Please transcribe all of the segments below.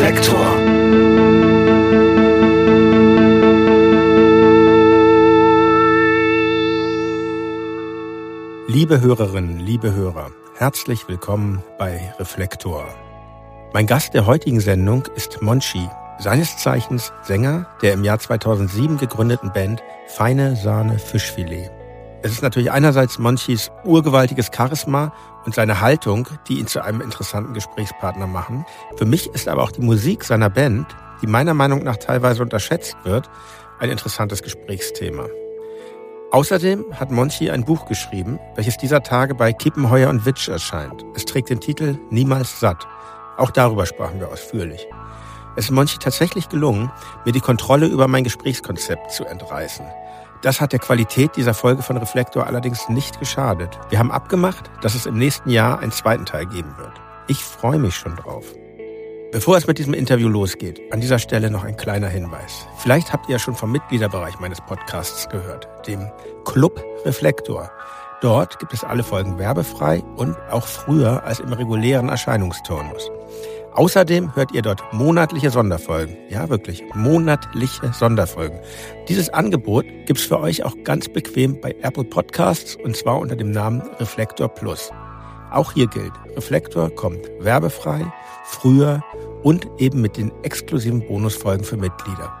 Reflektor. Liebe Hörerinnen, liebe Hörer, herzlich willkommen bei Reflektor. Mein Gast der heutigen Sendung ist Monchi, seines Zeichens Sänger der im Jahr 2007 gegründeten Band Feine Sahne Fischfilet. Es ist natürlich einerseits Monchis urgewaltiges Charisma und seine Haltung, die ihn zu einem interessanten Gesprächspartner machen. Für mich ist aber auch die Musik seiner Band, die meiner Meinung nach teilweise unterschätzt wird, ein interessantes Gesprächsthema. Außerdem hat Monchi ein Buch geschrieben, welches dieser Tage bei Kippenheuer und Witsch erscheint. Es trägt den Titel Niemals satt. Auch darüber sprachen wir ausführlich. Es ist Monchi tatsächlich gelungen, mir die Kontrolle über mein Gesprächskonzept zu entreißen. Das hat der Qualität dieser Folge von Reflektor allerdings nicht geschadet. Wir haben abgemacht, dass es im nächsten Jahr einen zweiten Teil geben wird. Ich freue mich schon drauf. Bevor es mit diesem Interview losgeht, an dieser Stelle noch ein kleiner Hinweis. Vielleicht habt ihr ja schon vom Mitgliederbereich meines Podcasts gehört, dem Club Reflektor. Dort gibt es alle Folgen werbefrei und auch früher als im regulären Erscheinungsturnus. Außerdem hört ihr dort monatliche Sonderfolgen. Ja, wirklich, monatliche Sonderfolgen. Dieses Angebot gibt's für euch auch ganz bequem bei Apple Podcasts und zwar unter dem Namen Reflektor Plus. Auch hier gilt, Reflektor kommt werbefrei, früher und eben mit den exklusiven Bonusfolgen für Mitglieder.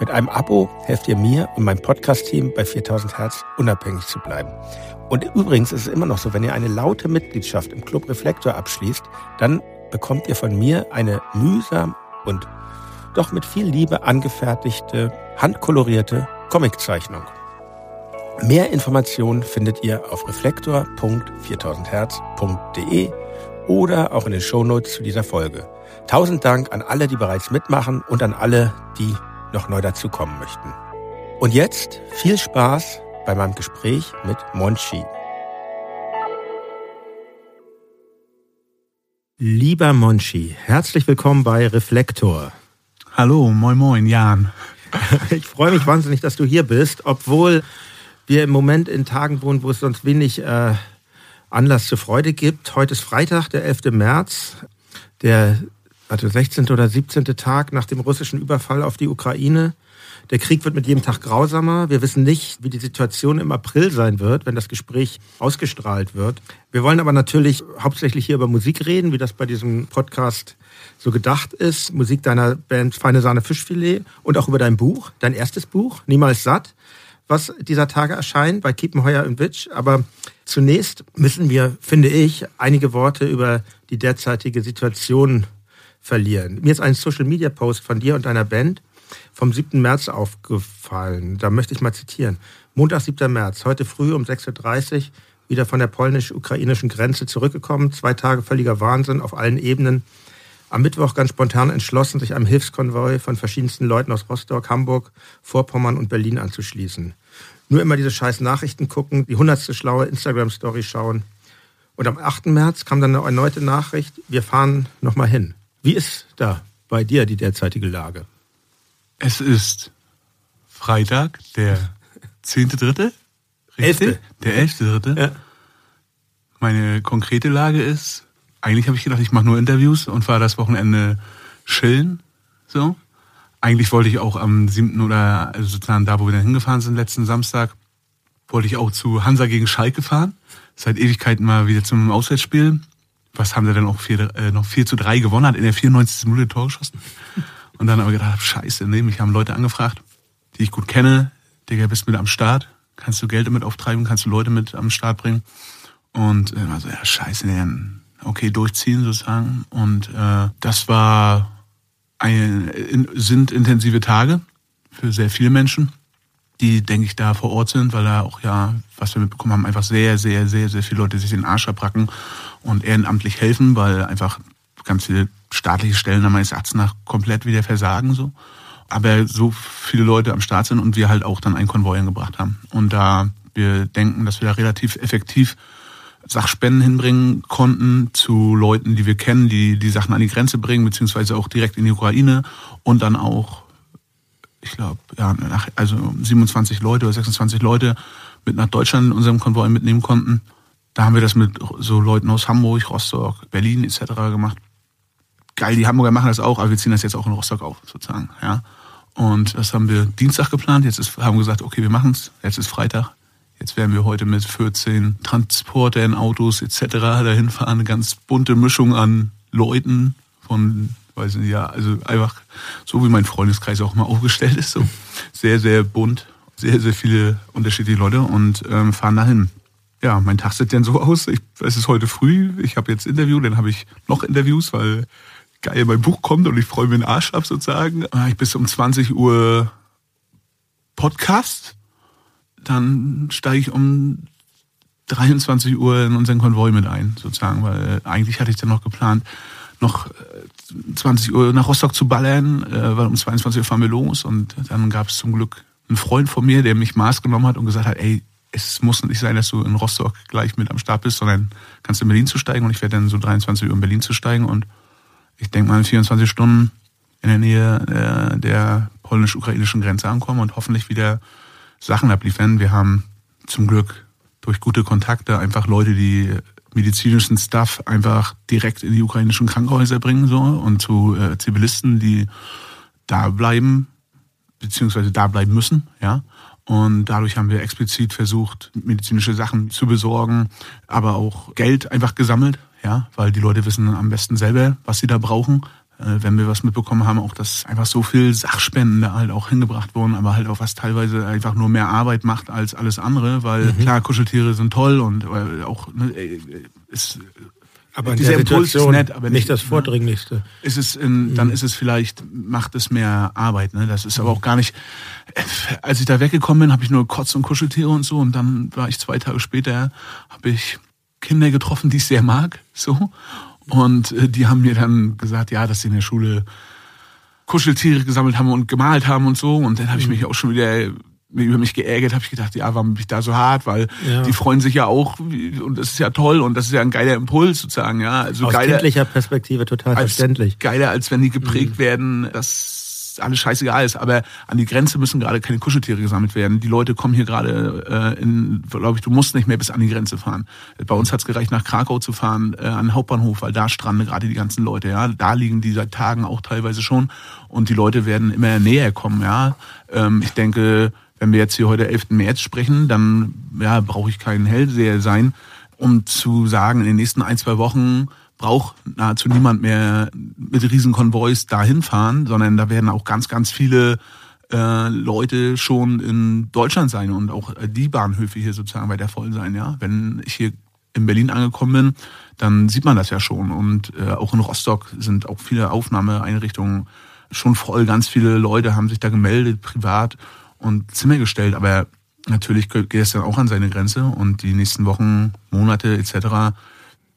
Mit einem Abo helft ihr mir und meinem Podcast-Team bei 4000 Hertz unabhängig zu bleiben. Und übrigens ist es immer noch so, wenn ihr eine laute Mitgliedschaft im Club Reflektor abschließt, dann bekommt ihr von mir eine mühsam und doch mit viel Liebe angefertigte, handkolorierte Comiczeichnung. Mehr Informationen findet ihr auf reflektor.4000herz.de oder auch in den Shownotes zu dieser Folge. Tausend Dank an alle, die bereits mitmachen und an alle, die noch neu dazukommen möchten. Und jetzt viel Spaß bei meinem Gespräch mit Monchi. Lieber Monchi, herzlich willkommen bei Reflektor. Hallo, moin moin, Jan. Ich freue mich wahnsinnig, dass du hier bist, obwohl wir im Moment in Tagen wohnen, wo es sonst wenig äh, Anlass zur Freude gibt. Heute ist Freitag, der 11. März, der also 16. oder 17. Tag nach dem russischen Überfall auf die Ukraine. Der Krieg wird mit jedem Tag grausamer. Wir wissen nicht, wie die Situation im April sein wird, wenn das Gespräch ausgestrahlt wird. Wir wollen aber natürlich hauptsächlich hier über Musik reden, wie das bei diesem Podcast so gedacht ist. Musik deiner Band Feine Sahne Fischfilet und auch über dein Buch, dein erstes Buch, Niemals satt, was dieser Tage erscheint bei Kiepenheuer und Witsch. Aber zunächst müssen wir, finde ich, einige Worte über die derzeitige Situation verlieren. Mir ist ein Social Media Post von dir und deiner Band vom 7. März aufgefallen. Da möchte ich mal zitieren. Montag, 7. März, heute früh um 6.30 Uhr wieder von der polnisch-ukrainischen Grenze zurückgekommen. Zwei Tage völliger Wahnsinn auf allen Ebenen. Am Mittwoch ganz spontan entschlossen, sich einem Hilfskonvoi von verschiedensten Leuten aus Rostock, Hamburg, Vorpommern und Berlin anzuschließen. Nur immer diese scheiß Nachrichten gucken, die hundertste schlaue Instagram-Story schauen. Und am 8. März kam dann eine erneute Nachricht, wir fahren nochmal hin. Wie ist da bei dir die derzeitige Lage? Es ist Freitag, der 10.3. Elfte. Der 11.3. Ja. Meine konkrete Lage ist, eigentlich habe ich gedacht, ich mache nur Interviews und fahre das Wochenende chillen. So. Eigentlich wollte ich auch am 7. oder also sozusagen da, wo wir dann hingefahren sind, letzten Samstag, wollte ich auch zu Hansa gegen Schalke fahren. Seit Ewigkeiten mal wieder zum Auswärtsspiel. Was haben sie dann auch vier, äh, noch 4 zu 3 gewonnen, hat in der 94. Minute Tor geschossen. Und dann aber gedacht, scheiße, nee, mich haben Leute angefragt, die ich gut kenne. Digga, bist mit am Start? Kannst du Geld damit auftreiben? Kannst du Leute mit am Start bringen? Und äh, also, ja, scheiße, nee, okay, durchziehen sozusagen. Und äh, das war ein, sind intensive Tage für sehr viele Menschen, die, denke ich, da vor Ort sind, weil da auch ja, was wir mitbekommen haben, einfach sehr, sehr, sehr, sehr viele Leute sich den Arsch abbracken und ehrenamtlich helfen, weil einfach ganz viele staatliche Stellen meines Erachtens nach komplett wieder versagen so. Aber so viele Leute am Start sind und wir halt auch dann einen Konvoi angebracht haben. Und da wir denken, dass wir da relativ effektiv Sachspenden hinbringen konnten zu Leuten, die wir kennen, die die Sachen an die Grenze bringen, beziehungsweise auch direkt in die Ukraine und dann auch, ich glaube, ja, nach, also 27 Leute oder 26 Leute mit nach Deutschland in unserem Konvoi mitnehmen konnten. Da haben wir das mit so Leuten aus Hamburg, Rostock, Berlin etc. gemacht. Geil, die Hamburger machen das auch, aber wir ziehen das jetzt auch in Rostock auf, sozusagen. Ja. Und das haben wir Dienstag geplant. Jetzt ist, haben wir gesagt, okay, wir machen es. Jetzt ist Freitag. Jetzt werden wir heute mit 14 Transportern, Autos etc. dahin fahren. Eine ganz bunte Mischung an Leuten von, weiß nicht, ja, also einfach so wie mein Freundeskreis auch mal aufgestellt ist. So sehr, sehr bunt. Sehr, sehr viele unterschiedliche Leute und ähm, fahren dahin. Ja, mein Tag sieht dann so aus. Ich, es ist heute früh. Ich habe jetzt Interview, dann habe ich noch Interviews, weil geil mein Buch kommt und ich freue mich den Arsch ab sozusagen. Ah, ich bis um 20 Uhr Podcast. Dann steige ich um 23 Uhr in unseren Konvoi mit ein, sozusagen, weil eigentlich hatte ich dann noch geplant, noch 20 äh, Uhr nach Rostock zu ballern, äh, weil um 22 Uhr fahren wir los und dann gab es zum Glück einen Freund von mir, der mich Maß genommen hat und gesagt hat, ey, es muss nicht sein, dass du in Rostock gleich mit am Start bist, sondern kannst in Berlin zu steigen und ich werde dann so 23 Uhr in Berlin zu steigen und ich denke mal, in 24 Stunden in der Nähe äh, der polnisch-ukrainischen Grenze ankommen und hoffentlich wieder Sachen abliefern. Wir haben zum Glück durch gute Kontakte einfach Leute, die medizinischen Stuff einfach direkt in die ukrainischen Krankenhäuser bringen so und zu äh, Zivilisten, die da bleiben beziehungsweise da bleiben müssen, ja. Und dadurch haben wir explizit versucht, medizinische Sachen zu besorgen, aber auch Geld einfach gesammelt, ja, weil die Leute wissen am besten selber, was sie da brauchen. Äh, wenn wir was mitbekommen haben, auch dass einfach so viel Sachspenden da halt auch hingebracht wurden, aber halt auch was teilweise einfach nur mehr Arbeit macht als alles andere, weil mhm. klar, Kuscheltiere sind toll und äh, auch ne, ist aber dieser Impuls ist nett, aber nicht, nicht das? Vordringlichste. Ist es in, dann mhm. ist es vielleicht, macht es mehr Arbeit. Ne? Das ist aber auch gar nicht. Als ich da weggekommen bin, habe ich nur Kotz und Kuscheltiere und so. Und dann war ich zwei Tage später, habe ich Kinder getroffen, die ich sehr mag. So. Und äh, die haben mir dann gesagt, ja, dass sie in der Schule Kuscheltiere gesammelt haben und gemalt haben und so. Und dann habe ich mhm. mich auch schon wieder über mich geärgert, habe ich gedacht, ja, warum bin ich da so hart? Weil ja. die freuen sich ja auch und das ist ja toll und das ist ja ein geiler Impuls sozusagen, ja. Also Aus geiler, kindlicher Perspektive total als, verständlich. Geiler, als wenn die geprägt mhm. werden, dass alles scheißegal ist. Aber an die Grenze müssen gerade keine Kuscheltiere gesammelt werden. Die Leute kommen hier gerade äh, in, glaube ich, du musst nicht mehr bis an die Grenze fahren. Bei uns hat's gereicht, nach Krakau zu fahren, äh, an den Hauptbahnhof, weil da stranden gerade die ganzen Leute. Ja, da liegen die seit Tagen auch teilweise schon und die Leute werden immer näher kommen. Ja, ähm, ich denke wenn wir jetzt hier heute 11. März sprechen, dann ja, brauche ich kein Hellseher sein, um zu sagen, in den nächsten ein, zwei Wochen braucht nahezu niemand mehr mit Riesenkonvois dahin fahren, sondern da werden auch ganz, ganz viele äh, Leute schon in Deutschland sein und auch die Bahnhöfe hier sozusagen weiter voll sein. Ja, wenn ich hier in Berlin angekommen bin, dann sieht man das ja schon. Und äh, auch in Rostock sind auch viele Aufnahmeeinrichtungen schon voll. Ganz viele Leute haben sich da gemeldet, privat und Zimmer gestellt, aber natürlich geht es dann auch an seine Grenze und die nächsten Wochen, Monate etc.,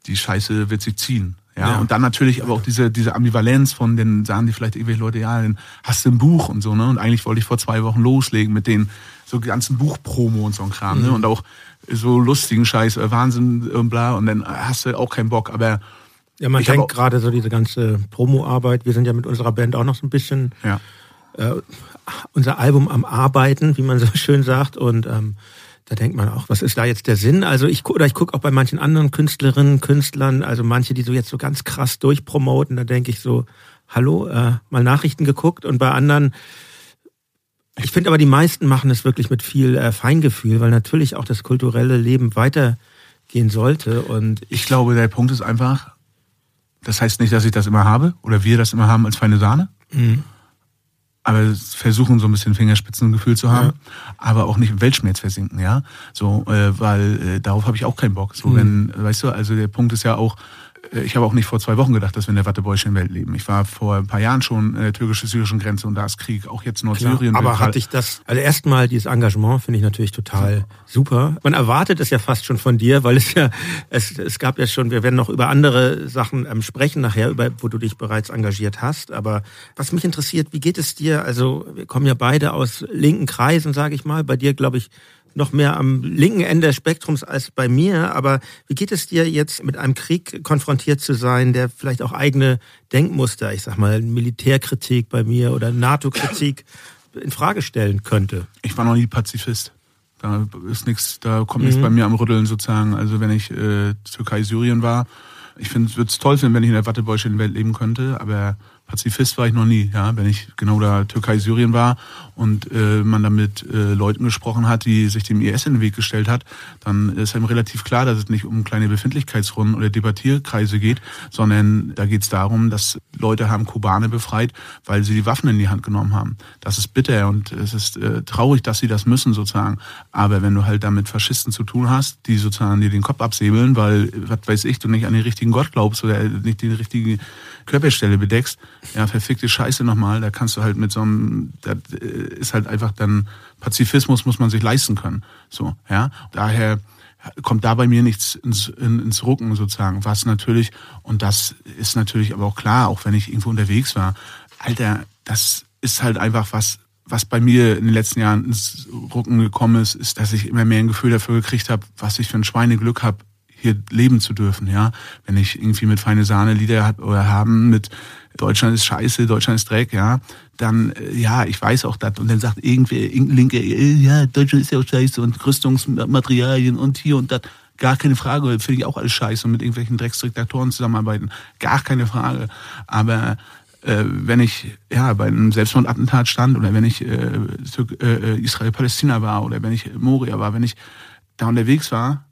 die Scheiße wird sich ziehen. Ja, ja. und dann natürlich aber auch diese, diese Ambivalenz von den, sagen die vielleicht irgendwelche Leute, ja, dann hast du ein Buch und so, ne? Und eigentlich wollte ich vor zwei Wochen loslegen mit den so ganzen Buchpromo und so ein Kram, ne? mhm. ne? Und auch so lustigen Scheiß, äh, Wahnsinn und bla, und dann hast du auch keinen Bock, aber ja, man denkt gerade so diese ganze Promo-Arbeit. Wir sind ja mit unserer Band auch noch so ein bisschen ja. äh, unser Album am Arbeiten, wie man so schön sagt. Und ähm, da denkt man auch, was ist da jetzt der Sinn? Also ich oder ich gucke auch bei manchen anderen Künstlerinnen, Künstlern, also manche, die so jetzt so ganz krass durchpromoten, da denke ich so, hallo, äh, mal Nachrichten geguckt und bei anderen ich finde aber, die meisten machen es wirklich mit viel äh, Feingefühl, weil natürlich auch das kulturelle Leben weitergehen sollte. Und ich, ich glaube, der Punkt ist einfach, das heißt nicht, dass ich das immer habe oder wir das immer haben als feine Sahne. Mhm aber versuchen so ein bisschen Fingerspitzengefühl zu haben, ja. aber auch nicht im Weltschmerz versinken, ja. So, äh, weil äh, darauf habe ich auch keinen Bock. So, mhm. wenn, weißt du, also der Punkt ist ja auch, ich habe auch nicht vor zwei Wochen gedacht, dass wir in der Wattebäuschen-Welt leben. Ich war vor ein paar Jahren schon in der türkisch-syrischen Grenze und da ist Krieg, auch jetzt Nordsyrien. Klar, aber hatte ich das, also erstmal dieses Engagement finde ich natürlich total super. Man erwartet es ja fast schon von dir, weil es ja, es, es gab ja schon, wir werden noch über andere Sachen ähm, sprechen nachher, über, wo du dich bereits engagiert hast. Aber was mich interessiert, wie geht es dir? Also wir kommen ja beide aus linken Kreisen, sage ich mal. Bei dir, glaube ich, noch mehr am linken Ende des Spektrums als bei mir. Aber wie geht es dir jetzt mit einem Krieg konfrontiert zu sein, der vielleicht auch eigene Denkmuster, ich sag mal Militärkritik bei mir oder NATO-Kritik in Frage stellen könnte? Ich war noch nie Pazifist. Da ist nichts, da kommt mhm. nichts bei mir am Rütteln sozusagen. Also wenn ich äh, Türkei, Syrien war, Ich finde, es würde es toll finden, wenn ich in der Wattebäuschen Welt leben könnte, aber Pazifist war ich noch nie, ja. Wenn ich genau da Türkei, Syrien war und äh, man da mit äh, Leuten gesprochen hat, die sich dem IS in den Weg gestellt hat, dann ist einem relativ klar, dass es nicht um kleine Befindlichkeitsrunden oder Debattierkreise geht, sondern da geht es darum, dass Leute haben Kobane befreit, weil sie die Waffen in die Hand genommen haben. Das ist bitter und es ist äh, traurig, dass sie das müssen sozusagen. Aber wenn du halt damit Faschisten zu tun hast, die sozusagen dir den Kopf absäbeln, weil, was weiß ich, du nicht an den richtigen Gott glaubst oder nicht die richtige Körperstelle bedeckst, ja, verfickte Scheiße nochmal, da kannst du halt mit so einem, das äh, ist halt einfach dann, Pazifismus muss man sich leisten können. So, ja. Daher kommt da bei mir nichts ins, in, ins Rucken sozusagen. Was natürlich, und das ist natürlich aber auch klar, auch wenn ich irgendwo unterwegs war, Alter, das ist halt einfach was, was bei mir in den letzten Jahren ins Rucken gekommen ist, ist, dass ich immer mehr ein Gefühl dafür gekriegt habe, was ich für ein Schweineglück habe, hier leben zu dürfen, ja. Wenn ich irgendwie mit feine Sahne Lieder hab, oder haben mit Deutschland ist scheiße, Deutschland ist Dreck, ja, dann, äh, ja, ich weiß auch das. Und dann sagt irgendwer, irgendein Linke, äh, ja, Deutschland ist ja auch scheiße und Rüstungsmaterialien und hier und das. Gar keine Frage, finde ich auch alles scheiße und mit irgendwelchen Drecksdiktatoren zusammenarbeiten. Gar keine Frage. Aber äh, wenn ich ja bei einem Selbstmordattentat stand oder wenn ich äh, Israel-Palästina war oder wenn ich Moria war, wenn ich da unterwegs war,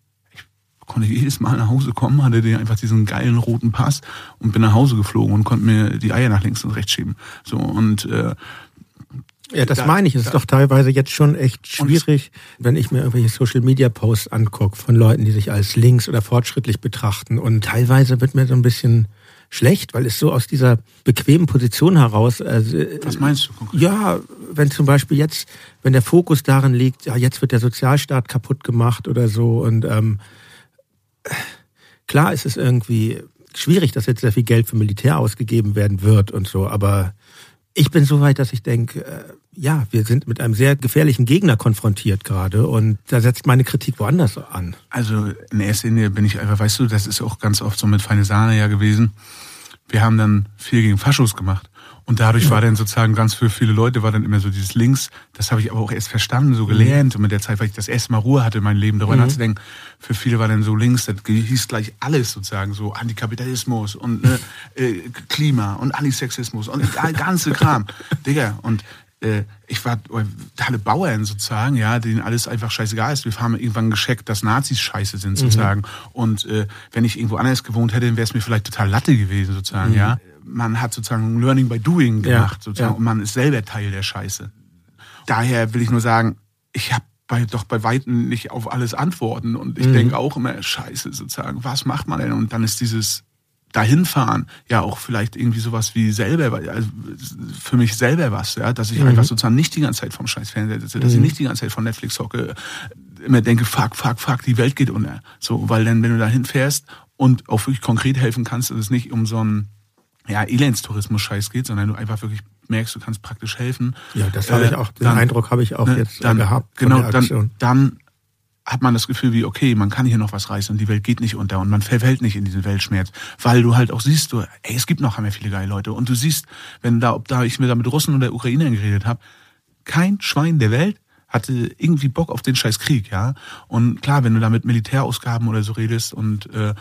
konnte jedes Mal nach Hause kommen, hatte den einfach diesen geilen roten Pass und bin nach Hause geflogen und konnte mir die Eier nach links und rechts schieben. So und äh, ja, das da, meine ich. Es ist doch teilweise jetzt schon echt schwierig, wenn ich mir irgendwelche Social Media Posts angucke von Leuten, die sich als links oder fortschrittlich betrachten. Und teilweise wird mir so ein bisschen schlecht, weil es so aus dieser bequemen Position heraus. Also, Was meinst du konkret? Ja, wenn zum Beispiel jetzt, wenn der Fokus darin liegt, ja, jetzt wird der Sozialstaat kaputt gemacht oder so und ähm, klar ist es irgendwie schwierig, dass jetzt sehr viel Geld für Militär ausgegeben werden wird und so, aber ich bin so weit, dass ich denke, äh, ja, wir sind mit einem sehr gefährlichen Gegner konfrontiert gerade und da setzt meine Kritik woanders an. Also in erster Linie bin ich einfach, weißt du, das ist auch ganz oft so mit Feine Sahne ja gewesen. Wir haben dann viel gegen Faschos gemacht. Und dadurch war dann sozusagen ganz für viele Leute war dann immer so dieses Links. Das habe ich aber auch erst verstanden, so gelernt. Und mit der Zeit, weil ich das erste Mal Ruhe hatte in meinem Leben, darüber mhm. nachzudenken, für viele war dann so links, das hieß gleich alles sozusagen, so Antikapitalismus und ne, äh, Klima und Antisexismus und all ganze Kram. Digga, und äh, ich war alle Bauern sozusagen, ja, denen alles einfach scheißegal ist. Wir haben irgendwann gescheckt, dass Nazis scheiße sind mhm. sozusagen. Mhm. Und äh, wenn ich irgendwo anders gewohnt hätte, wäre es mir vielleicht total Latte gewesen sozusagen, mhm. ja man hat sozusagen Learning by Doing gemacht, ja, sozusagen, ja. und man ist selber Teil der Scheiße. Daher will ich nur sagen, ich habe bei, doch bei Weitem nicht auf alles Antworten und ich mhm. denke auch immer, Scheiße, sozusagen, was macht man denn? Und dann ist dieses dahinfahren ja auch vielleicht irgendwie sowas wie selber, also für mich selber was, ja, dass ich mhm. einfach sozusagen nicht die ganze Zeit vom scheiß Fernseher sitze, dass mhm. ich nicht die ganze Zeit von Netflix hocke, immer denke, fuck, fuck, fuck, die Welt geht unter. So, weil dann, wenn du dahin fährst und auch wirklich konkret helfen kannst, ist es nicht um so ein ja, Elendstourismus-Scheiß geht, sondern du einfach wirklich merkst, du kannst praktisch helfen. Ja, das habe äh, ich auch, den dann, Eindruck habe ich auch ne, jetzt dann, gehabt. Genau, dann, dann hat man das Gefühl wie, okay, man kann hier noch was reißen und die Welt geht nicht unter und man verfällt nicht in diesen Weltschmerz, weil du halt auch siehst, du, ey, es gibt noch einmal viele geile Leute und du siehst, wenn da, ob da ich mir da mit Russen oder Ukrainern geredet habe, kein Schwein der Welt hatte irgendwie Bock auf den scheiß Krieg, ja. Und klar, wenn du da mit Militärausgaben oder so redest und äh,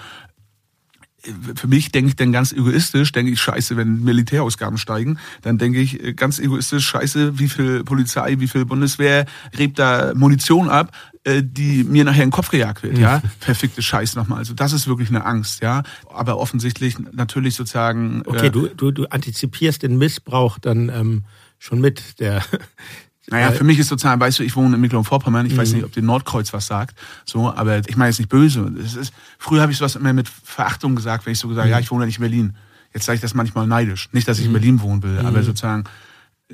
für mich denke ich dann ganz egoistisch, denke ich, scheiße, wenn Militärausgaben steigen, dann denke ich äh, ganz egoistisch, scheiße, wie viel Polizei, wie viel Bundeswehr rebt da Munition ab, äh, die mir nachher in den Kopf gejagt wird, ja. Verfickte Scheiße nochmal. Also das ist wirklich eine Angst, ja. Aber offensichtlich natürlich sozusagen. Okay, äh, du, du, du antizipierst den Missbrauch dann ähm, schon mit der naja, für mich ist sozusagen, weißt du, ich wohne in Mecklenburg-Vorpommern, ich mhm. weiß nicht, ob dir Nordkreuz was sagt, so, aber ich meine jetzt nicht böse. Ist, früher habe ich sowas immer mit Verachtung gesagt, wenn ich so gesagt, mhm. ja, ich wohne ja nicht in Berlin. Jetzt sage ich das manchmal neidisch. Nicht, dass ich in mhm. Berlin wohnen will, aber mhm. sozusagen,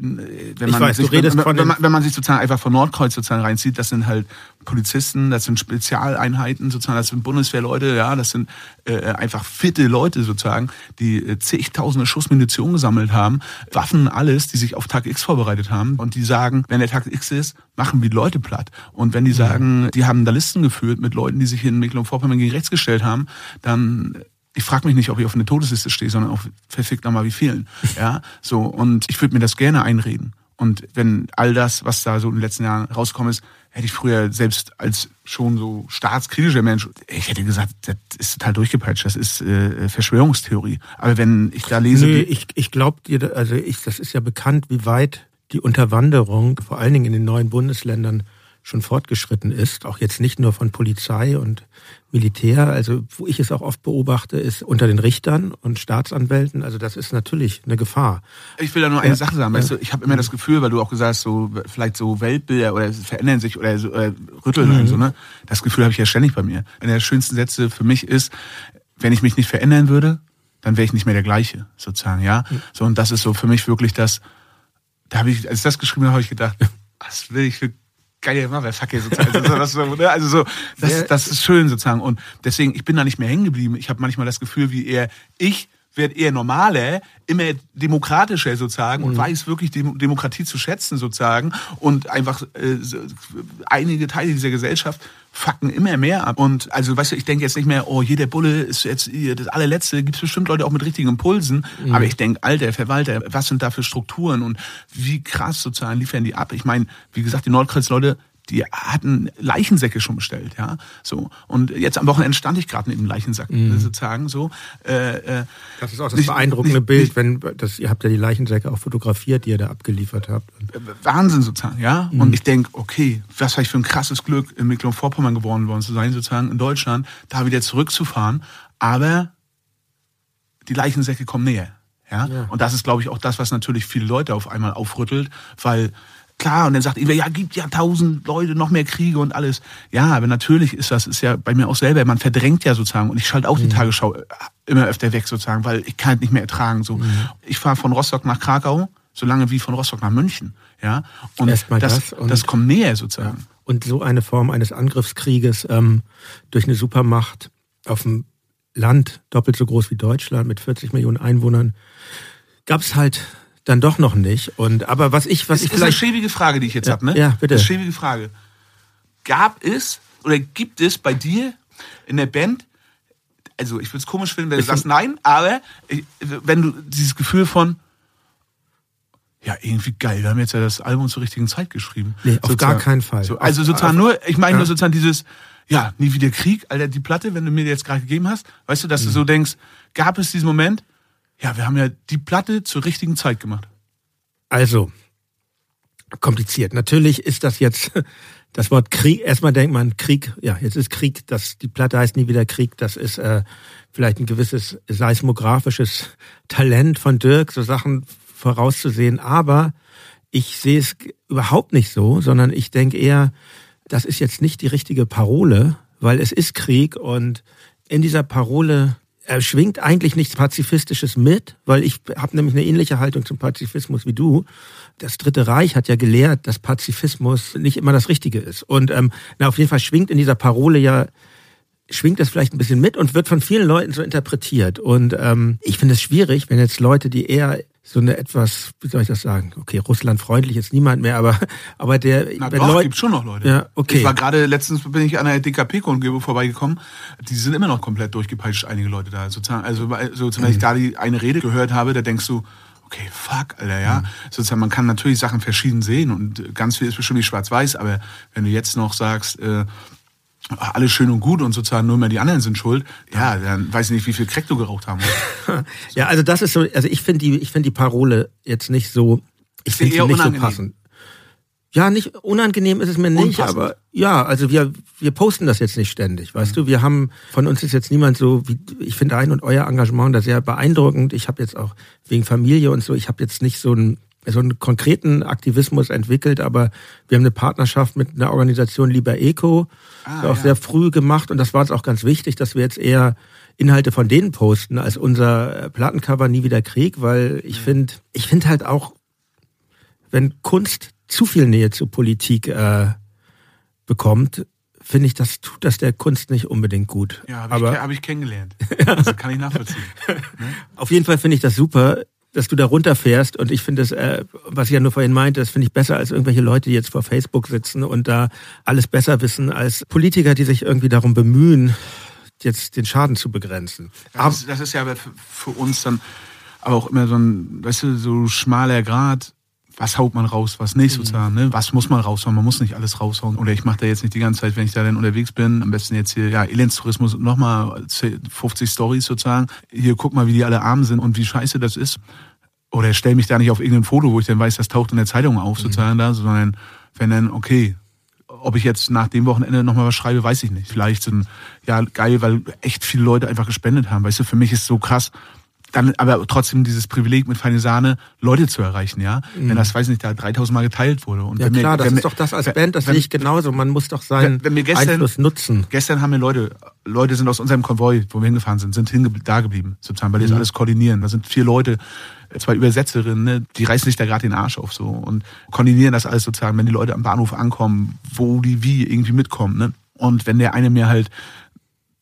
wenn man, weiß, sich, wenn, wenn, man, wenn man sich sozusagen einfach von Nordkreuz sozusagen reinzieht, das sind halt Polizisten, das sind Spezialeinheiten sozusagen, das sind Bundeswehrleute, ja, das sind äh, einfach fitte Leute sozusagen, die äh, zigtausende Schuss Munition gesammelt haben, Waffen, alles, die sich auf Tag X vorbereitet haben und die sagen, wenn der Tag X ist, machen wir die Leute platt. Und wenn die sagen, die haben da Listen geführt mit Leuten, die sich in Mecklenburg-Vorpommern gegen rechts gestellt haben, dann ich frage mich nicht, ob ich auf eine Todesliste stehe, sondern auf verfickt nochmal wie vielen. Ja, so und ich würde mir das gerne einreden. Und wenn all das, was da so in den letzten Jahren rausgekommen ist, hätte ich früher selbst als schon so staatskritischer Mensch, ich hätte gesagt, das ist total durchgepeitscht, das ist äh, Verschwörungstheorie. Aber wenn ich da lese... Nee, ich, ich glaube dir, also ich, das ist ja bekannt, wie weit die Unterwanderung, vor allen Dingen in den neuen Bundesländern, schon fortgeschritten ist, auch jetzt nicht nur von Polizei und Militär, also wo ich es auch oft beobachte, ist unter den Richtern und Staatsanwälten, also das ist natürlich eine Gefahr. Ich will da nur eine ja, Sache sagen, weißt du, ich habe immer das Gefühl, weil du auch gesagt hast, so vielleicht so Weltbilder oder verändern sich oder so, äh, rütteln mhm. und so, ne? Das Gefühl habe ich ja ständig bei mir. Einer der schönsten Sätze für mich ist, wenn ich mich nicht verändern würde, dann wäre ich nicht mehr der gleiche, sozusagen, ja? Mhm. So und das ist so für mich wirklich das da habe ich als ich das geschrieben habe, habe ich gedacht, was will ich für geile Motherfucker sozusagen. Also, das, so, ne? also so, das, das ist schön sozusagen. Und deswegen, ich bin da nicht mehr hängen geblieben. Ich habe manchmal das Gefühl, wie eher ich werde eher normaler, immer demokratischer sozusagen und mhm. weiß wirklich Demokratie zu schätzen sozusagen und einfach äh, einige Teile dieser Gesellschaft fucken immer mehr ab. Und also, weißt du, ich denke jetzt nicht mehr, oh, jeder Bulle ist jetzt das allerletzte. Gibt es bestimmt Leute auch mit richtigen Impulsen. Mhm. Aber ich denke, alter Verwalter, was sind da für Strukturen und wie krass sozusagen liefern die ab? Ich meine, wie gesagt, die Nordkreuz-Leute die hatten Leichensäcke schon bestellt, ja, so. Und jetzt am Wochenende stand ich gerade neben dem Leichensack, mhm. sozusagen, so. Äh, äh, das ist auch das nicht, beeindruckende nicht, Bild, nicht, wenn, das, ihr habt ja die Leichensäcke auch fotografiert, die ihr da abgeliefert habt. Wahnsinn, sozusagen, ja. Mhm. Und ich denke, okay, was habe ich für ein krasses Glück, in Mecklenburg-Vorpommern geboren worden zu sein, sozusagen, in Deutschland, da wieder zurückzufahren. Aber die Leichensäcke kommen näher. Ja? ja. Und das ist, glaube ich, auch das, was natürlich viele Leute auf einmal aufrüttelt, weil klar, und dann sagt irgendwer, ja, gibt ja tausend Leute, noch mehr Kriege und alles. Ja, aber natürlich ist das, ist ja bei mir auch selber, man verdrängt ja sozusagen, und ich schalte auch mhm. die Tagesschau äh, immer öfter weg sozusagen, weil ich kann es nicht mehr ertragen. So. Mhm. Ich fahre von Rostock nach Krakau, so lange wie von Rostock nach München. Ja, und Erstmal das, das, das kommt näher sozusagen. Ja. Und so eine Form eines Angriffskrieges ähm, durch eine Supermacht auf dem Land, doppelt so groß wie Deutschland, mit 40 Millionen Einwohnern, gab es halt dann doch noch nicht. Und aber was ich, was das ich ist eine schäbige Frage, die ich jetzt ja, habe, ne? Ja, bitte. Das ist eine schäbige Frage. Gab es oder gibt es bei dir in der Band, also ich würde es komisch finden, wenn du ich sagst nein, aber wenn du dieses Gefühl von ja, irgendwie geil. Wir haben jetzt ja das Album zur richtigen Zeit geschrieben. Nee, sozusagen. auf gar keinen Fall. So, also sozusagen nur, ich meine ja. nur sozusagen dieses, ja, nie wieder Krieg, Alter, die Platte, wenn du mir die jetzt gerade gegeben hast, weißt du, dass mhm. du so denkst, gab es diesen Moment, ja, wir haben ja die Platte zur richtigen Zeit gemacht. Also, kompliziert. Natürlich ist das jetzt das Wort Krieg. Erstmal denkt man Krieg. Ja, jetzt ist Krieg. Das, die Platte heißt nie wieder Krieg. Das ist äh, vielleicht ein gewisses seismografisches Talent von Dirk, so Sachen vorauszusehen. Aber ich sehe es überhaupt nicht so, sondern ich denke eher, das ist jetzt nicht die richtige Parole, weil es ist Krieg und in dieser Parole er schwingt eigentlich nichts Pazifistisches mit, weil ich habe nämlich eine ähnliche Haltung zum Pazifismus wie du. Das Dritte Reich hat ja gelehrt, dass Pazifismus nicht immer das Richtige ist. Und ähm, na, auf jeden Fall schwingt in dieser Parole ja schwingt das vielleicht ein bisschen mit und wird von vielen Leuten so interpretiert. Und ähm, ich finde es schwierig, wenn jetzt Leute, die eher so eine etwas, wie soll ich das sagen? Okay, Russland freundlich ist niemand mehr, aber aber der Na doch, Leute, gibt schon noch Leute. Ja, okay. Ich war gerade letztens bin ich an der DKP-Kundgebung vorbeigekommen. Die sind immer noch komplett durchgepeitscht, einige Leute da. Sozusagen, also sozusagen, wenn ich da die eine Rede gehört habe, da denkst du, okay, fuck, Alter, ja. Mhm. Sozusagen, man kann natürlich Sachen verschieden sehen und ganz viel ist bestimmt nicht schwarz-weiß, aber wenn du jetzt noch sagst, äh, alles schön und gut und sozusagen nur mehr die anderen sind schuld, ja, dann weiß ich nicht, wie viel Crack du geraucht haben musst. ja, also das ist so, also ich finde die, ich finde die Parole jetzt nicht so, ich finde sie nicht unangenehm. so passend. Ja, nicht unangenehm ist es mir nicht, Unpassend. aber ja, also wir wir posten das jetzt nicht ständig, weißt mhm. du? Wir haben von uns ist jetzt niemand so wie ich finde ein und euer Engagement da sehr beeindruckend. Ich habe jetzt auch wegen Familie und so, ich habe jetzt nicht so ein so einen konkreten Aktivismus entwickelt, aber wir haben eine Partnerschaft mit einer Organisation Lieber Eco, ah, auch ja. sehr früh gemacht und das war uns auch ganz wichtig, dass wir jetzt eher Inhalte von denen posten als unser Plattencover Nie wieder Krieg, weil ich finde, ich finde halt auch, wenn Kunst zu viel Nähe zur Politik äh, bekommt, finde ich, das tut das der Kunst nicht unbedingt gut. Ja, habe ich, hab ich kennengelernt. Also kann ich nachvollziehen. Ne? Auf jeden Fall finde ich das super dass du da runterfährst und ich finde das, äh, was ich ja nur vorhin meinte, das finde ich besser als irgendwelche Leute, die jetzt vor Facebook sitzen und da alles besser wissen als Politiker, die sich irgendwie darum bemühen, jetzt den Schaden zu begrenzen. Das, ist, das ist ja für uns dann aber auch immer so ein, weißt du, so schmaler Grad, was haut man raus, was nicht Mhm. sozusagen, ne? was muss man raushauen, man muss nicht alles raushauen. Oder ich mache da jetzt nicht die ganze Zeit, wenn ich da dann unterwegs bin, am besten jetzt hier, ja, Elendstourismus, nochmal 50 Stories sozusagen. Hier, guck mal, wie die alle arm sind und wie scheiße das ist. Oder stell mich da nicht auf irgendein Foto, wo ich dann weiß, das taucht in der Zeitung auf, sozusagen da, sondern wenn dann, okay, ob ich jetzt nach dem Wochenende nochmal was schreibe, weiß ich nicht. Vielleicht sind, ja, geil, weil echt viele Leute einfach gespendet haben. Weißt du, für mich ist so krass, dann aber trotzdem dieses Privileg mit feine Sahne Leute zu erreichen, ja. Wenn das, weiß nicht, da 3000 Mal geteilt wurde. Und Ja wenn mir- klar, das ist mir- doch das als wenn- Band, das wenn- sehe ich genauso. Man muss doch seinen Wenn- gestern- Einfluss nutzen. Gestern haben mir Leute, Leute sind aus unserem Konvoi, wo wir hingefahren sind, sind hinge da geblieben, sozusagen, weil die das alles koordinieren. Da sind vier Leute, zwei Übersetzerinnen, ne, die reißen sich da gerade den Arsch auf so und koordinieren das alles sozusagen, wenn die Leute am Bahnhof ankommen, wo die wie irgendwie mitkommen. Ne? Und wenn der eine mir halt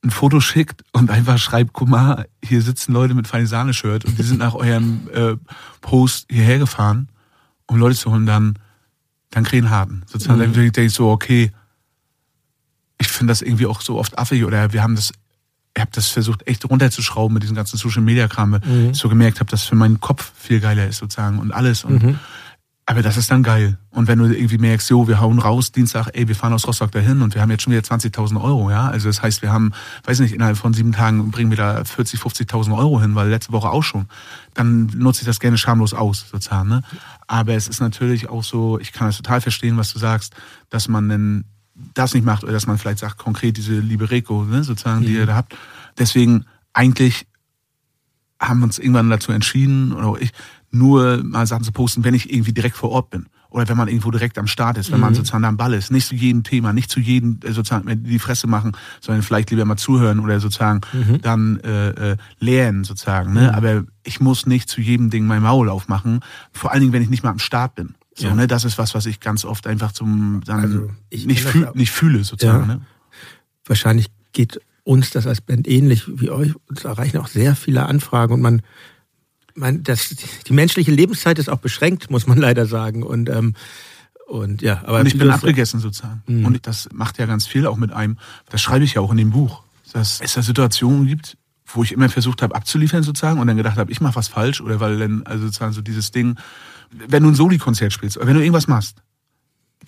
ein Foto schickt und einfach schreibt, guck mal, hier sitzen Leute mit feine Sahne-Shirt und die sind nach eurem äh, Post hierher gefahren, um Leute zu holen, dann, dann kriegen harten. Sozusagen, dann denke ich so, okay, ich finde das irgendwie auch so oft affig oder wir haben das, ich habe das versucht echt runterzuschrauben mit diesem ganzen Social Media Kram, weil ich so gemerkt habe, dass für meinen Kopf viel geiler ist sozusagen und alles und aber das ist dann geil. Und wenn du irgendwie merkst, jo, wir hauen raus, Dienstag, ey, wir fahren aus Rostock dahin und wir haben jetzt schon wieder 20.000 Euro, ja. Also das heißt, wir haben, weiß nicht, innerhalb von sieben Tagen bringen wir da 40, 50.000 Euro hin, weil letzte Woche auch schon. Dann nutze ich das gerne schamlos aus, sozusagen, ne. Aber es ist natürlich auch so, ich kann das total verstehen, was du sagst, dass man denn das nicht macht oder dass man vielleicht sagt, konkret diese liebe Reko, ne, sozusagen, die ihr da habt. Deswegen eigentlich haben wir uns irgendwann dazu entschieden, oder ich, nur mal Sachen zu posten, wenn ich irgendwie direkt vor Ort bin. Oder wenn man irgendwo direkt am Start ist, wenn man sozusagen am Ball ist. Nicht zu jedem Thema, nicht zu jedem äh, sozusagen die Fresse machen, sondern vielleicht lieber mal zuhören oder sozusagen dann äh, äh, lernen sozusagen. Ne? Aber ich muss nicht zu jedem Ding mein Maul aufmachen, vor allen Dingen, wenn ich nicht mal am Start bin. So, Ja. ne? Das ist was, was ich ganz oft einfach zum dann Also, ich nicht, fühl, nicht fühle sozusagen. Ja. Ne? Wahrscheinlich geht uns das als Band ähnlich wie euch. Uns erreichen auch sehr viele Anfragen und man, man das, die menschliche Lebenszeit ist auch beschränkt, muss man leider sagen. Und, ähm, und ja, aber Und ich bin abgegessen sozusagen. Und das macht ja ganz viel auch mit einem. Das schreibe ich ja auch in dem Buch. Dass es da Situationen gibt, wo ich immer versucht habe abzuliefern sozusagen und dann gedacht habe, ich mache was falsch oder weil dann also sozusagen so dieses Ding, wenn du ein Soli-Konzert spielst oder wenn du irgendwas machst,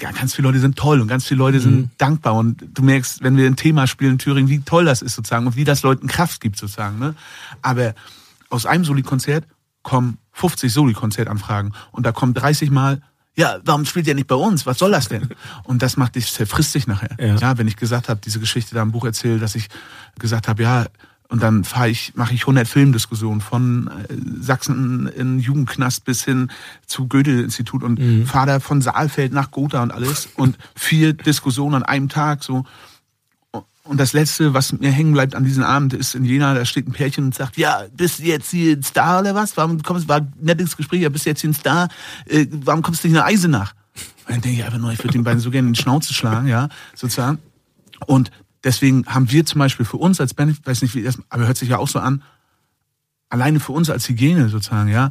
ja, ganz viele Leute sind toll und ganz viele Leute sind dankbar und du merkst, wenn wir ein Thema spielen in Thüringen, wie toll das ist sozusagen und wie das Leuten Kraft gibt sozusagen. Ne? Aber aus einem Soli-Konzert kommen 50 Soli-Konzertanfragen und da kommen 30 Mal, ja, warum spielt ihr nicht bei uns? Was soll das denn? Und das macht dich, zerfrisst dich nachher. Ja. Ja, wenn ich gesagt habe, diese Geschichte da im Buch erzählt, dass ich gesagt habe, ja, und dann fahre ich, mache ich 100 Filmdiskussionen von äh, Sachsen in Jugendknast bis hin zu Goethe-Institut und Mhm. fahre da von Saalfeld nach Gotha und alles und vier Diskussionen an einem Tag so. Und das Letzte, was mir hängen bleibt an diesem Abend, ist in Jena, da steht ein Pärchen und sagt, ja, bist du jetzt hier ein Star oder was? Warum kommst du, war ein nettes Gespräch, ja, bist du jetzt hier ein Star? Äh, warum kommst du nicht nach Eisenach? Und dann denke ich einfach nur, ich würde den beiden so gerne in die Schnauze schlagen, ja, sozusagen. Und deswegen haben wir zum Beispiel für uns als Band, ich weiß nicht, wie das, aber hört sich ja auch so an, alleine für uns als Hygiene sozusagen, ja,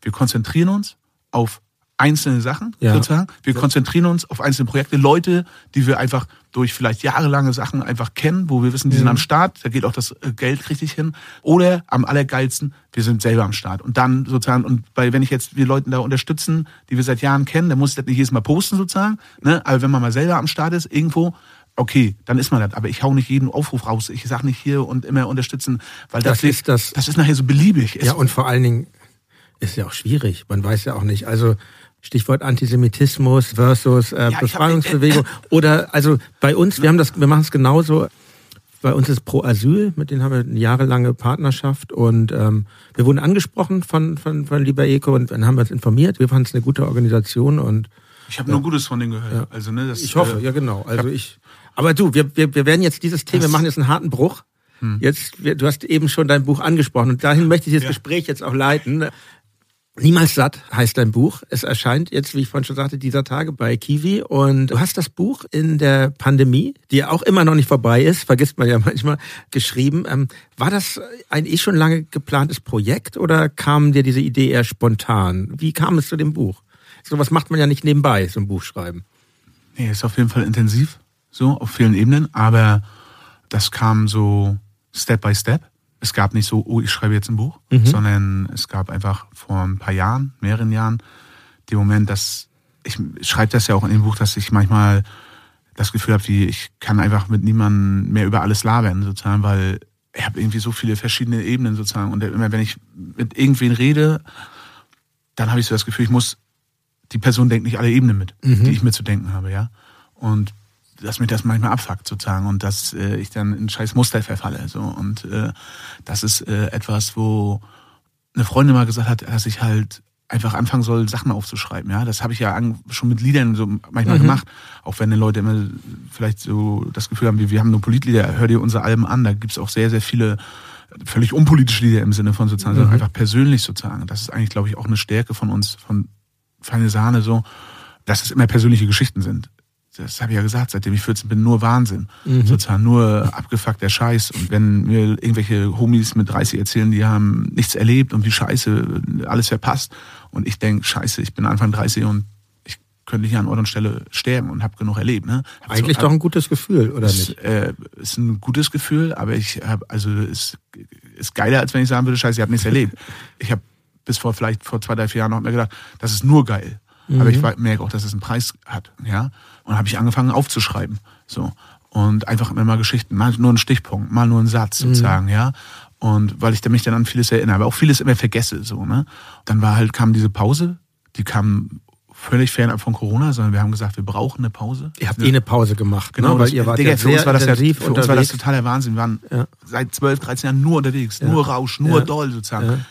wir konzentrieren uns auf einzelne Sachen Ja. sozusagen. Wir konzentrieren uns auf einzelne Projekte, Leute, die wir einfach durch vielleicht jahrelange Sachen einfach kennen, wo wir wissen, die sind am Start, da geht auch das äh, Geld richtig hin. Oder am allergeilsten, wir sind selber am Start. Und dann sozusagen, und bei, wenn ich jetzt wir Leuten da unterstützen, die wir seit Jahren kennen, dann muss ich das nicht jedes Mal posten sozusagen. Ne? Aber wenn man mal selber am Start ist, irgendwo, okay, dann ist man das. Aber ich hau nicht jeden Aufruf raus. Ich sag nicht hier und immer unterstützen, weil das, Das ist das- das ist nachher so beliebig. Ja, und vor allen Dingen ist ja auch schwierig. Man weiß ja auch nicht. Also Stichwort Antisemitismus versus äh, ich hab- Befreiungsbewegung. Oder also bei uns, wir haben das, wir machen es genauso. Bei uns ist Pro Asyl, mit denen haben wir eine jahrelange Partnerschaft und ähm, wir wurden angesprochen von, von, von Lieber Eko und dann haben wir uns informiert. Wir fanden es eine gute Organisation und ich habe nur Gutes von denen gehört. Also, ne, das, ich hoffe, äh, ja genau. Also ich. Aber du, wir, wir, wir werden jetzt dieses Thema, wir machen jetzt einen harten Bruch. Hm. Jetzt, wir, du hast eben schon dein Buch angesprochen und dahin möchte ich das Ja. Gespräch jetzt auch leiten. Niemals satt heißt dein Buch. Es erscheint jetzt, wie ich vorhin schon sagte, dieser Tage bei Kiwi. Und du hast das Buch in der Pandemie, die ja auch immer noch nicht vorbei ist, vergisst man ja manchmal, geschrieben. Ähm, war das ein eh schon lange geplantes Projekt oder kam dir diese Idee eher spontan? Wie kam es zu dem Buch? Sowas macht man ja nicht nebenbei, so ein Buch schreiben. Nee, ist auf jeden Fall intensiv, so auf vielen Ebenen, aber das kam so Step by Step. Es gab nicht so, oh, ich schreibe jetzt ein Buch, sondern es gab einfach vor ein paar Jahren, mehreren Jahren, dem Moment, dass ich schreibe das ja auch in dem Buch, dass ich manchmal das Gefühl habe, wie ich kann einfach mit niemandem mehr über alles labern, sozusagen, weil ich habe irgendwie so viele verschiedene Ebenen sozusagen. Und immer wenn ich mit irgendwen rede, dann habe ich so das Gefühl, ich muss, die Person denkt nicht alle Ebenen mit, mhm. die ich mir zu denken habe, ja. Und dass mich das manchmal abfuckt sozusagen und dass äh, ich dann in scheiß Muster verfalle. So. Und äh, das ist äh, etwas, wo eine Freundin mal gesagt hat, dass ich halt einfach anfangen soll, Sachen aufzuschreiben. Ja, das habe ich ja schon mit Liedern so manchmal mhm. gemacht. Auch wenn die Leute immer vielleicht so das Gefühl haben, wir, wir haben nur Politlieder, hör dir unsere Alben an. Da gibt's auch sehr, sehr viele völlig unpolitische Lieder im Sinne von sozusagen, mhm. sondern einfach persönlich sozusagen. Das ist eigentlich, glaube ich, auch eine Stärke von uns, von Feine Sahne so, dass es immer persönliche Geschichten sind das habe ich ja gesagt, seitdem ich 14 bin, nur Wahnsinn. Mhm. Sozusagen nur abgefuckter Scheiß. Und wenn mir irgendwelche Homies mit 30 erzählen, die haben nichts erlebt und wie scheiße, alles verpasst. Und ich denke, scheiße, ich bin Anfang 30 und ich könnte hier an Ort und Stelle sterben und habe genug erlebt. Ne? Hab Eigentlich so, doch ein gutes Gefühl, oder ist, nicht? Äh, ist ein gutes Gefühl, aber ich habe, also ist, ist geiler, als wenn ich sagen würde, scheiße, ich habe nichts erlebt. Ich habe bis vor vielleicht vor zwei, drei, vier Jahren noch mehr gedacht, das ist nur geil. Mhm. Aber ich merke auch, dass es einen Preis hat. Ja? Und habe ich angefangen aufzuschreiben. So. Und einfach immer mal Geschichten, mal nur ein Stichpunkt, mal nur ein Satz mhm. sozusagen, mhm. ja. Und weil ich mich dann an vieles erinnere, aber auch vieles immer vergesse, so, ne. Dann war halt, kam diese Pause, die kam völlig fernab von Corona, sondern wir haben gesagt, wir brauchen eine Pause. Ihr habt eh eine Pause gemacht, genau, ne? weil ihr wart Digga, ja für uns war das ja, für uns war das totaler Wahnsinn. Wir waren ja. seit 12, 13 Jahren nur unterwegs, ja. nur Rausch, nur Doll sozusagen.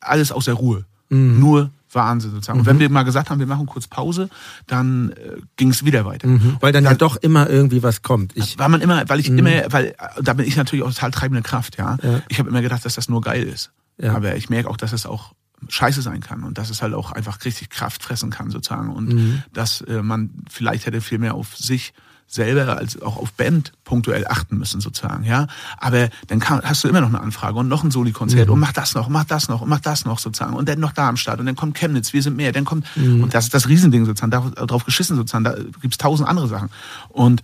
Alles aus der Ruhe. Mhm. Nur Wahnsinn sozusagen. Mhm. Und wenn wir mal gesagt haben, wir machen kurz Pause, dann äh, ging es wieder weiter. Mhm. Weil dann, dann, ja doch immer irgendwie was kommt. Ich, war man immer, weil ich mhm. immer, weil äh, da bin ich natürlich auch total treibende Kraft, ja. ja. Ich habe immer gedacht, dass das nur geil ist. Ja. Aber ich merke auch, dass es auch scheiße sein kann und dass es halt auch einfach richtig Kraft fressen kann sozusagen und mhm. dass äh, man vielleicht hätte viel mehr auf sich selber als auch auf Band punktuell achten müssen sozusagen, ja. Aber dann kann, hast du immer noch eine Anfrage und noch ein Soli-Konzert mhm. und mach das noch, mach das noch und mach das noch sozusagen und dann noch Darmstadt und dann kommt Chemnitz, wir sind mehr, dann kommt mhm. und das ist das Riesending sozusagen, darauf geschissen sozusagen, da gibt's tausend andere Sachen und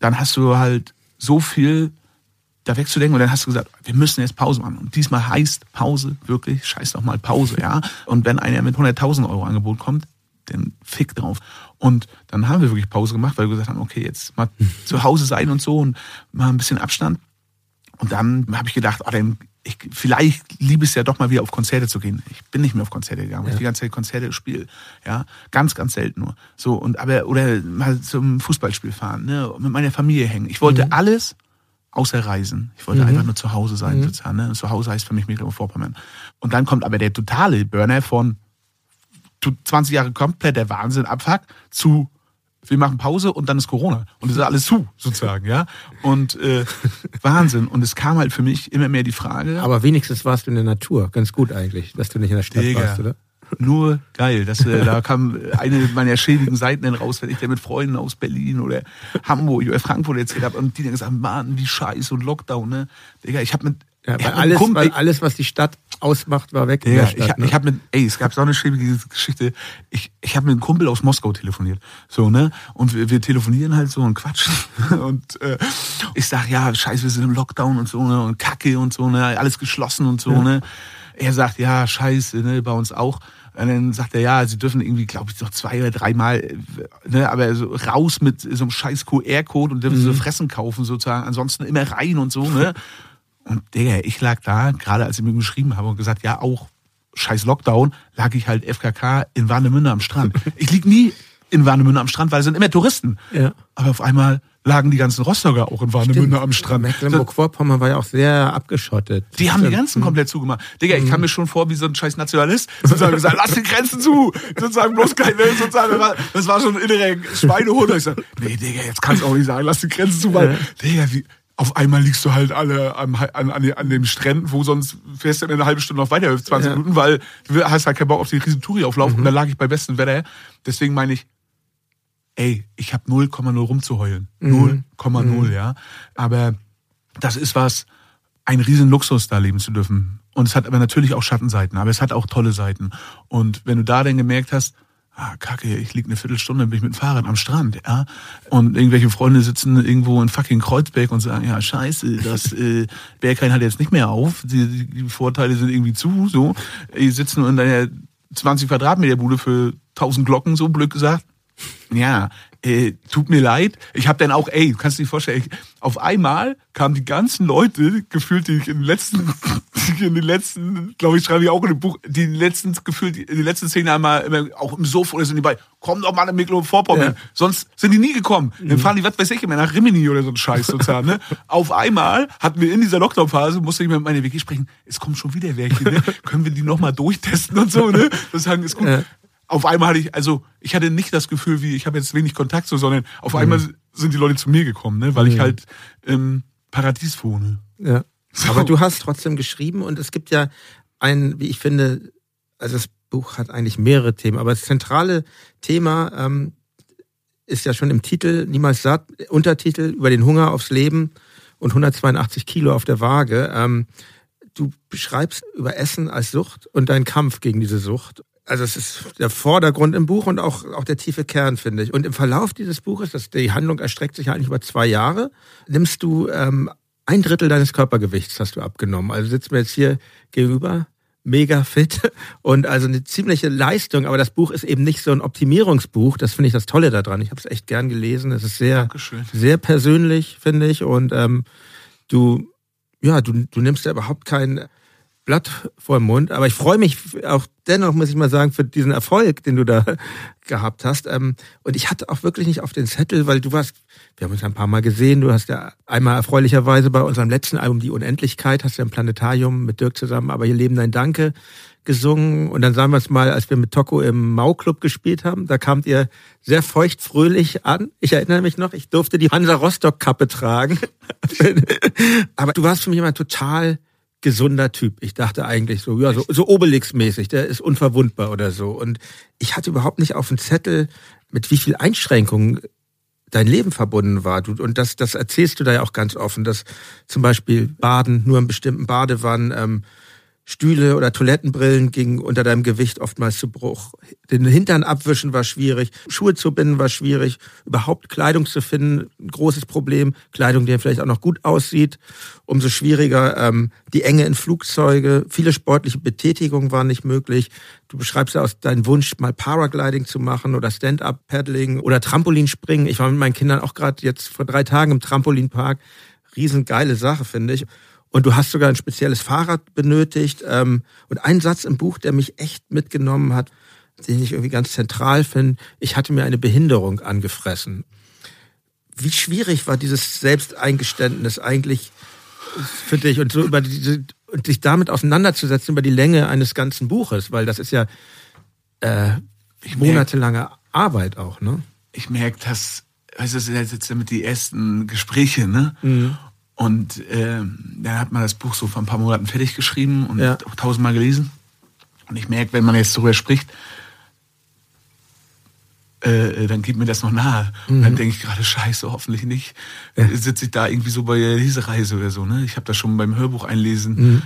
dann hast du halt so viel da wegzudenken und dann hast du gesagt, wir müssen jetzt Pause machen. Und diesmal heißt Pause wirklich, scheiß doch mal Pause, ja. Und wenn einer mit 100.000 Euro Angebot kommt, den Fick drauf. Und dann haben wir wirklich Pause gemacht, weil wir gesagt haben, okay, jetzt mal zu Hause sein und so und mal ein bisschen Abstand. Und dann habe ich gedacht, oh, dann, ich, vielleicht liebe es ja doch mal wieder auf Konzerte zu gehen. Ich bin nicht mehr auf Konzerte gegangen, weil ja. ich die ganze Zeit Konzerte spiele. Ja, ganz, ganz selten nur. So und aber oder mal zum Fußballspiel fahren, ne, mit meiner Familie hängen. Ich wollte mhm. alles außer Reisen. Ich wollte mhm. einfach nur zu Hause sein, mhm. sozusagen. Ne? Zu Hause heißt für mich Mecklenburg-Vorpommern. Und dann kommt aber der totale Burner von 20 Jahre komplett der Wahnsinn abfuck zu wir machen Pause und dann ist Corona und es ist alles zu sozusagen, ja. Und äh, Wahnsinn. Und es kam halt für mich immer mehr die Frage. Aber wenigstens warst du in der Natur, ganz gut eigentlich, dass du nicht in der Stadt Digga, warst, oder? Nur geil. Das, äh, da kam eine meiner schädigen Seiten dann raus, wenn ich da mit Freunden aus Berlin oder Hamburg oder Frankfurt erzählt habe und die dann gesagt haben, Mann, wie scheiße und Lockdown, ne? Digga, ich habe mit ja, weil, alles, weil alles, was die Stadt ausmacht, war weg. Ja, Stadt, ich, ne? ich habe mit, ey, es gab so eine schwierige Geschichte. Ich, ich habe mit einem Kumpel aus Moskau telefoniert. So, ne? Und wir, wir telefonieren halt so und quatschen. Und äh, ich sag, ja, scheiße, wir sind im Lockdown und so, ne? Und Kacke und so, ne? Alles geschlossen und so, ja. ne? Er sagt, ja, scheiße, ne? Bei uns auch. Und dann sagt er, ja, sie dürfen irgendwie, glaube ich, noch zwei oder dreimal, ne, aber so raus mit so einem scheiß QR-Code und dürfen mhm. so Fressen kaufen sozusagen. Ansonsten immer rein und so, ne? Und Digga, ich lag da, gerade als ich mir geschrieben habe und gesagt, ja, auch scheiß Lockdown, lag ich halt FKK in Warnemünde am Strand. Ich lieg nie in Warnemünde am Strand, weil es sind immer Touristen. Ja. Aber auf einmal lagen die ganzen Rostocker auch in Warnemünde am Strand. Mecklenburg-Vorpommern war ja auch sehr abgeschottet. Die haben die ganzen komplett zugemacht. Digga, ich kam mhm. mir schon vor wie so ein scheiß Nationalist. Sozusagen gesagt, lass die Grenzen zu. Sozusagen bloß keine, sozusagen, das war schon ein innerer Schweinehund. Ich sag, nee, Digga, jetzt kannst du auch nicht sagen, lass die Grenzen zu, weil, Digga, wie, auf einmal liegst du halt alle an, an, an dem Stränden, wo sonst fährst du in eine halbe Stunde noch weiter, 20 ja. Minuten, weil du hast halt keinen Bock auf die riesen Touri auflaufen mhm. und da lag ich bei bestem Wetter. Deswegen meine ich, ey, ich habe 0,0 rumzuheulen. Mhm. 0,0, mhm. ja. Aber das ist was, ein riesen Luxus da leben zu dürfen. Und es hat aber natürlich auch Schattenseiten, aber es hat auch tolle Seiten. Und wenn du da dann gemerkt hast, ah, kacke, ich lieg eine Viertelstunde, bin ich mit dem Fahrrad am Strand, ja. Und irgendwelche Freunde sitzen irgendwo in fucking Kreuzberg und sagen, ja, scheiße, das äh, Berghain hat jetzt nicht mehr auf, die, die Vorteile sind irgendwie zu, so. Die sitzen in deiner 20 Quadratmeter Bude für 1000 Glocken, so blöd gesagt. Ja, äh, tut mir leid. Ich habe dann auch, ey, kannst du dir vorstellen, ich, auf einmal kamen die ganzen Leute, gefühlt, die ich in den letzten, in den letzten, glaube ich, schreibe ich auch in dem Buch, die letzten, gefühlt, in den letzten zehn Jahren mal immer, auch im Sofa oder sind die bei, komm doch mal in Mecklenburg-Vorpommern. Ja. Sonst sind die nie gekommen. Mhm. Dann fahren die, was weiß ich, immer nach Rimini oder so ein Scheiß sozusagen. Ne? auf einmal hatten wir in dieser Lockdown-Phase, musste ich mit meiner WG sprechen, es kommen schon wieder welche, ne? können wir die nochmal durchtesten und so, ne? Das sagen, ist gut. Ja auf einmal hatte ich, also ich hatte nicht das Gefühl, wie ich habe jetzt wenig Kontakt so, sondern auf mhm. einmal sind die Leute zu mir gekommen, ne, weil mhm. ich halt im Paradies wohne. Ja. So. Aber du hast trotzdem geschrieben und es gibt ja ein, wie ich finde, also das Buch hat eigentlich mehrere Themen, aber das zentrale Thema ähm, ist ja schon im Titel, niemals satt, Untertitel über den Hunger aufs Leben und 182 Kilo auf der Waage. Ähm, du beschreibst über Essen als Sucht und deinen Kampf gegen diese Sucht also es ist der Vordergrund im Buch und auch, auch der tiefe Kern, finde ich. Und im Verlauf dieses Buches, das, die Handlung erstreckt sich eigentlich über zwei Jahre, nimmst du ähm, ein Drittel deines Körpergewichts hast du abgenommen. Also sitzt mir jetzt hier gegenüber, mega fit und also eine ziemliche Leistung. Aber das Buch ist eben nicht so ein Optimierungsbuch. Das finde ich das Tolle daran. Ich habe es echt gern gelesen. Es ist sehr, Dankeschön. sehr persönlich, finde ich. Und ähm, du, ja, du, du nimmst ja überhaupt kein Blatt vor dem Mund. Aber ich freue mich auch dennoch, muss ich mal sagen, für diesen Erfolg, den du da gehabt hast. Ähm, und ich hatte auch wirklich nicht auf den Zettel, weil du warst, wir haben uns ein paar Mal gesehen, du hast ja einmal erfreulicherweise bei unserem letzten Album Die Unendlichkeit, hast ja im Planetarium mit Dirk zusammen, aber hier leben dein Danke gesungen. Und dann sagen wir es mal, als wir mit Toko im Mau-Club gespielt haben, da kamt ihr sehr feuchtfröhlich an. Ich erinnere mich noch, ich durfte die Hansa Rostock-Kappe tragen. aber du warst für mich immer total gesunder Typ. Ich dachte eigentlich so, ja, so, so Obelix-mäßig, der ist unverwundbar oder so. Und ich hatte überhaupt nicht auf dem Zettel, mit wie viel Einschränkungen dein Leben verbunden war. Und das, das erzählst du da ja auch ganz offen, dass zum Beispiel Baden nur in bestimmten Badewannen, ähm, Stühle oder Toilettenbrillen gingen unter deinem Gewicht oftmals zu Bruch. Den Hintern abwischen war schwierig, Schuhe zu binden war schwierig, überhaupt Kleidung zu finden, ein großes Problem. Kleidung, die vielleicht auch noch gut aussieht, umso schwieriger. Ähm, die Enge in Flugzeuge, viele sportliche Betätigungen waren nicht möglich. Du beschreibst ja aus deinem Wunsch, mal Paragliding zu machen oder Stand-up-Paddling oder Trampolinspringen. Ich war mit meinen Kindern auch gerade jetzt vor drei Tagen im Trampolinpark. Riesengeile Sache, finde ich. Und du hast sogar ein spezielles Fahrrad benötigt. Ähm, und ein Satz im Buch, der mich echt mitgenommen hat, den ich irgendwie ganz zentral finde, ich hatte mir eine Behinderung angefressen. Wie schwierig war dieses Selbsteingeständnis eigentlich für dich und so über diese und dich damit auseinanderzusetzen über die Länge eines ganzen Buches, weil das ist ja äh, monatelange Arbeit auch, ne? Ich merke, dass, weißt du, das sind jetzt damit die ersten Gespräche, ne? Mhm. Und äh, dann hat man das Buch so vor ein paar Monaten fertig geschrieben und ja. tausendmal gelesen. Und ich merke, wenn man jetzt darüber spricht, äh, dann geht mir das noch nahe. Mhm. Und dann denke ich gerade, scheiße, hoffentlich nicht. Ja. Sitze ich da irgendwie so bei der Lesereise oder so. Ne? Ich habe das schon beim Hörbuch einlesen mhm.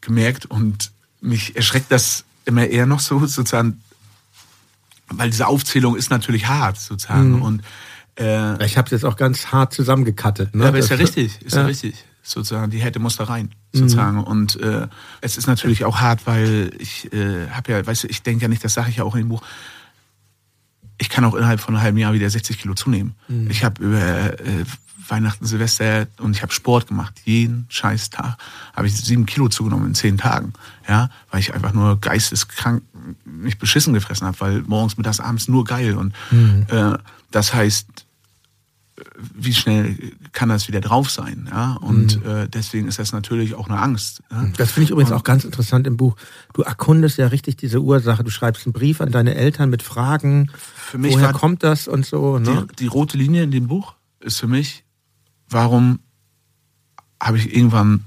gemerkt und mich erschreckt das immer eher noch so, sozusagen, weil diese Aufzählung ist natürlich hart, sozusagen. Mhm. Und äh, ich habe es jetzt auch ganz hart zusammengekattet. Ne? Ja, aber ist ja richtig, ist ja, ja richtig. Sozusagen, die hätte muss da rein, sozusagen. Mhm. Und äh, es ist natürlich auch hart, weil ich äh, habe ja, weißt du, ich denke ja nicht, das sage ich ja auch in dem Buch, ich kann auch innerhalb von einem halben Jahr wieder 60 Kilo zunehmen. Mhm. Ich habe über äh, Weihnachten, Silvester und ich habe Sport gemacht. Jeden scheiß Tag habe ich sieben Kilo zugenommen in zehn Tagen. Ja, weil ich einfach nur geisteskrank mich beschissen gefressen habe, weil morgens, mittags, abends nur geil. Und mhm. äh, das heißt, wie schnell kann das wieder drauf sein? Ja? Und mhm. äh, deswegen ist das natürlich auch eine Angst. Ja? Das finde ich übrigens auch ganz interessant im Buch. Du erkundest ja richtig diese Ursache. Du schreibst einen Brief an deine Eltern mit Fragen. Für mich woher kommt das und so? Ne? Die, die rote Linie in dem Buch ist für mich, warum habe ich irgendwann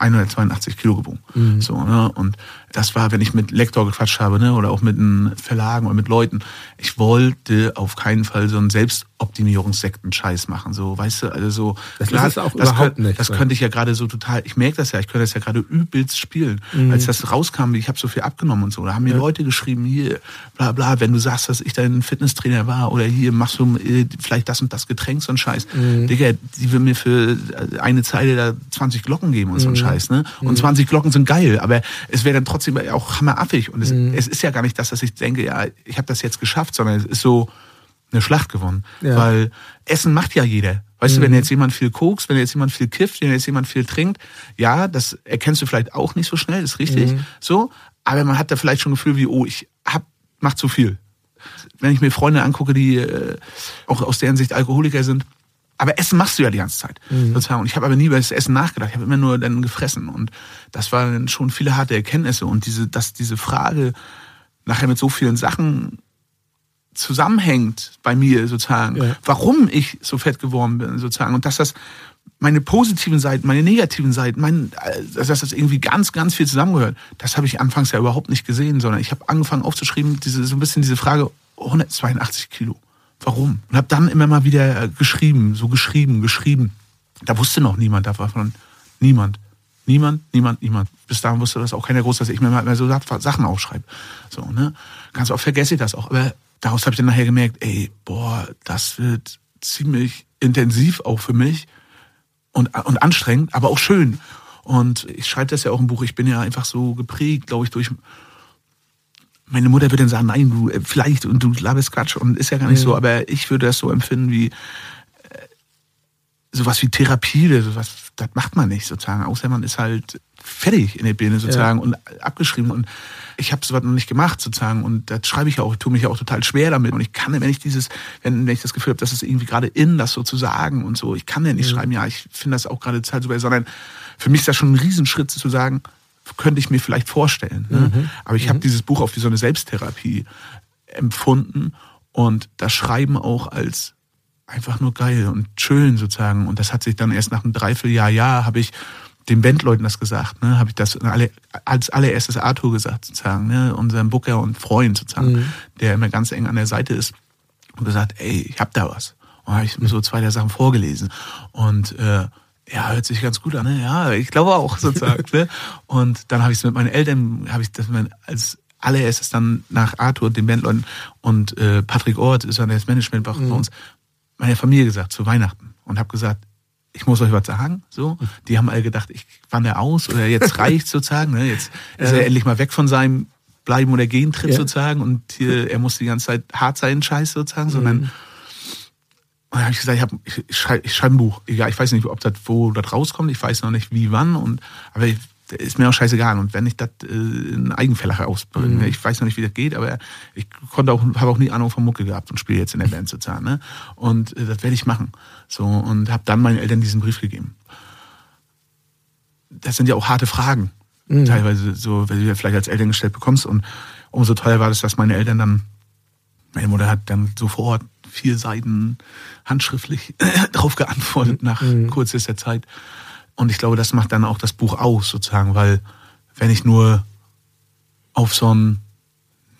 182 Kilo gewogen. Mhm. So, ne? Und das war, wenn ich mit Lektor gequatscht habe, ne, oder auch mit den Verlagen oder mit Leuten, ich wollte auf keinen Fall so einen Selbst Optimierungssekten-Scheiß machen, so, weißt du, also so. Das klar, ist auch das, überhaupt könnt, nicht. das könnte ich ja gerade so total, ich merke das ja, ich könnte das ja gerade übelst spielen. Mhm. Als das rauskam, ich habe so viel abgenommen und so, da haben mir Leute geschrieben, hier, bla bla, wenn du sagst, dass ich dein Fitnesstrainer war oder hier machst du äh, vielleicht das und das Getränk, so ein Scheiß. Mhm. Digga, die will mir für eine Zeile da 20 Glocken geben und so ein Mhm. Scheiß, ne? Und 20 Glocken sind geil, aber es wäre dann trotzdem auch hammeraffig und es, Mhm. es ist ja gar nicht das, dass ich denke, ja, ich habe das jetzt geschafft, sondern es ist so eine Schlacht gewonnen, Ja. weil Essen macht ja jeder. Weißt du, Mhm. wenn jetzt jemand viel kokst, wenn jetzt jemand viel kifft, wenn jetzt jemand viel trinkt, ja, das erkennst du vielleicht auch nicht so schnell, ist richtig, Mhm. so, aber man hat da vielleicht schon ein Gefühl wie, oh, ich hab, mach zu viel. Wenn ich mir Freunde angucke, die äh, auch aus deren Sicht Alkoholiker sind, aber Essen machst du ja die ganze Zeit. Mhm. Sozusagen. Und ich habe aber nie über das Essen nachgedacht. Ich habe immer nur dann gefressen. Und das waren schon viele harte Erkenntnisse. Und diese, dass diese Frage nachher mit so vielen Sachen zusammenhängt bei mir sozusagen, Ja. warum ich so fett geworden bin sozusagen und dass das meine positiven Seiten, meine negativen Seiten, mein, äh, dass das irgendwie ganz, ganz viel zusammengehört, das habe ich anfangs ja überhaupt nicht gesehen, sondern ich habe angefangen aufzuschreiben, diese, so ein bisschen diese Frage, 182 Kilo, warum? Und habe dann immer mal wieder äh, geschrieben, so geschrieben, geschrieben. Da wusste noch niemand davon, niemand. Niemand, niemand, niemand. Bis dahin wusste das auch keiner groß, dass ich mir mal immer so Sachen aufschreibe. So, ne? Ganz oft vergesse ich das auch. Aber daraus habe ich dann nachher gemerkt, ey, boah, das wird ziemlich intensiv auch für mich und, und anstrengend, aber auch schön. Und ich schreibe das ja auch im Buch. Ich bin ja einfach so geprägt, glaube ich, durch. Meine Mutter würde dann sagen, nein, du äh, vielleicht und du laberst Quatsch und ist ja gar nicht Mhm. so, aber ich würde das so empfinden wie äh, sowas wie Therapie, sowas, das macht man nicht sozusagen, außer man ist halt fertig in der Birne sozusagen und abgeschrieben und ich habe sowas noch nicht gemacht sozusagen und das schreibe ich ja auch, ich tue mich ja auch total schwer damit und ich kann, wenn ich dieses, wenn, wenn ich das Gefühl habe, dass es irgendwie gerade in, das so zu sagen und so, ich kann ja nicht schreiben, ja, ich finde das auch gerade total super, sondern für mich ist das schon ein Riesenschritt zu sagen, könnte ich mir vielleicht vorstellen. Ne? Aber ich habe dieses Buch auch wie so eine Selbsttherapie empfunden und das Schreiben auch als einfach nur geil und schön sozusagen. Und das hat sich dann erst nach einem Dreivierteljahr, Jahr, habe ich den Bandleuten das gesagt, ne, habe ich das alle, als allererstes Arthur gesagt sozusagen, ne, unserem Booker und Freund sozusagen, Mhm. der immer ganz eng an der Seite ist und gesagt, ey, ich hab da was. Und habe ich mir so zwei der Sachen vorgelesen und äh, ja, hört sich ganz gut an, ne? Ja, ich glaube auch sozusagen. ne? Und dann habe ich es mit meinen Eltern, habe ich das mit, als allererstes dann nach Arthur, den Bandleuten und äh, Patrick Ort ist dann das Management bei uns, meiner Familie gesagt zu Weihnachten und habe gesagt, ich muss euch was sagen. So, die haben alle gedacht, ich wandere aus oder jetzt reicht sozusagen. Ne? Jetzt ist er endlich mal weg von seinem Bleiben oder Gehen Trip Ja. sozusagen und hier, er muss die ganze Zeit hart sein Scheiß sozusagen, sondern und dann habe ich gesagt, ich, hab, ich, ich schreibe ich schreib ein Buch. Egal, ich weiß nicht, ob das wo das rauskommt. Ich weiß noch nicht, wie, wann. Und aber ich, ist mir auch scheißegal. Und wenn ich das äh, in Eigenverlag ausbringe, ich weiß noch nicht, wie das geht, aber ich konnte auch, habe auch nie Ahnung von Mucke gehabt und spiele jetzt in der Band sozusagen. Ne? Und äh, das werde ich machen. So und habe dann meinen Eltern diesen Brief gegeben. Das sind ja auch harte Fragen, teilweise so, wenn du ja vielleicht als Eltern gestellt bekommst. Und umso teuer war das, dass meine Eltern dann meine Mutter hat dann sofort vier Seiten handschriftlich drauf geantwortet nach kürzester Zeit. Und ich glaube, das macht dann auch das Buch aus, sozusagen, weil wenn ich nur auf so ein,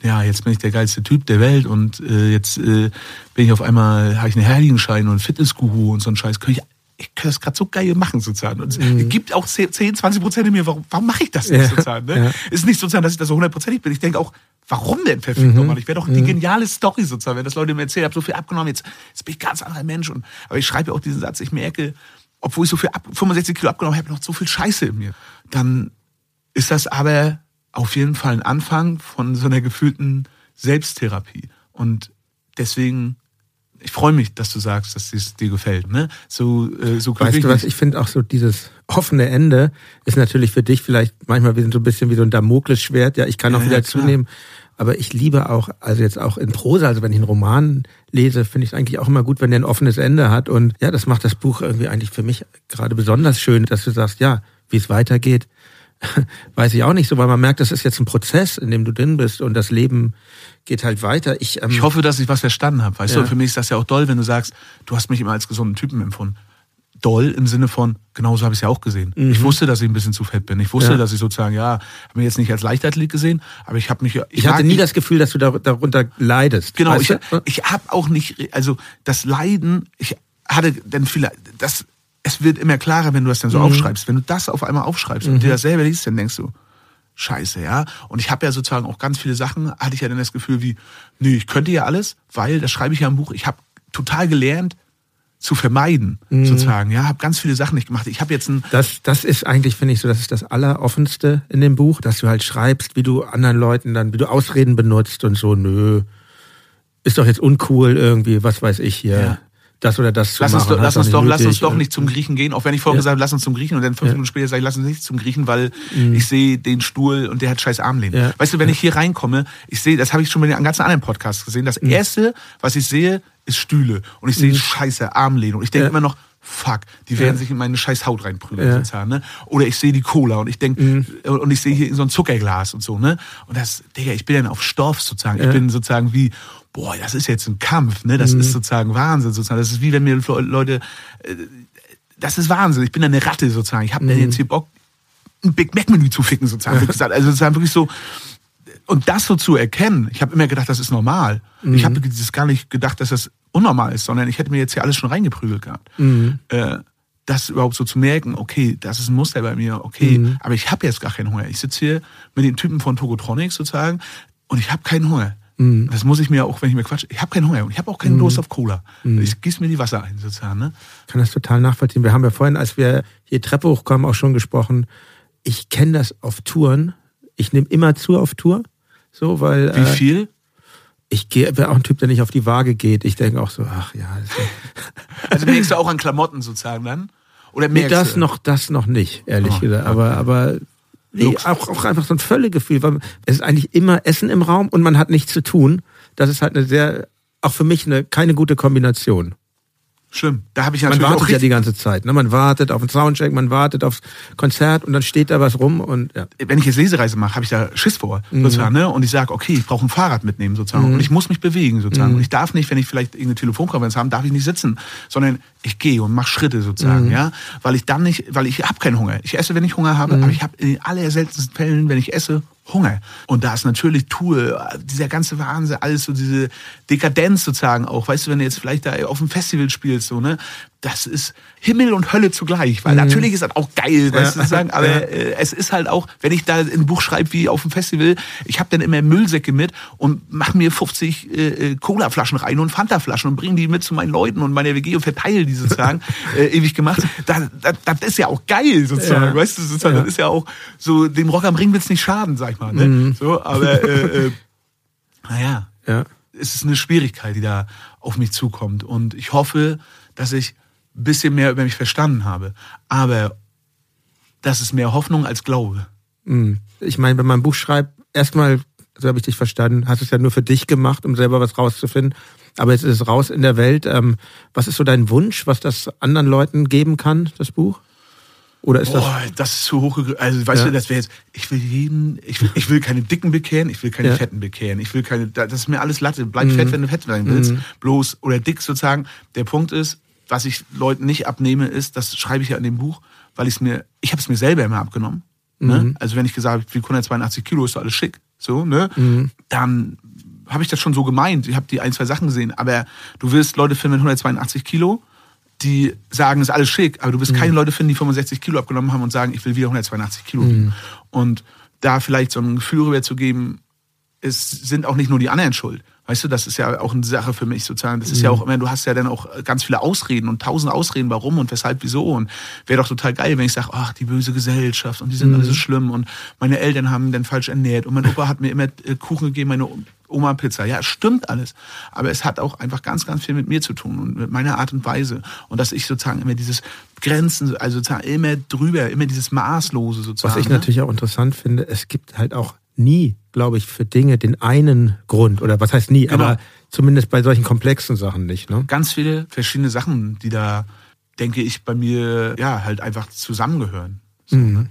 ja, jetzt bin ich der geilste Typ der Welt und äh, jetzt äh, bin ich auf einmal, habe ich einen Heiligenschein und Fitnessguru und so ein Scheiß, könnte ich, ich könnte das gerade so geil machen, sozusagen. Und es gibt auch 10, 10, 20 Prozent in mir, warum, warum mache ich das nicht, Ja, sozusagen? Ne? ja. Ist nicht sozusagen, dass ich da so hundertprozentig bin. Ich denke auch, warum denn verfickt nochmal? Ich wäre doch die geniale Story sozusagen, wenn das Leute mir erzählen, ich habe so viel abgenommen, jetzt, jetzt bin ich ein ganz anderer Mensch. Und, aber ich schreibe ja auch diesen Satz, ich merke, obwohl ich so viel ab, 65 Kilo abgenommen habe, noch so viel Scheiße in mir. Dann ist das aber auf jeden Fall ein Anfang von so einer gefühlten Selbsttherapie. Und deswegen, ich freue mich, dass du sagst, dass es dir gefällt. Ne? So, äh, so Weißt du was, ich finde auch so dieses offene Ende ist natürlich für dich vielleicht manchmal wie so ein bisschen wie so ein Damoklesschwert. Ja, ich kann auch Ja, wieder ja, zunehmen. Aber ich liebe auch, also jetzt auch in Prosa, also wenn ich einen Roman lese, finde ich es eigentlich auch immer gut, wenn der ein offenes Ende hat. Und ja, das macht das Buch irgendwie eigentlich für mich gerade besonders schön, dass du sagst, ja, wie es weitergeht, weiß ich auch nicht so, weil man merkt, das ist jetzt ein Prozess, in dem du drin bist und das Leben geht halt weiter. Ich, ähm, Ich hoffe, dass ich was verstanden habe. Weißt Ja. du, für mich ist das ja auch toll, wenn du sagst, du hast mich immer als gesunden Typen empfunden. doll im Sinne von, genauso habe ich es ja auch gesehen. Mhm. Ich wusste, dass ich ein bisschen zu fett bin. Ich wusste, Ja. dass ich sozusagen, ja, habe mich jetzt nicht als Leichtathlet gesehen, aber ich habe mich. Ich, Ich hatte nie das Gefühl, dass du da, darunter leidest. Genau, weißt ich, du? ich habe auch nicht, also das Leiden, ich hatte dann vielleicht, das, es wird immer klarer, wenn du das dann so Mhm. aufschreibst. Wenn du das auf einmal aufschreibst und dir das selber liest, dann denkst du, scheiße, ja. Und ich habe ja sozusagen auch ganz viele Sachen, hatte ich ja dann das Gefühl wie, nee, ich könnte ja alles, weil, das schreibe ich ja im Buch, ich habe total gelernt zu vermeiden, Mhm. sozusagen, ja, habe ganz viele Sachen nicht gemacht. Ich habe jetzt ein, Das, das ist eigentlich, finde ich, so, das ist das Alleroffenste in dem Buch, dass du halt schreibst, wie du anderen Leuten dann, wie du Ausreden benutzt und so, nö, ist doch jetzt uncool irgendwie, was weiß ich hier, Ja. Das oder das zu Lass uns, machen. doch, lass uns nicht doch, lass uns doch nicht zum Griechen gehen, auch wenn ich vorher Ja. gesagt habe, lass uns zum Griechen und dann fünf Ja. Minuten später sage ich, lass uns nicht zum Griechen, weil ich sehe den Stuhl und der hat scheiß Armlehnen. Ja. Weißt du, wenn ich hier reinkomme, ich sehe, das habe ich schon bei den ganzen anderen Podcasts gesehen, das erste, was ich sehe, ist Stühle und ich sehe scheiße Armlehnen und ich denke immer noch, fuck, die werden Ja. sich in meine scheiß Haut reinprügeln. Ja. sozusagen, Ne? Oder ich sehe die Cola und ich denke, und ich sehe hier so ein Zuckerglas und so, ne? Und das, Digga, ich bin dann auf Stoff sozusagen. Ich Ja. bin sozusagen wie, boah, das ist jetzt ein Kampf, ne? Das ist sozusagen Wahnsinn sozusagen. Das ist wie wenn mir Leute, äh, das ist Wahnsinn. Ich bin eine Ratte sozusagen. Ich habe Mhm. jetzt hier Bock, ein Big Mac Menü zu ficken sozusagen. Also sozusagen wirklich so, und das so zu erkennen, ich habe immer gedacht, das ist normal. Mhm. Ich habe das gar nicht gedacht, dass das unnormal ist, sondern ich hätte mir jetzt hier alles schon reingeprügelt gehabt. Mhm. Äh, das überhaupt so zu merken, okay, das ist ein Muster bei mir, okay, Mhm. aber ich habe jetzt gar keinen Hunger. Ich sitze hier mit den Typen von Togotronics sozusagen und ich habe keinen Hunger. Mhm. Das muss ich mir auch, wenn ich mir quatsche, ich habe keinen Hunger und ich habe auch keinen Durst auf Cola. Ich gieße mir die Wasser ein sozusagen. Ne? kann das total nachvollziehen. Wir haben ja vorhin, als wir hier Treppe hochkommen, auch schon gesprochen. Ich kenne das auf Touren. Ich nehme immer zu auf Tour. So, weil Wie äh, viel? ich gehe, bin auch ein Typ, der nicht auf die Waage geht. Ich denke auch so, ach ja, ist, Also merkst du auch an Klamotten sozusagen dann? Oder nee, merkst das du? noch, das noch nicht, ehrlich Oh, gesagt. Aber, aber nee, auch, auch einfach so ein Völlegefühl, weil es ist eigentlich immer Essen im Raum und man hat nichts zu tun. Das ist halt eine sehr, auch für mich eine keine gute Kombination. Schlimm. Da habe ich Man natürlich auch wartet ja die ganze Zeit. Ne? Man wartet auf den Soundcheck, man wartet aufs Konzert und dann steht da was rum und ja. wenn ich jetzt Lesereise mache, habe ich da Schiss vor, Mhm. sozusagen, ne? Und ich sage, okay, ich brauche ein Fahrrad mitnehmen, sozusagen. Und ich muss mich bewegen, Mhm. sozusagen. Und ich darf nicht, wenn ich vielleicht irgendeine Telefonkonferenz habe, darf ich nicht sitzen, sondern ich gehe und mache Schritte, sozusagen, Mhm. ja? Weil ich dann nicht, weil ich habe keinen Hunger. Ich esse, wenn ich Hunger Mhm. habe, aber ich habe in den allerseltensten Fällen, wenn ich esse, Hunger. Und da ist natürlich Tour, dieser ganze Wahnsinn, alles so diese Dekadenz sozusagen auch. Weißt du, wenn du jetzt vielleicht da auf dem Festival spielst, so, ne? Das ist Himmel und Hölle zugleich. Weil natürlich ist das auch geil, weißt du, sozusagen, aber äh, es ist halt auch, wenn ich da ein Buch schreibe wie auf dem Festival, ich habe dann immer Müllsäcke mit und mache mir 50 äh, äh, Cola-Flaschen rein und Fanta-Flaschen und bringe die mit zu meinen Leuten und meiner WG und verteile die sozusagen, äh, ewig gemacht. Das, das, das ist ja auch geil sozusagen, Ja. weißt du, sozusagen, Ja. das ist ja auch so, dem Rock am Ring wird's nicht schaden, sag ich mal. Ne? So, aber äh, äh, naja, Ja. es ist eine Schwierigkeit, die da auf mich zukommt. Und ich hoffe, dass ich ein bisschen mehr über mich verstanden habe. Aber das ist mehr Hoffnung als Glaube. Mhm. Ich meine, wenn man ein Buch schreibt, erstmal, so habe ich dich verstanden, hast du es ja nur für dich gemacht, um selber was rauszufinden. Aber jetzt ist es raus in der Welt. Ähm, was ist so dein Wunsch, was das anderen Leuten geben kann, das Buch? Oder ist das. Boah, das ist zu hoch. Also, weißt Ja. du, das wäre jetzt, ich will jeden, ich will, ich will keine Dicken bekehren, ich will keine Ja. Fetten bekehren, ich will keine, das ist mir alles Latte. Bleib fett, wenn du fett sein willst. Bloß, oder dick sozusagen. Der Punkt ist, was ich Leuten nicht abnehme, ist, das schreibe ich ja in dem Buch, weil ich es mir, ich habe es mir selber immer abgenommen. Ne? Also, wenn ich gesagt habe, ich wiege 182 Kilo, ist doch alles schick. So, ne? Dann habe ich das schon so gemeint. Ich habe die ein, zwei Sachen gesehen. Aber du wirst Leute finden mit 182 Kilo, die sagen, ist alles schick, aber du wirst keine Leute finden, die 65 Kilo abgenommen haben und sagen, ich will wieder 182 Kilo wiegen. Und da vielleicht so ein Gefühl rüber zu geben, es sind auch nicht nur die anderen schuld. Weißt du, das ist ja auch eine Sache für mich sozusagen. Das ist ja auch immer, du hast ja dann auch ganz viele Ausreden und tausend Ausreden, warum und weshalb, wieso. Und wäre doch total geil, wenn ich sage, ach, die böse Gesellschaft und die sind alle so schlimm und meine Eltern haben dann falsch ernährt und mein Opa hat mir immer äh, Kuchen gegeben, meine Oma Pizza. Ja, stimmt alles. Aber es hat auch einfach ganz, ganz viel mit mir zu tun und mit meiner Art und Weise. Und dass ich sozusagen immer dieses Grenzen, also sozusagen immer drüber, immer dieses Maßlose sozusagen. Was ich ne? natürlich auch interessant finde, es gibt halt auch nie, glaube ich, für Dinge den einen Grund. Oder was heißt nie, Genau. aber zumindest bei solchen komplexen Sachen nicht. Ne? ganz viele verschiedene Sachen, die da, denke ich, bei mir ja halt einfach zusammengehören. So, ne?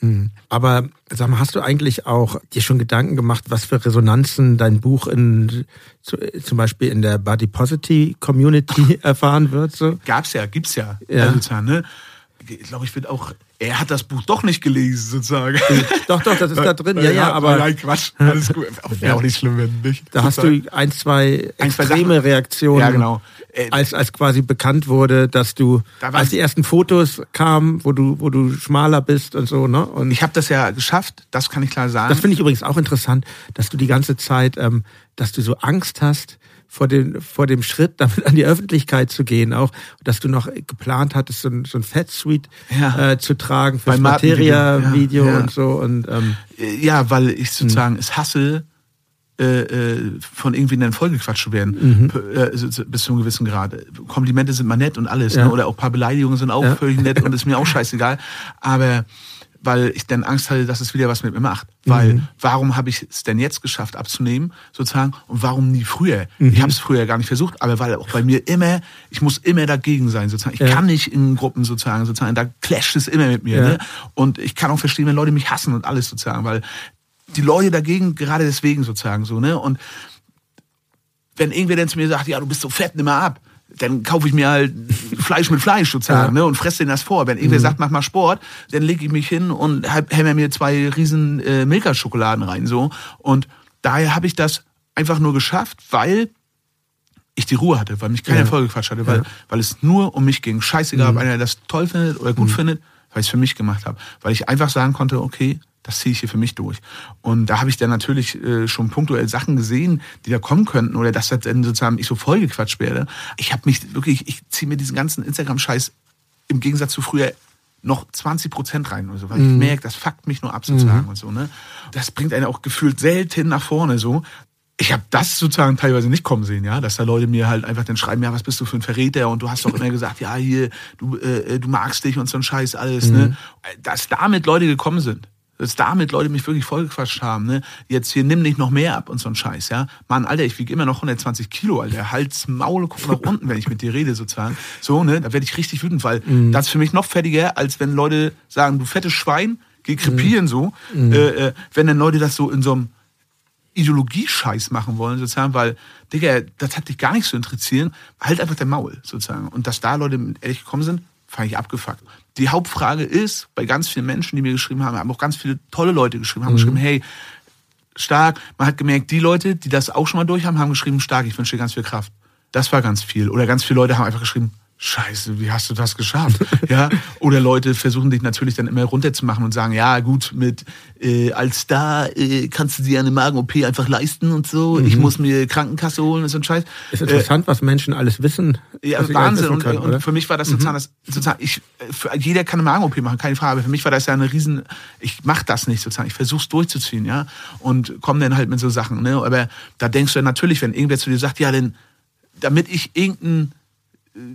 Mhm. Aber sag mal, hast du eigentlich auch dir schon Gedanken gemacht, was für Resonanzen dein Buch in zum Beispiel in der Body Positive Community erfahren wird? So? Gab's ja, gibt's ja. ja. Also, ne? Ich glaube, ich wird auch er hat das Buch doch nicht gelesen, sozusagen. Doch, doch, das ist da drin. Ja, ja, aber. Nein, Quatsch. Alles gut. Wäre auch nicht schlimm, wenn nicht. Da hast du ein, zwei extreme ein, Reaktionen. Ja, genau. Äh, als, als quasi bekannt wurde, dass du, da als die ersten Fotos kamen, wo du, wo du schmaler bist und so, ne? Und ich habe das ja geschafft, das kann ich klar sagen. Das finde ich übrigens auch interessant, dass du die ganze Zeit, ähm, dass du so Angst hast, vor dem, vor dem Schritt, damit an die Öffentlichkeit zu gehen, auch, dass du noch geplant hattest, so ein, so ein Fat Suite ja. äh, zu tragen fürs Materia-Video ja, ja. und so. Und, ähm, ja, weil ich sozusagen es hasse, äh, äh, von irgendwie in den vollgequatscht zu werden, mhm. äh, bis zu einem gewissen Grad. Komplimente sind mal nett und alles, ne? oder auch ein paar Beleidigungen sind auch völlig nett und ist mir auch scheißegal. Aber weil ich dann Angst hatte, dass es wieder was mit mir macht. Weil mhm. warum habe ich es denn jetzt geschafft abzunehmen, sozusagen, und warum nie früher? Mhm. Ich habe es früher gar nicht versucht, aber weil auch bei mir immer, ich muss immer dagegen sein, sozusagen. Ich ja. kann nicht in Gruppen sozusagen, sozusagen, da clasht es immer mit mir. Ja. Ne? Und ich kann auch verstehen, wenn Leute mich hassen und alles sozusagen, weil die Leute dagegen gerade deswegen sozusagen so, ne? Und wenn irgendwer dann zu mir sagt, ja, du bist so fett, nimm mal ab dann kaufe ich mir halt Fleisch mit Fleisch sozusagen ja. ne, und fresse denen das vor. Wenn irgendwer mhm. sagt, mach mal Sport, dann lege ich mich hin und hämmer mir zwei riesen äh, Milka-Schokoladen rein. so Und daher habe ich das einfach nur geschafft, weil ich die Ruhe hatte, weil mich keiner ja. vollgequatscht hatte, weil, ja. weil es nur um mich ging. Scheißegal, mhm. ob einer das toll findet oder gut mhm. findet, weil ich es für mich gemacht habe. Weil ich einfach sagen konnte, okay, das ziehe ich hier für mich durch. Und da habe ich dann natürlich äh, schon punktuell Sachen gesehen, die da kommen könnten oder dass das dann sozusagen ich so vollgequatscht werde. Ich habe mich wirklich, ich ziehe mir diesen ganzen Instagram-Scheiß im Gegensatz zu früher noch 20 Prozent rein, so, weil mhm. ich merke, das fuckt mich nur ab sozusagen mhm. und so. Ne? Das bringt einen auch gefühlt selten nach vorne so. Ich habe das sozusagen teilweise nicht kommen sehen, ja, dass da Leute mir halt einfach dann schreiben, ja, was bist du für ein Verräter und du hast doch immer gesagt, ja, hier, du, äh, du magst dich und so ein Scheiß alles, ne? mhm. ne? Dass damit Leute gekommen sind dass damit Leute mich wirklich vollgequatscht haben, ne? Jetzt hier nimm nicht noch mehr ab und so ein Scheiß, ja? Mann, Alter, ich wiege immer noch 120 Kilo, Alter. Hals, Maul, guck nach unten, wenn ich mit dir rede, sozusagen. So, ne? Da werde ich richtig wütend, weil mhm. das ist für mich noch fertiger, als wenn Leute sagen, du fettes Schwein, geh krepieren mhm. so. Mhm. Äh, äh, wenn dann Leute das so in so einem Ideologiescheiß machen wollen, sozusagen, weil, Digga, das hat dich gar nicht so interessieren, halt einfach der Maul, sozusagen. Und dass da Leute ehrlich gekommen sind, fand ich abgefuckt die Hauptfrage ist, bei ganz vielen Menschen, die mir geschrieben haben, haben auch ganz viele tolle Leute geschrieben, haben mhm. geschrieben, hey, stark. Man hat gemerkt, die Leute, die das auch schon mal durch haben, haben geschrieben, stark, ich wünsche dir ganz viel Kraft. Das war ganz viel. Oder ganz viele Leute haben einfach geschrieben, Scheiße, wie hast du das geschafft? ja, oder Leute versuchen dich natürlich dann immer runterzumachen und sagen, ja gut, mit äh, als Star äh, kannst du dir eine Magen-OP einfach leisten und so. Mhm. Ich muss mir Krankenkasse holen und so ein Scheiß. Ist interessant, äh, was Menschen alles wissen. Ja, Wahnsinn. Können, und, und, für mich war das sozusagen, mhm. das, sozusagen ich, für, jeder kann eine Magen-OP machen, keine Frage. Aber für mich war das ja eine riesen, ich mach das nicht sozusagen. Ich versuch's durchzuziehen, ja. Und komme dann halt mit so Sachen. Ne? Aber da denkst du natürlich, wenn irgendwer zu dir sagt, ja, denn damit ich irgendein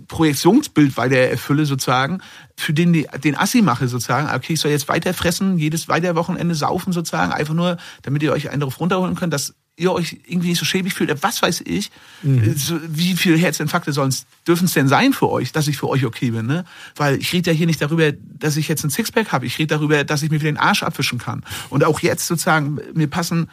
Projektionsbild weiter erfülle sozusagen, für den den Assi mache sozusagen. Okay, ich soll jetzt weiter fressen, jedes weiter Wochenende saufen sozusagen, einfach nur, damit ihr euch einen darauf runterholen könnt, dass ihr euch irgendwie nicht so schäbig fühlt. Was weiß ich, mhm. so, wie viele Herzinfarkte sollen dürfen es denn sein für euch, dass ich für euch okay bin, ne? Weil ich rede ja hier nicht darüber, dass ich jetzt ein Sixpack habe. Ich rede darüber, dass ich mir wieder den Arsch abwischen kann. Und auch jetzt sozusagen, mir passen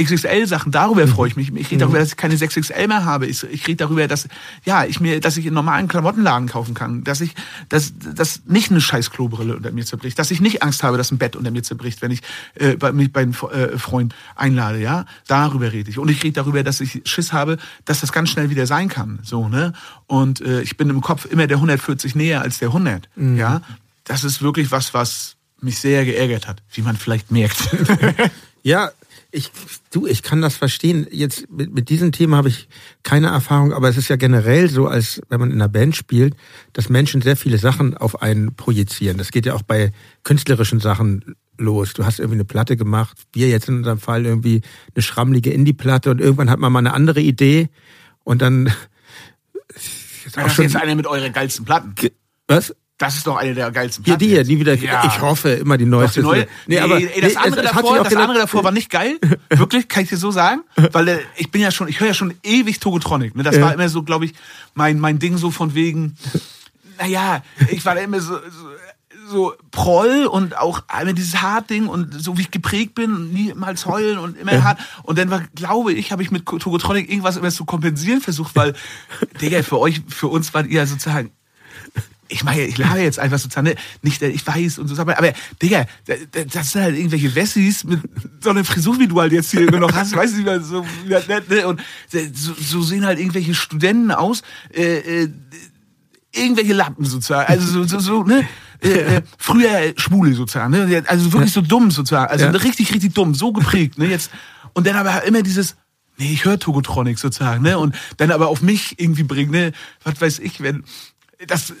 XXL-Sachen, darüber mhm. freue ich mich. Ich rede darüber, dass ich keine 6XL mehr habe. Ich, ich rede darüber, dass, ja, ich mir, dass ich in normalen Klamottenladen kaufen kann. Dass ich, dass, dass nicht eine scheiß Klobrille unter mir zerbricht. Dass ich nicht Angst habe, dass ein Bett unter mir zerbricht, wenn ich äh, bei, mich bei einem äh, Freund einlade, ja. Darüber rede ich. Und ich rede darüber, dass ich Schiss habe, dass das ganz schnell wieder sein kann. So, ne? Und äh, ich bin im Kopf immer der 140 näher als der 100. Mhm. Ja. Das ist wirklich was, was mich sehr geärgert hat, wie man vielleicht merkt. ja, ich, du, ich kann das verstehen. Jetzt mit, mit diesem Thema habe ich keine Erfahrung, aber es ist ja generell so, als wenn man in einer Band spielt, dass Menschen sehr viele Sachen auf einen projizieren. Das geht ja auch bei künstlerischen Sachen los. Du hast irgendwie eine Platte gemacht, wir jetzt in unserem Fall irgendwie eine schrammlige Indie-Platte und irgendwann hat man mal eine andere Idee und dann. Ist auch schon, jetzt eine mit euren geilsten Platten. Was? Das ist doch eine der geilsten Platten. Hier, die hier, nie wieder. Ja. Ich hoffe, immer die neueste. Die neue? Nee, nee, aber ey, das, nee, andere, davor, das andere davor war nicht geil. Wirklich, kann ich dir so sagen? Weil äh, ich bin ja schon, ich höre ja schon ewig Togotronic. Ne? Das ja. war immer so, glaube ich, mein, mein Ding so von wegen, naja, ich war da immer so, so so Proll und auch einmal dieses Hartding und so wie ich geprägt bin, niemals heulen und immer ja. hart. Und dann war, glaube ich, habe ich mit Togotronic irgendwas immer zu kompensieren versucht, weil, Digga, für euch, für uns war ihr sozusagen ich meine, ich lache jetzt einfach sozusagen, ne? nicht, ich weiß und so, aber, aber Digga, das sind halt irgendwelche Wessis mit so einer Frisur, wie du halt jetzt hier immer noch hast, weißt du, so, ne? und so, so sehen halt irgendwelche Studenten aus, äh, äh, irgendwelche Lappen sozusagen, also so, so, so ne? Äh, äh, früher Schwule sozusagen, ne? also wirklich so dumm sozusagen, also ja. richtig, richtig dumm, so geprägt, ne? Jetzt, und dann aber immer dieses, nee, ich höre Togotronic sozusagen, ne? Und dann aber auf mich irgendwie bringen, ne? Was weiß ich, wenn das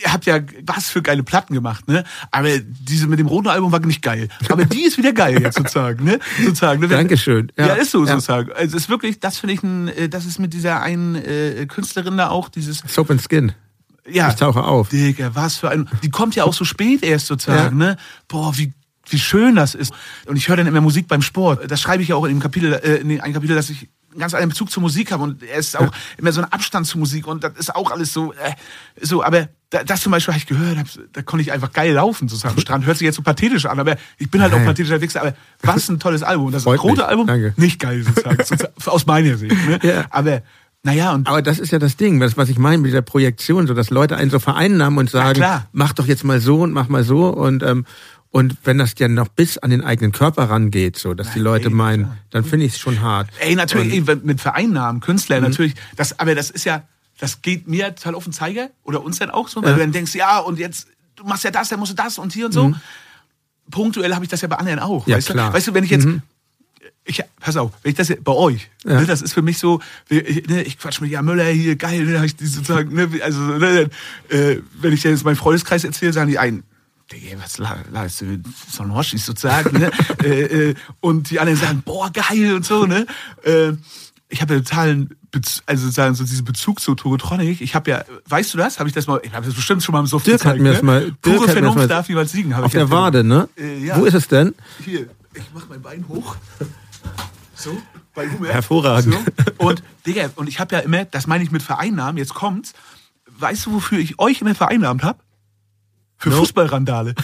ihr habt ja was für geile Platten gemacht, ne? Aber diese mit dem roten Album war nicht geil. Aber die ist wieder geil jetzt sozusagen, ne? Sozusagen. Ne? Dankeschön. Ja, ja ist so ja. sozusagen. Also es ist wirklich, das finde ich ein, äh, das ist mit dieser einen äh, Künstlerin da auch dieses. Soap and Skin. Ja. Ich tauche auf. Digga, was für ein. Die kommt ja auch so spät erst sozusagen, ja. ne? Boah, wie wie schön das ist. Und ich höre dann immer Musik beim Sport. Das schreibe ich ja auch in dem Kapitel, äh, in einem Kapitel, dass ich ganz anderen Bezug zur Musik habe und er ist auch ja. immer so ein Abstand zur Musik und das ist auch alles so, äh, so, aber das zum Beispiel habe ich gehört, hab, da konnte ich einfach geil laufen sozusagen am Strand. Hört sich jetzt so pathetisch an, aber ich bin halt auch pathetischer Wichser, aber was ein tolles Album. Das Freut rote Album, Danke. nicht geil sozusagen, aus meiner Sicht. Ne? Ja. Aber naja, und aber das ist ja das Ding, das, was ich meine mit dieser Projektion, so dass Leute einen so vereinnahmen und sagen, mach doch jetzt mal so und mach mal so und ähm, und wenn das ja noch bis an den eigenen Körper rangeht, so dass die Leute meinen, dann finde ich es schon hart. Ey, natürlich, ey, mit Vereinnahmen, Künstler, mhm. natürlich, das, aber das ist ja, das geht mir total auf den Zeiger oder uns dann auch so, weil ja. du dann denkst, ja, und jetzt, du machst ja das, dann musst du das und hier und so. Mhm. Punktuell habe ich das ja bei anderen auch. Ja, weißt, klar. Du? weißt du, wenn ich jetzt, mhm. ich, pass auf, wenn ich das bei euch, ja. ne, das ist für mich so, ich, ne, ich quatsch mit ja Müller hier, geil, ne, ich sozusagen, ne, also, ne, äh, wenn ich jetzt meinen Freundeskreis erzähle, sagen die einen, was leistest du, so ein Hoschis sozusagen, ne? äh, äh, und die anderen sagen, boah, geil und so, ne? Äh, ich habe ja totalen, Bez also sozusagen so diesen Bezug zu Togotronic. Ich habe ja, weißt du das? Habe ich das mal, ich habe das bestimmt schon mal im Soft Dirk gezeigt, hat mir ne? das mal, Dirk Pure Vernunft mal, darf niemals siegen. Auf der Wade, ne? Äh, ja. Wo ist es denn? Hier, ich mach mein Bein hoch. So, bei Humer. Hervorragend. So. Und, Digga, und ich habe ja immer, das meine ich mit Vereinnahmen, jetzt kommt's. Weißt du, wofür ich euch immer vereinnahmt habe? Für no. Fußballrandale.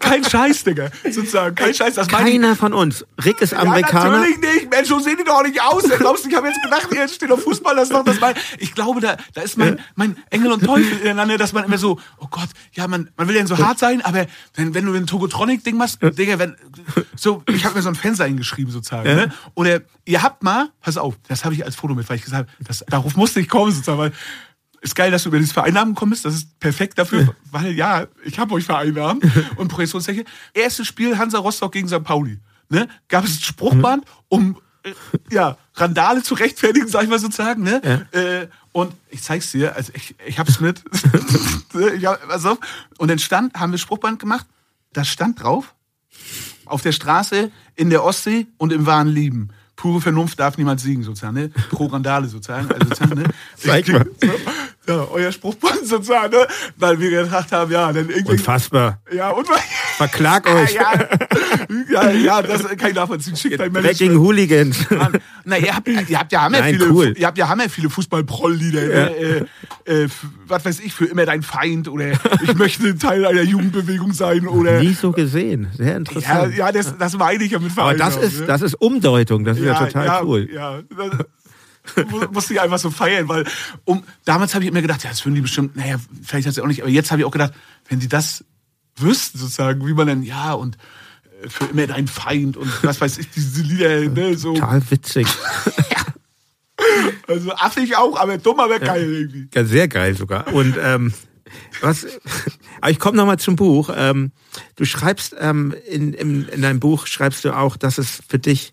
kein Scheiß, Digga. Sozusagen, kein Scheiß. Das Keiner von uns. Rick ist Amerikaner. Ja, natürlich nicht. Mensch, so sehen die doch nicht aus. Glaubst du, ich habe jetzt gedacht, hier steht auf Fußball, das ist doch das mein. Ich glaube, da, da ist mein, mein Engel und Teufel ineinander, dass man immer so, oh Gott, ja, man, man will ja so hart sein, aber wenn, wenn du ein Togotronic-Ding machst, Digga, wenn, so, ich habe mir so ein Fenster hingeschrieben, sozusagen, ja. ne? Oder ihr habt mal, pass auf, das habe ich als Foto mit, weil ich gesagt habe, das, darauf musste ich kommen, sozusagen, weil ist geil, dass du über dieses Vereinnahmen kommst. Das ist perfekt dafür, weil ja, ich habe euch vereinnahmt und Projektionsfläche. Erstes Spiel Hansa Rostock gegen St. Pauli. Ne? Gab es ein Spruchband, um äh, ja, Randale zu rechtfertigen, sag ich mal sozusagen. Ne? Ja. Äh, und ich zeig's dir, also ich, ich hab's mit. ich hab, also, und dann stand, haben wir Spruchband gemacht, da stand drauf, auf der Straße, in der Ostsee und im wahren Lieben pure Vernunft darf niemals siegen, sozusagen, ne? Pro Randale, sozusagen. Also, sozusagen ne? Zeig mal. Ja, euer Spruchband sozusagen, ne? Weil wir gedacht haben, ja, dann irgendwie. Unfassbar. Ja, und Verklag euch. Ja, ja, ja, das kann ich nachvollziehen. Schickt ein Backing Hooligans. Na, ihr habt, ihr habt ja hammer Nein, viele, cool. ihr habt ja hammer viele Fußball-Proll-Lieder. Ja. Äh, äh, was weiß ich, für immer dein Feind oder ich möchte Teil einer Jugendbewegung sein oder. Nie so gesehen. Sehr interessant. Ja, ja das, das meine ich ja mit Verein. Aber das ist, ne? das ist Umdeutung. Das ist ja, ja total ja, cool. Ja, musste ich einfach so feiern, weil um damals habe ich immer gedacht, ja, das würden die bestimmt, naja, vielleicht hat sie auch nicht, aber jetzt habe ich auch gedacht, wenn die das wüssten sozusagen, wie man denn, ja, und äh, für immer dein Feind und was weiß ich, diese Lieder, ne, so. Total witzig. also affig auch, aber dumm, aber geil ja, irgendwie. Ja, sehr geil sogar. Und ähm, was, aber ich komme nochmal zum Buch. Ähm, du schreibst ähm, in, in, in deinem Buch schreibst du auch, dass es für dich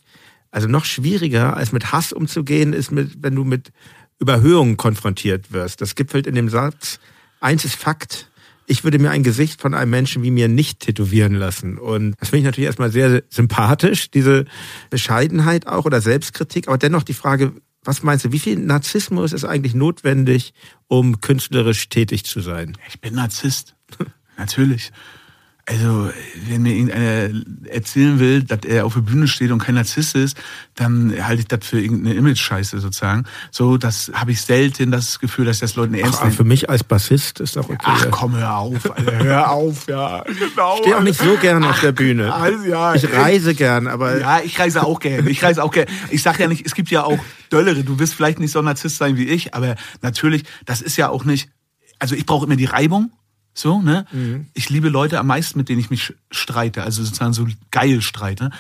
also noch schwieriger als mit Hass umzugehen ist, mit, wenn du mit Überhöhungen konfrontiert wirst. Das gipfelt in dem Satz, eins ist Fakt, ich würde mir ein Gesicht von einem Menschen wie mir nicht tätowieren lassen. Und das finde ich natürlich erstmal sehr sympathisch, diese Bescheidenheit auch oder Selbstkritik. Aber dennoch die Frage, was meinst du, wie viel Narzissmus ist eigentlich notwendig, um künstlerisch tätig zu sein? Ich bin Narzisst. Natürlich. Also, wenn mir irgendeiner erzählen will, dass er auf der Bühne steht und kein Narzisst ist, dann halte ich das für irgendeine Image-Scheiße sozusagen. So, das habe ich selten das Gefühl, dass das Leuten ernst nehmen. Für mich als Bassist ist auch okay. Ach komm, hör auf, Alter, hör auf, ja. Genau. Ich stehe auch nicht so gern auf der Bühne. Also, ja, ich reise gern, aber... Ja, ich reise auch gern. Ich reise auch gern. Ich sag ja nicht, es gibt ja auch Döllere. Du wirst vielleicht nicht so ein Narzisst sein wie ich, aber natürlich, das ist ja auch nicht... Also ich brauche immer die Reibung so, ne? Mhm. Ich liebe Leute am meisten, mit denen ich mich streite, also sozusagen so geil streite.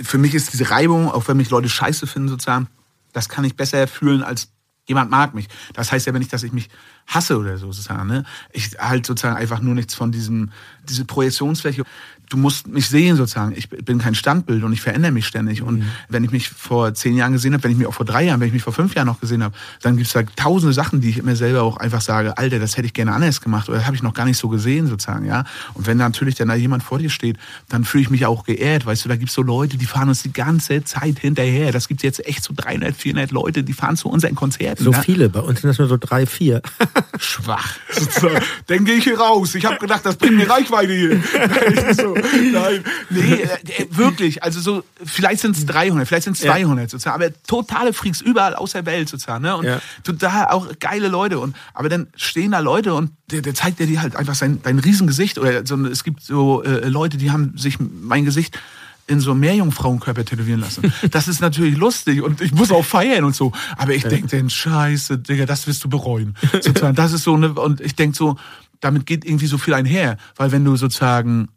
Für mich ist diese Reibung, auch wenn mich Leute scheiße finden, sozusagen, das kann ich besser fühlen als jemand mag mich. Das heißt ja nicht, dass ich mich hasse oder so sozusagen. Ne? Ich halt sozusagen einfach nur nichts von diesem, diese Projektionsfläche du musst mich sehen sozusagen. Ich bin kein Standbild und ich verändere mich ständig. Und mhm. wenn ich mich vor zehn Jahren gesehen habe, wenn ich mich auch vor drei Jahren, wenn ich mich vor fünf Jahren noch gesehen habe, dann gibt es da tausende Sachen, die ich mir selber auch einfach sage, Alter, das hätte ich gerne anders gemacht oder das habe ich noch gar nicht so gesehen sozusagen, ja. Und wenn natürlich dann da jemand vor dir steht, dann fühle ich mich auch geehrt, weißt du, da gibt es so Leute, die fahren uns die ganze Zeit hinterher. Das gibt jetzt echt so 300, 400 Leute, die fahren zu unseren Konzerten. So ja? viele, bei uns sind das nur so drei, vier. Schwach. dann gehe ich hier raus. Ich habe gedacht, das bringt mir Reichweite hier. so, nein, nee, äh, wirklich. Also so, vielleicht sind es 300, vielleicht sind es 200 ja. sozusagen, aber totale Freaks überall aus der Welt sozusagen. Ne? Und ja. total auch geile Leute. Und aber dann stehen da Leute und der, der zeigt dir halt einfach sein dein Riesengesicht oder so, es gibt so äh, Leute, die haben sich mein Gesicht in so Meerjungfrauenkörper tätowieren lassen. Das ist natürlich lustig und ich muss auch feiern und so. Aber ich denke denn, scheiße, Digga, das wirst du bereuen. Sozusagen, das ist so eine, und ich denke so, damit geht irgendwie so viel einher. Weil wenn du sozusagen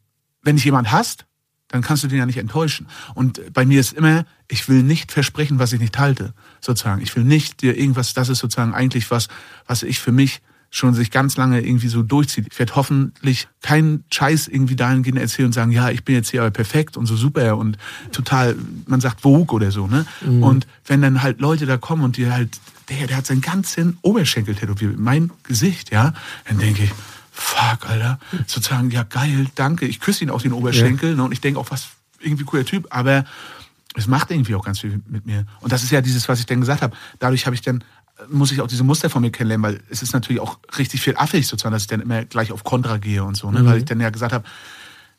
wenn dich jemand hasst, dann kannst du den ja nicht enttäuschen. Und bei mir ist immer, ich will nicht versprechen, was ich nicht halte, sozusagen. Ich will nicht dir irgendwas, das ist sozusagen eigentlich was, was ich für mich schon sich ganz lange irgendwie so durchzieht. Ich werde hoffentlich keinen Scheiß irgendwie dahingehend erzählen und sagen, ja, ich bin jetzt hier aber perfekt und so super und total, man sagt Vogue oder so, ne? Mhm. Und wenn dann halt Leute da kommen und die halt, der, der hat seinen ganzen Oberschenkel tätowiert, mein Gesicht, ja, dann denke ich, fuck, Alter, sozusagen, ja geil, danke. Ich küsse ihn auf den Oberschenkel ja. ne, und ich denke auch, was irgendwie cooler Typ, aber es macht irgendwie auch ganz viel mit mir. Und das ist ja dieses, was ich dann gesagt habe. Dadurch habe ich dann muss ich auch diese Muster von mir kennenlernen, weil es ist natürlich auch richtig viel affig sozusagen, dass ich dann immer gleich auf Kontra gehe und so, ne? Mhm. weil ich dann ja gesagt habe,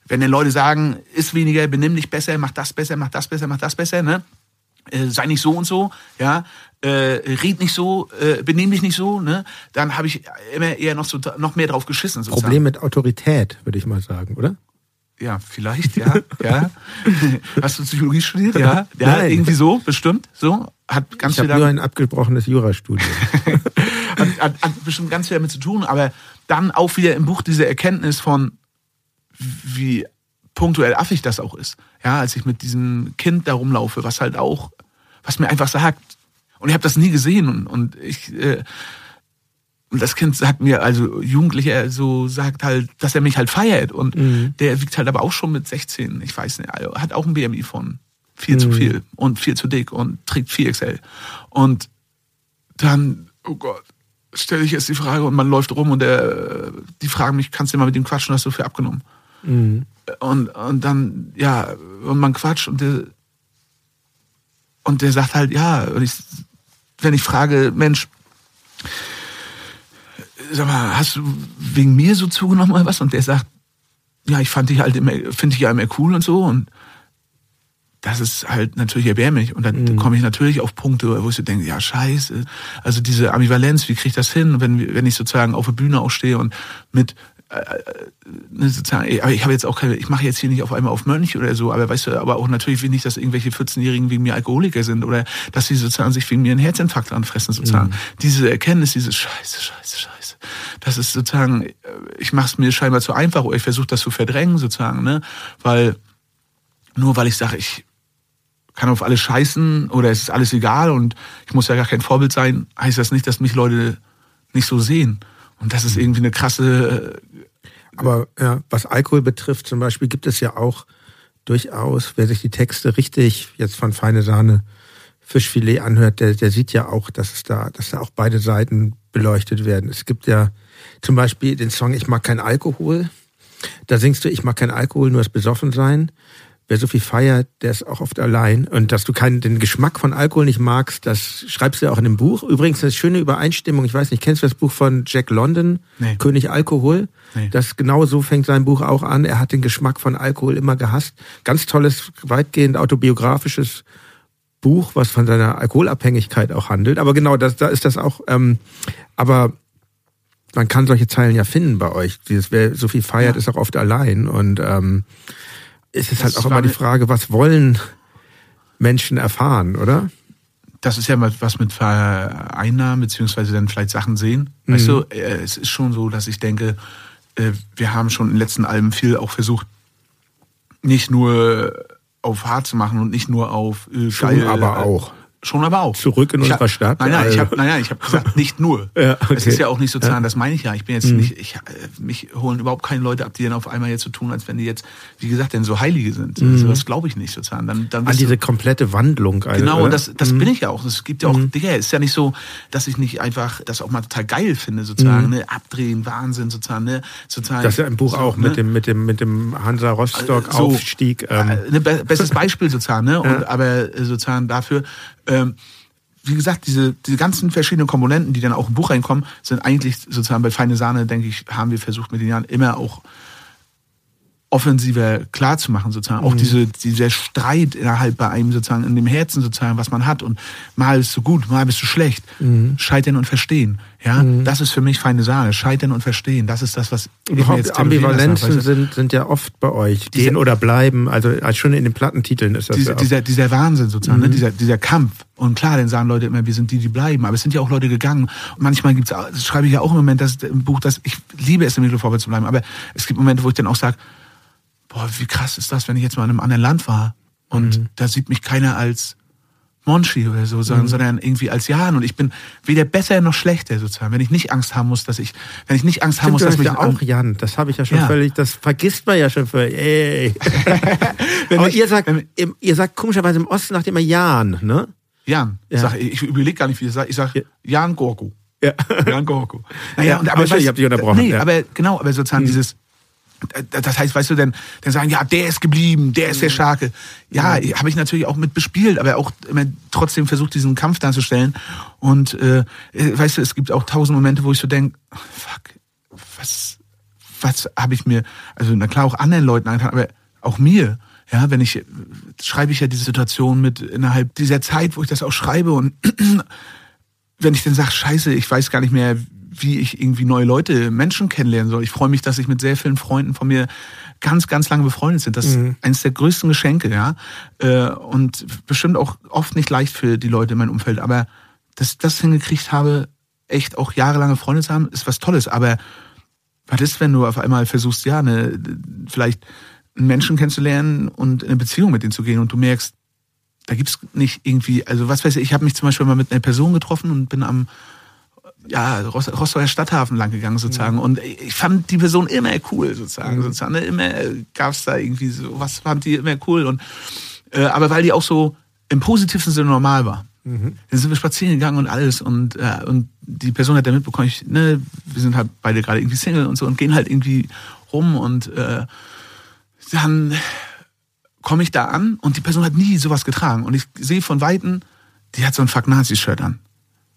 wenn dann Leute sagen, ist weniger, benimm dich besser, mach das besser, mach das besser, mach das besser, ne? Äh, sei nicht so und so, ja, äh, red nicht so, äh, benimm dich nicht so, ne? Dann habe ich immer eher noch so noch mehr drauf geschissen. Sozusagen. Problem mit Autorität, würde ich mal sagen, oder? Ja, vielleicht, ja, ja. Hast du Psychologie studiert? Ja, ja, Nein. irgendwie so, bestimmt, so. Hat ganz ich habe nur ein abgebrochenes Jurastudium. hat, hat, hat bestimmt ganz viel damit zu tun, aber dann auch wieder im Buch diese Erkenntnis von, wie punktuell affig das auch ist. Ja, als ich mit diesem Kind da rumlaufe, was halt auch, was mir einfach sagt. Und ich habe das nie gesehen und, und ich äh, und das Kind sagt mir, also Jugendlicher so sagt halt, dass er mich halt feiert und mhm. der wiegt halt aber auch schon mit 16, ich weiß nicht, also hat auch ein BMI von viel mhm. zu viel und viel zu dick und trägt 4XL. Und dann, oh Gott, stelle ich jetzt die Frage und man läuft rum und der, die fragen mich, kannst du mal mit ihm quatschen, hast du viel abgenommen? Mhm. Und, und dann, ja, und man quatscht und der, und der sagt halt, ja, und ich, wenn ich frage, Mensch, sag mal, hast du wegen mir so zugenommen oder was? Und der sagt, ja, ich fand dich halt immer, finde ich ja immer cool und so und das ist halt natürlich erbärmlich. Und dann mhm. komme ich natürlich auf Punkte, wo ich so denke, ja, scheiße. Also diese Ambivalenz, wie kriege ich das hin, wenn, wenn ich sozusagen auf der Bühne auch stehe und mit äh, äh, sozusagen, aber ich habe jetzt auch keine, ich mache jetzt hier nicht auf einmal auf Mönch oder so, aber weißt du, aber auch natürlich will ich nicht, dass irgendwelche 14-Jährigen wegen mir Alkoholiker sind oder dass sie sozusagen sich wegen mir einen Herzinfarkt anfressen sozusagen. Mhm. Diese Erkenntnis, dieses Scheiße, Scheiße, Scheiße. Das ist sozusagen, äh, ich mache es mir scheinbar zu einfach oder ich versuche das zu verdrängen sozusagen, ne, weil nur weil ich sage, ich kann auf alles scheißen oder es ist alles egal und ich muss ja gar kein Vorbild sein, heißt das nicht, dass mich Leute nicht so sehen. Und das ist irgendwie eine krasse aber ja, was Alkohol betrifft zum Beispiel, gibt es ja auch durchaus, wer sich die Texte richtig jetzt von Feine Sahne Fischfilet anhört, der, der sieht ja auch, dass es da, dass da auch beide Seiten beleuchtet werden. Es gibt ja zum Beispiel den Song Ich mag kein Alkohol. Da singst du, ich mag kein Alkohol, nur das Besoffensein. Wer so viel feiert, der ist auch oft allein. Und dass du keinen, den Geschmack von Alkohol nicht magst, das schreibst du ja auch in dem Buch. Übrigens eine schöne Übereinstimmung. Ich weiß nicht, kennst du das Buch von Jack London? Nee. König Alkohol? Nee. Das genau so fängt sein Buch auch an. Er hat den Geschmack von Alkohol immer gehasst. Ganz tolles, weitgehend autobiografisches Buch, was von seiner Alkoholabhängigkeit auch handelt. Aber genau, das, da ist das auch. Ähm, aber man kann solche Zeilen ja finden bei euch. Dieses, wer so viel feiert, ja. ist auch oft allein. Und ähm, es ist das halt auch immer die Frage, was wollen Menschen erfahren, oder? Das ist ja was mit Vereinnahmen, beziehungsweise dann vielleicht Sachen sehen. Mhm. Weißt du, äh, es ist schon so, dass ich denke, äh, wir haben schon in den letzten Alben viel auch versucht, nicht nur auf hart zu machen und nicht nur auf äh, geil, Schon aber auch. Schon aber auch. Zurück in unserer Stadt? Nein, nein, ich habe nein, nein, ich hab gesagt, nicht nur. ja, okay. Es ist ja auch nicht sozusagen, ja. das meine ich ja. Ich bin jetzt mhm. nicht, ich, mich holen überhaupt keine Leute ab, die dann auf einmal jetzt so tun, als wenn die jetzt, wie gesagt, denn so Heilige sind. Mhm. Also das glaube ich nicht sozusagen. Dann, dann An diese komplette Wandlung. Also, genau, und das, das mhm. bin ich ja auch. Es gibt ja auch, mhm. Digga, ist ja nicht so, dass ich nicht einfach das auch mal total geil finde, sozusagen, mhm. ne? Abdrehen, Wahnsinn, sozusagen, ne? Sozusagen, das ist ja im Buch so, auch ne? mit dem, mit dem, mit dem Hansa Rostock so, Aufstieg. Ähm. Äh, ne, bestes Beispiel sozusagen, ne? Und, ja. aber äh, sozusagen dafür, ähm, wie gesagt, diese, diese ganzen verschiedenen Komponenten, die dann auch im Buch reinkommen, sind eigentlich sozusagen bei Feine Sahne, denke ich, haben wir versucht mit den Jahren immer auch offensiver klar zu machen, sozusagen. Mhm. Auch diese, dieser Streit innerhalb bei einem sozusagen in dem Herzen sozusagen, was man hat. Und mal bist du gut, mal bist du schlecht. Mhm. Scheitern und verstehen. Ja, mhm. das ist für mich feine Sahne. Scheitern und verstehen. Das ist das, was Überhaupt Ambivalenzen du? sind, sind ja oft bei euch. Dieser, Gehen oder bleiben. Also schon in den Plattentiteln ist das dieser, ja dieser, dieser Wahnsinn sozusagen, ne? Mhm. dieser, dieser Kampf. Und klar, dann sagen Leute immer, wir sind die, die bleiben. Aber es sind ja auch Leute gegangen. Und manchmal gibt's, das schreibe ich ja auch im Moment, das im Buch, dass ich liebe es, im Mikro vorwärts zu bleiben. Aber es gibt Momente, wo ich dann auch sage, boah, wie krass ist das, wenn ich jetzt mal in einem anderen Land war und mhm. da sieht mich keiner als Monchi oder so, sondern, mhm. sondern irgendwie als Jan. Und ich bin weder besser noch schlechter sozusagen. Wenn ich nicht Angst haben muss, dass ich, wenn ich nicht Angst haben muss, dass mich ja auch Jan. Das habe ich ja schon ja. völlig, das vergisst man ja schon völlig. Ey. Aber ich, ihr sagt, wenn, ihr sagt komischerweise im Osten nach dem Jan, ne? Jan. Ja. Sag, ich überlege gar nicht, wie ich sage. Ich sage Jan Gorko. Ja. Jan Gorko. Naja, und, aber, aber ich habe dich unterbrochen. Nee, ja. aber genau, aber sozusagen mhm. dieses das heißt, weißt du, denn, dann sagen, ja, der ist geblieben, der ist der mhm. Starke. Ja, mhm. habe ich natürlich auch mit bespielt, aber auch immer trotzdem versucht, diesen Kampf darzustellen. Und äh, weißt du, es gibt auch tausend Momente, wo ich so denke, fuck, was, was habe ich mir, also na klar auch anderen Leuten angetan, aber auch mir. Ja, wenn ich, schreibe ich ja diese Situation mit innerhalb dieser Zeit, wo ich das auch schreibe und wenn ich dann sage, scheiße, ich weiß gar nicht mehr, wie ich irgendwie neue Leute, Menschen kennenlernen soll. Ich freue mich, dass ich mit sehr vielen Freunden von mir ganz, ganz lange befreundet sind. Das mhm. ist eines der größten Geschenke, ja. Äh, und bestimmt auch oft nicht leicht für die Leute in meinem Umfeld. Aber dass ich das hingekriegt habe, echt auch jahrelange Freunde zu haben, ist was Tolles. Aber was ist, wenn du auf einmal versuchst, ja, eine, vielleicht einen Menschen kennenzulernen und in eine Beziehung mit denen zu gehen und du merkst, da gibt's nicht irgendwie, also was weiß ich, ich habe mich zum Beispiel mal mit einer Person getroffen und bin am ja, Rostocker Stadthafen lang gegangen sozusagen. Mhm. Und ich fand die Person immer cool sozusagen. Mhm. sozusagen ne? Immer gab's da irgendwie so, was fand die immer cool. Und äh, aber weil die auch so im positivsten Sinne normal war. Mhm. Dann sind wir spazieren gegangen und alles. Und, äh, und die Person hat dann mitbekommen, ich, ne, wir sind halt beide gerade irgendwie Single und so und gehen halt irgendwie rum und äh, dann komme ich da an und die Person hat nie sowas getragen. Und ich sehe von Weitem, die hat so ein Fuck Nazi-Shirt an.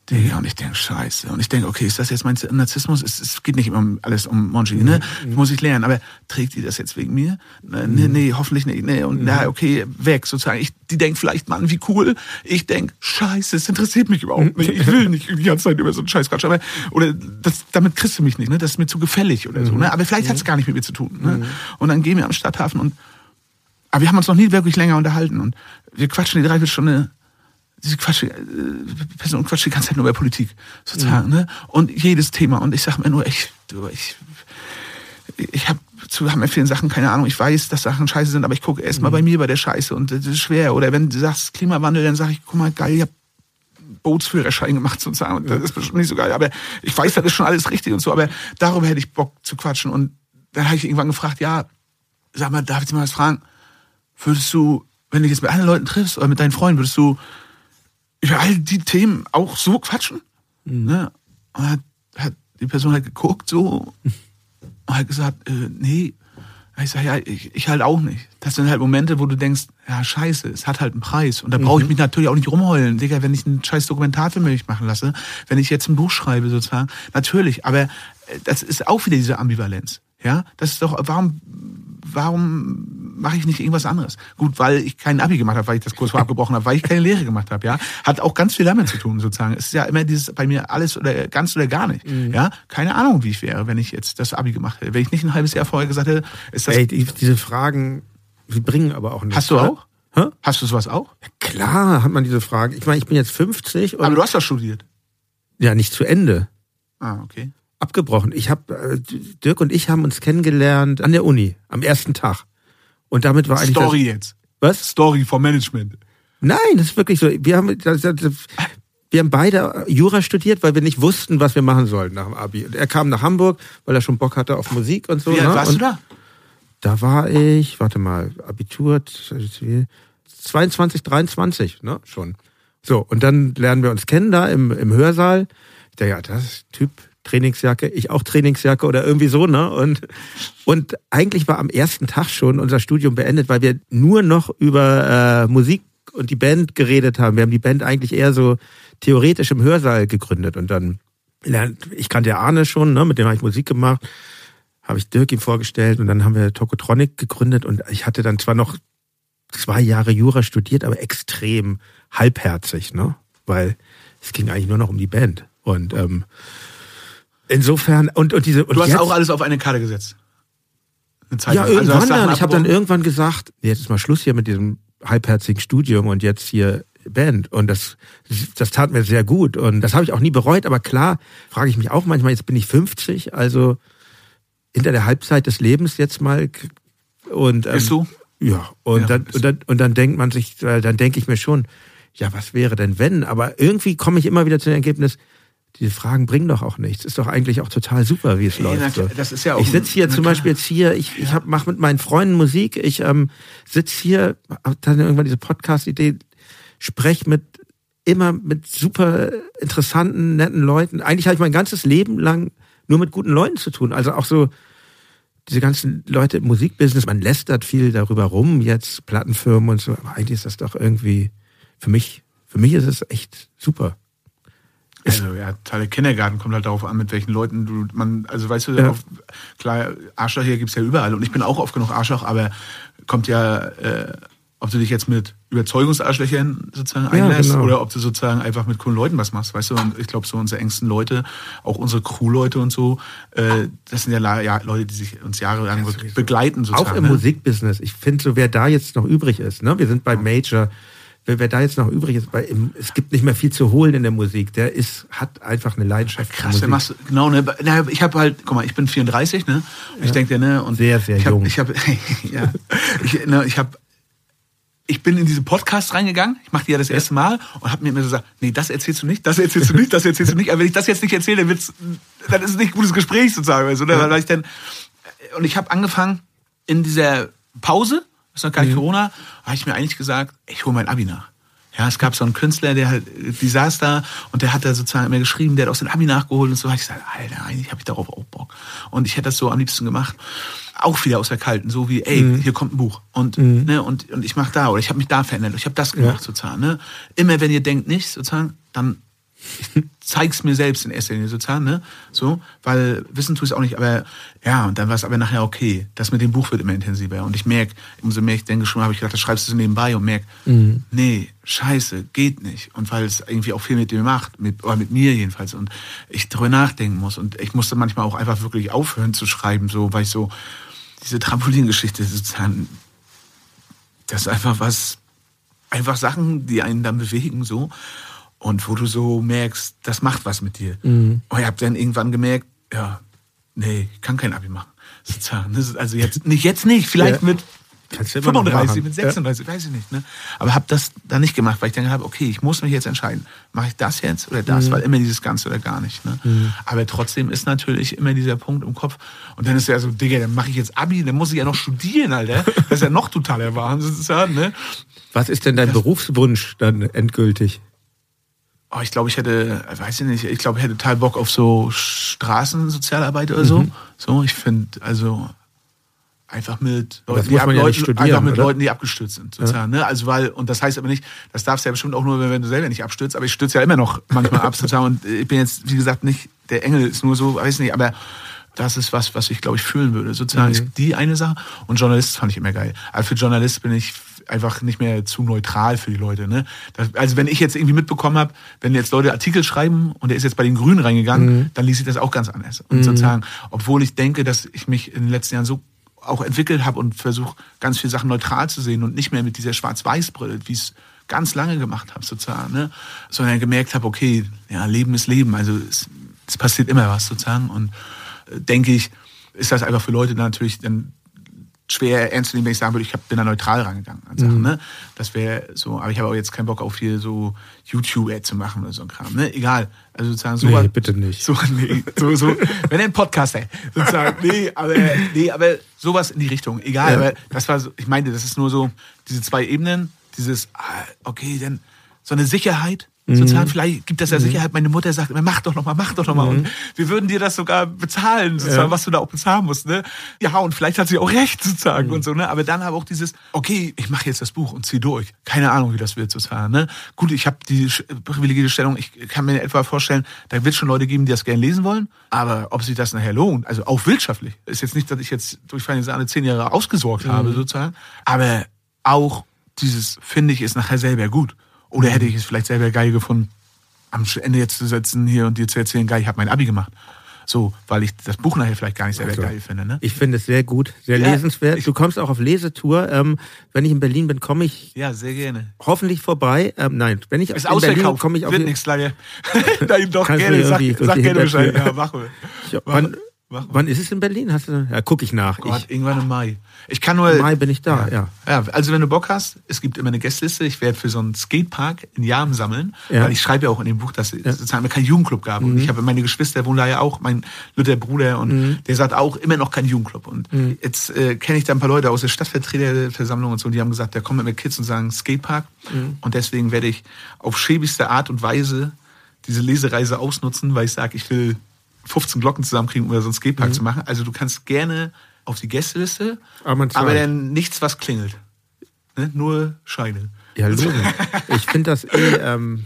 Digga, und ich denke, scheiße. Und ich denke, okay, ist das jetzt mein Narzissmus? Es, es geht nicht immer um alles um Monchi, ne? Mhm. Muss ich lernen. Aber trägt die das jetzt wegen mir? Nee, mhm. nee, hoffentlich nicht. Nee, und mhm. na, okay, weg sozusagen. Ich, die denkt vielleicht, Mann, wie cool. Ich denke, scheiße, es interessiert mich überhaupt nicht. Ich will nicht die ganze Zeit über so einen Scheiß quatschen. Aber, oder das, damit kriegst du mich nicht, ne? Das ist mir zu gefällig oder so, ne? Mhm. Aber vielleicht hat es gar nicht mit mir zu tun, ne? Mhm. Und dann gehen wir am Stadthafen und, aber wir haben uns noch nie wirklich länger unterhalten und wir quatschen die Dreiviertelstunde diese Quatsch, äh, Person quatscht die ganze Zeit nur über Politik, sozusagen, mhm. ne? Und jedes Thema. Und ich sage mir nur, ich, ich, ich habe zu haben vielen Sachen keine Ahnung. Ich weiß, dass Sachen scheiße sind, aber ich gucke erst mal mhm. bei mir bei der Scheiße und das ist schwer. Oder wenn du sagst Klimawandel, dann sage ich, guck mal, geil, ich hab Bootsführerschein gemacht sozusagen. Und das ist bestimmt nicht so geil. Aber ich weiß, das ist schon alles richtig und so. Aber darüber hätte ich Bock zu quatschen. Und dann habe ich irgendwann gefragt, ja, sag mal, darf ich dich mal was fragen? Würdest du, wenn du jetzt mit anderen Leuten triffst oder mit deinen Freunden, würdest du über all die Themen auch so quatschen. Mhm. Ne? Und hat, hat die Person halt geguckt so und hat gesagt, äh, nee. Ich sage, ja, ich, ich halt auch nicht. Das sind halt Momente, wo du denkst, ja, scheiße, es hat halt einen Preis. Und da brauche ich Mhm. mich natürlich auch nicht rumheulen. Digga, wenn ich einen scheiß Dokumentarfilm mich machen lasse, wenn ich jetzt ein Buch schreibe sozusagen, natürlich. Aber äh, das ist auch wieder diese Ambivalenz. Ja, das ist doch, warum, warum mache ich nicht irgendwas anderes? Gut, weil ich kein Abi gemacht habe, weil ich das Kurs abgebrochen habe, weil ich keine Lehre gemacht habe, ja. Hat auch ganz viel damit zu tun, sozusagen. Es ist ja immer dieses, bei mir alles oder ganz oder gar nicht. Mhm. Ja, keine Ahnung, wie ich wäre, wenn ich jetzt das Abi gemacht hätte. Wenn ich nicht ein halbes Jahr vorher gesagt hätte, ist das, Ey, die, diese Fragen, die bringen aber auch nichts. hast du auch? Hä? Hast du sowas auch? Klar hat man diese Fragen. Ich meine, ich bin jetzt 50 und Aber du hast doch studiert. ja nicht zu Ende. Ah, okay. Abgebrochen. Ich habe äh, Dirk und ich haben uns kennengelernt an der Uni am ersten Tag. Und damit war eigentlich Story jetzt. Das, was? Story vom Management. Nein, das ist wirklich so. Wir haben das, das, das, wir haben beide Jura studiert, weil wir nicht wussten, was wir machen sollten nach dem Abi. Und er kam nach Hamburg, weil er schon Bock hatte auf Musik und so. Wie alt ne? warst und du da? Da war ich, warte mal, Abitur 22, 23, ne, schon. So, und dann lernen wir uns kennen da im, im Hörsaal. Ich dachte, ja, das ist Typ Trainingsjacke, ich auch Trainingsjacke oder irgendwie so, ne? Und, und eigentlich war am ersten Tag schon unser Studium beendet, weil wir nur noch über äh, Musik und die Band geredet haben. Wir haben die Band eigentlich eher so theoretisch im Hörsaal gegründet und dann ich kannte Arne schon, ne, mit dem habe ich Musik gemacht habe ich Dirk ihm vorgestellt und dann haben wir Tokotronic gegründet und ich hatte dann zwar noch zwei Jahre Jura studiert, aber extrem halbherzig, ne? Weil es ging eigentlich nur noch um die Band. Und ähm, insofern, und, und diese. Und Du hast jetzt, auch alles auf eine Karte gesetzt. Eine Zeit Ja, lang. Also irgendwann Sachen dann. Ich habe dann irgendwann gesagt, jetzt ist mal Schluss hier mit diesem halbherzigen Studium und jetzt hier Band. Und das, das tat mir sehr gut. Und das habe ich auch nie bereut. Aber klar, frage ich mich auch manchmal, jetzt bin ich 50, also hinter der Halbzeit des Lebens jetzt mal. Und, ähm, Bist du? Ja, und, Ja, dann, und, dann, und dann denkt man sich, äh, dann denke ich mir schon, ja, was wäre denn wenn? Aber irgendwie komme ich immer wieder zu dem Ergebnis, diese Fragen bringen doch auch nichts. Ist doch eigentlich auch total super, wie es na läuft. so. das ist ja auch ich sitze hier na zum klar. Beispiel jetzt hier, ich, ich hab, mache mit meinen Freunden Musik, ich ähm, sitze hier, hab dann irgendwann diese Podcast-Idee, sprech mit immer mit super interessanten, netten Leuten. Eigentlich habe ich mein ganzes Leben lang nur mit guten Leuten zu tun. Also auch so diese ganzen Leute im Musikbusiness, man lästert viel darüber rum, jetzt Plattenfirmen und so, aber eigentlich ist das doch irgendwie, für mich, für mich ist es echt super. Also ja, Teil der Kindergarten kommt halt darauf an, mit welchen Leuten du, man, also weißt du, Ja. auf, klar, Arschloch hier gibt's ja überall und ich bin auch oft genug Arschloch, aber kommt ja, äh, ob du dich jetzt mit Überzeugungsarschlöchern sozusagen Ja, einlässt genau. oder ob du sozusagen einfach mit coolen Leuten was machst, weißt du, und ich glaube so unsere engsten Leute, auch unsere Crew-Leute und so, äh, das sind ja, la- ja Leute, die sich uns jahrelang Ja, begleiten sozusagen. Auch im ne? Musikbusiness. Ich finde so, wer da jetzt noch übrig ist, ne? Wir sind bei Major. Wer, wer da jetzt noch übrig ist, bei, im, es gibt nicht mehr viel zu holen in der Musik. Der ist, hat einfach eine Leidenschaft. Krass, der machst du, genau, ne? Na, Ich habe halt, guck mal, ich bin 34, ne? Und ich denke, ne? Und Sehr, sehr ich hab, jung. Ich habe, ja, ich, ne, ich habe, ich bin in diesen Podcast reingegangen. Ich mache die ja das erste Mal und habe mir immer so gesagt, nee, das erzählst du nicht, das erzählst du nicht, das erzählst du nicht. Aber wenn ich das jetzt nicht erzähle, dann wird's, dann ist es nicht ein gutes Gespräch sozusagen, weißt du, oder? Weil ich dann, und ich habe angefangen in dieser Pause, ist noch gar nicht Corona, habe ich mir eigentlich gesagt, ich hole mein Abi nach. Ja, es gab so einen Künstler, der halt, die saß da und der hat da sozusagen immer geschrieben, der hat auch sein Abi nachgeholt und so. Da ich gesagt, Alter, eigentlich habe ich darauf auch Bock. Und ich hätte das so am liebsten gemacht. Auch wieder aus der Kalten, so wie, ey, hier kommt ein Buch und ne und und ich mache da oder ich habe mich da verändert, ich habe das gemacht sozusagen. Ne? Immer wenn ihr denkt nicht sozusagen, dann ich zeig's mir selbst in erster Linie sozusagen, ne? So, weil wissen tue ich auch nicht, aber ja, und dann war es aber nachher okay. Das mit dem Buch wird immer intensiver. Und ich merke, umso mehr ich denke schon, habe ich gedacht, das schreibst du so nebenbei und merk, nee, scheiße, geht nicht. Und weil es irgendwie auch viel mit dir macht, mit, oder mit mir jedenfalls, und ich darüber nachdenken muss. Und ich musste manchmal auch einfach wirklich aufhören zu schreiben, so, weil ich so, diese Trampolingeschichte sozusagen, das ist einfach was, einfach Sachen, die einen dann bewegen, so. Und wo du so merkst, das macht was mit dir. Und ich habe dann irgendwann gemerkt, ja, nee, ich kann kein Abi machen. Sozusagen. Das also jetzt nicht, jetzt nicht, vielleicht Ja. mit Kannst du immer noch 35, machen. mit 36, weiß ich nicht. Ne? Aber habe das dann nicht gemacht, weil ich dann gedacht habe, okay, ich muss mich jetzt entscheiden. Mache ich das jetzt oder das? Mhm. Weil immer dieses Ganze oder gar nicht. Ne? Aber trotzdem ist natürlich immer dieser Punkt im Kopf. Und dann ist ja so, Digga, dann mache ich jetzt Abi, dann muss ich ja noch studieren, Alter. Das ist ja noch totaler Wahnsinn. Ne? Was ist denn dein Berufswunsch dann endgültig? Oh, ich glaube, ich hätte, weiß ich nicht, ich glaube, ich hätte total Bock auf so Straßensozialarbeit oder so. So, ich finde, also einfach mit Leuten, die, ab, ja Leuten, einfach mit oder? Leuten, die abgestürzt sind, sozusagen. Ne? Also weil, und das heißt aber nicht, das darfst du ja bestimmt auch nur, wenn du selber nicht abstürzt, aber ich stürze ja immer noch manchmal ab, sozusagen. Und ich bin jetzt, wie gesagt, nicht, der Engel ist nur so, weiß nicht, aber das ist was, was ich, glaube ich, fühlen würde. Sozusagen ist die eine Sache. Und Journalist fand ich immer geil. Also für Journalist bin ich einfach nicht mehr zu neutral für die Leute. Ne? Das, also wenn ich jetzt irgendwie mitbekommen habe, wenn jetzt Leute Artikel schreiben und er ist jetzt bei den Grünen reingegangen, dann ließ ich das auch ganz anders. Und sozusagen, obwohl ich denke, dass ich mich in den letzten Jahren so auch entwickelt habe und versuche ganz viele Sachen neutral zu sehen und nicht mehr mit dieser Schwarz-Weiß-Brille, wie es ganz lange gemacht habe sozusagen, ne? sondern gemerkt habe, okay, ja, Leben ist Leben, also es, es passiert immer was sozusagen und äh, denke ich, ist das einfach für Leute natürlich dann schwer ernst zu nehmen, wenn ich sagen würde, ich hab, bin da neutral rangegangen an Sachen. Ne? Das wäre so, aber ich habe auch jetzt keinen Bock auf hier so YouTube-Ad zu machen oder so ein Kram. Ne? Egal. Also sozusagen so Nee, bitte nicht. So, nee, so, so, wenn ein Podcast, ey, sozusagen, nee, aber, nee, aber sowas in die Richtung. Egal, Ja. aber das war so, ich meinte, das ist nur so, diese zwei Ebenen, dieses, ah, okay, dann so eine Sicherheit, sozusagen, vielleicht gibt das ja Sicherheit. Meine Mutter sagt immer, mach doch noch mal, mach doch noch mal. Und wir würden dir das sogar bezahlen, sozusagen, Ja. was du da auch bezahlen musst, ne? Ja, und vielleicht hat sie auch recht, sozusagen, und so, ne? Aber dann aber auch dieses, okay, ich mache jetzt das Buch und zieh durch. Keine Ahnung, wie das wird, sozusagen, ne? Gut, ich habe die privilegierte Stellung, ich kann mir etwa vorstellen, da wird schon Leute geben, die das gerne lesen wollen, aber ob sich das nachher lohnt, also auch wirtschaftlich, ist jetzt nicht, dass ich jetzt durch Feine Sahne zehn Jahre ausgesorgt habe, sozusagen, aber auch dieses, finde ich, ist nachher selber gut. Oder hätte ich es vielleicht selber geil gefunden, am Ende jetzt zu sitzen hier und dir zu erzählen, geil, ich habe mein Abi gemacht. So, weil ich das Buch nachher vielleicht gar nicht selber Also, geil finde. Ne? Ich finde es sehr gut, sehr Ja, lesenswert. Du kommst auch auf Lesetour. Ähm, wenn ich in Berlin bin, komme ich Ja, sehr gerne. hoffentlich vorbei. Ähm, nein, wenn ich Ist in Berlin ausverkauft, komme ich auf wird nichts leider. Nein, doch, gerne, sag, sag gerne Bescheid. Ja, mach mal. Ja, wann, Mach mal. Wann ist es in Berlin? Hast du, ja, gucke ich nach. Gott, Ich, irgendwann im Mai. Ich kann nur. Im Mai bin ich da, ja. Ja, also wenn du Bock hast, es gibt immer eine Gästeliste. Ich werde für so einen Skatepark in Jarm sammeln, Ja. Mhm. weil ich schreibe ja auch in dem Buch, dass es sozusagen keinen Jugendclub gab. Und ich habe meine Geschwister wohnen da ja auch, mein Luther Bruder und Mhm. der sagt auch immer noch kein Jugendclub. Und jetzt äh, kenne ich da ein paar Leute aus der Stadtvertreterversammlung und so, die haben gesagt, da kommen mit mir Kids und sagen Skatepark. Mhm. Und deswegen werde ich auf schäbigste Art und Weise diese Lesereise ausnutzen, weil ich sage, ich will 15 Glocken zusammenkriegen, um da so einen Skatepark zu machen. Also du kannst gerne auf die Gästeliste, Aber aber dann nichts, was klingelt. Ne? Nur Scheine. ja, logisch. ich finde das eh. Ähm,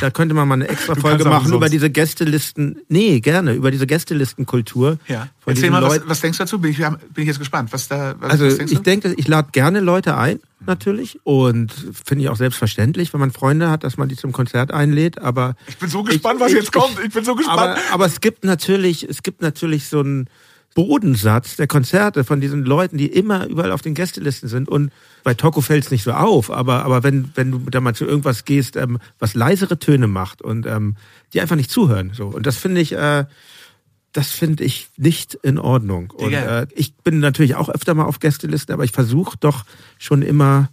da könnte man mal eine extra Folge machen über diese Gästelisten. Nee, gerne über diese Gästelistenkultur. Ja. Von Erzähl mal, was, was denkst du dazu? Bin ich, bin ich jetzt gespannt. Was da, was, Also was ich du? denke, ich lade gerne Leute ein, natürlich. Und finde ich auch selbstverständlich, wenn man Freunde hat, dass man die zum Konzert einlädt. Aber Ich bin so gespannt, was jetzt kommt. Ich bin so gespannt. Aber, aber es gibt natürlich, es gibt natürlich so einen Bodensatz der Konzerte von diesen Leuten, die immer überall auf den Gästelisten sind. Und bei Toko fällt es nicht so auf, aber, aber wenn, wenn du da mal zu irgendwas gehst, ähm, was leisere Töne macht und ähm, die einfach nicht zuhören. So. Und das finde ich, äh, das finde ich nicht in Ordnung. Und äh, ich bin natürlich auch öfter mal auf Gästelisten, aber ich versuche doch schon immer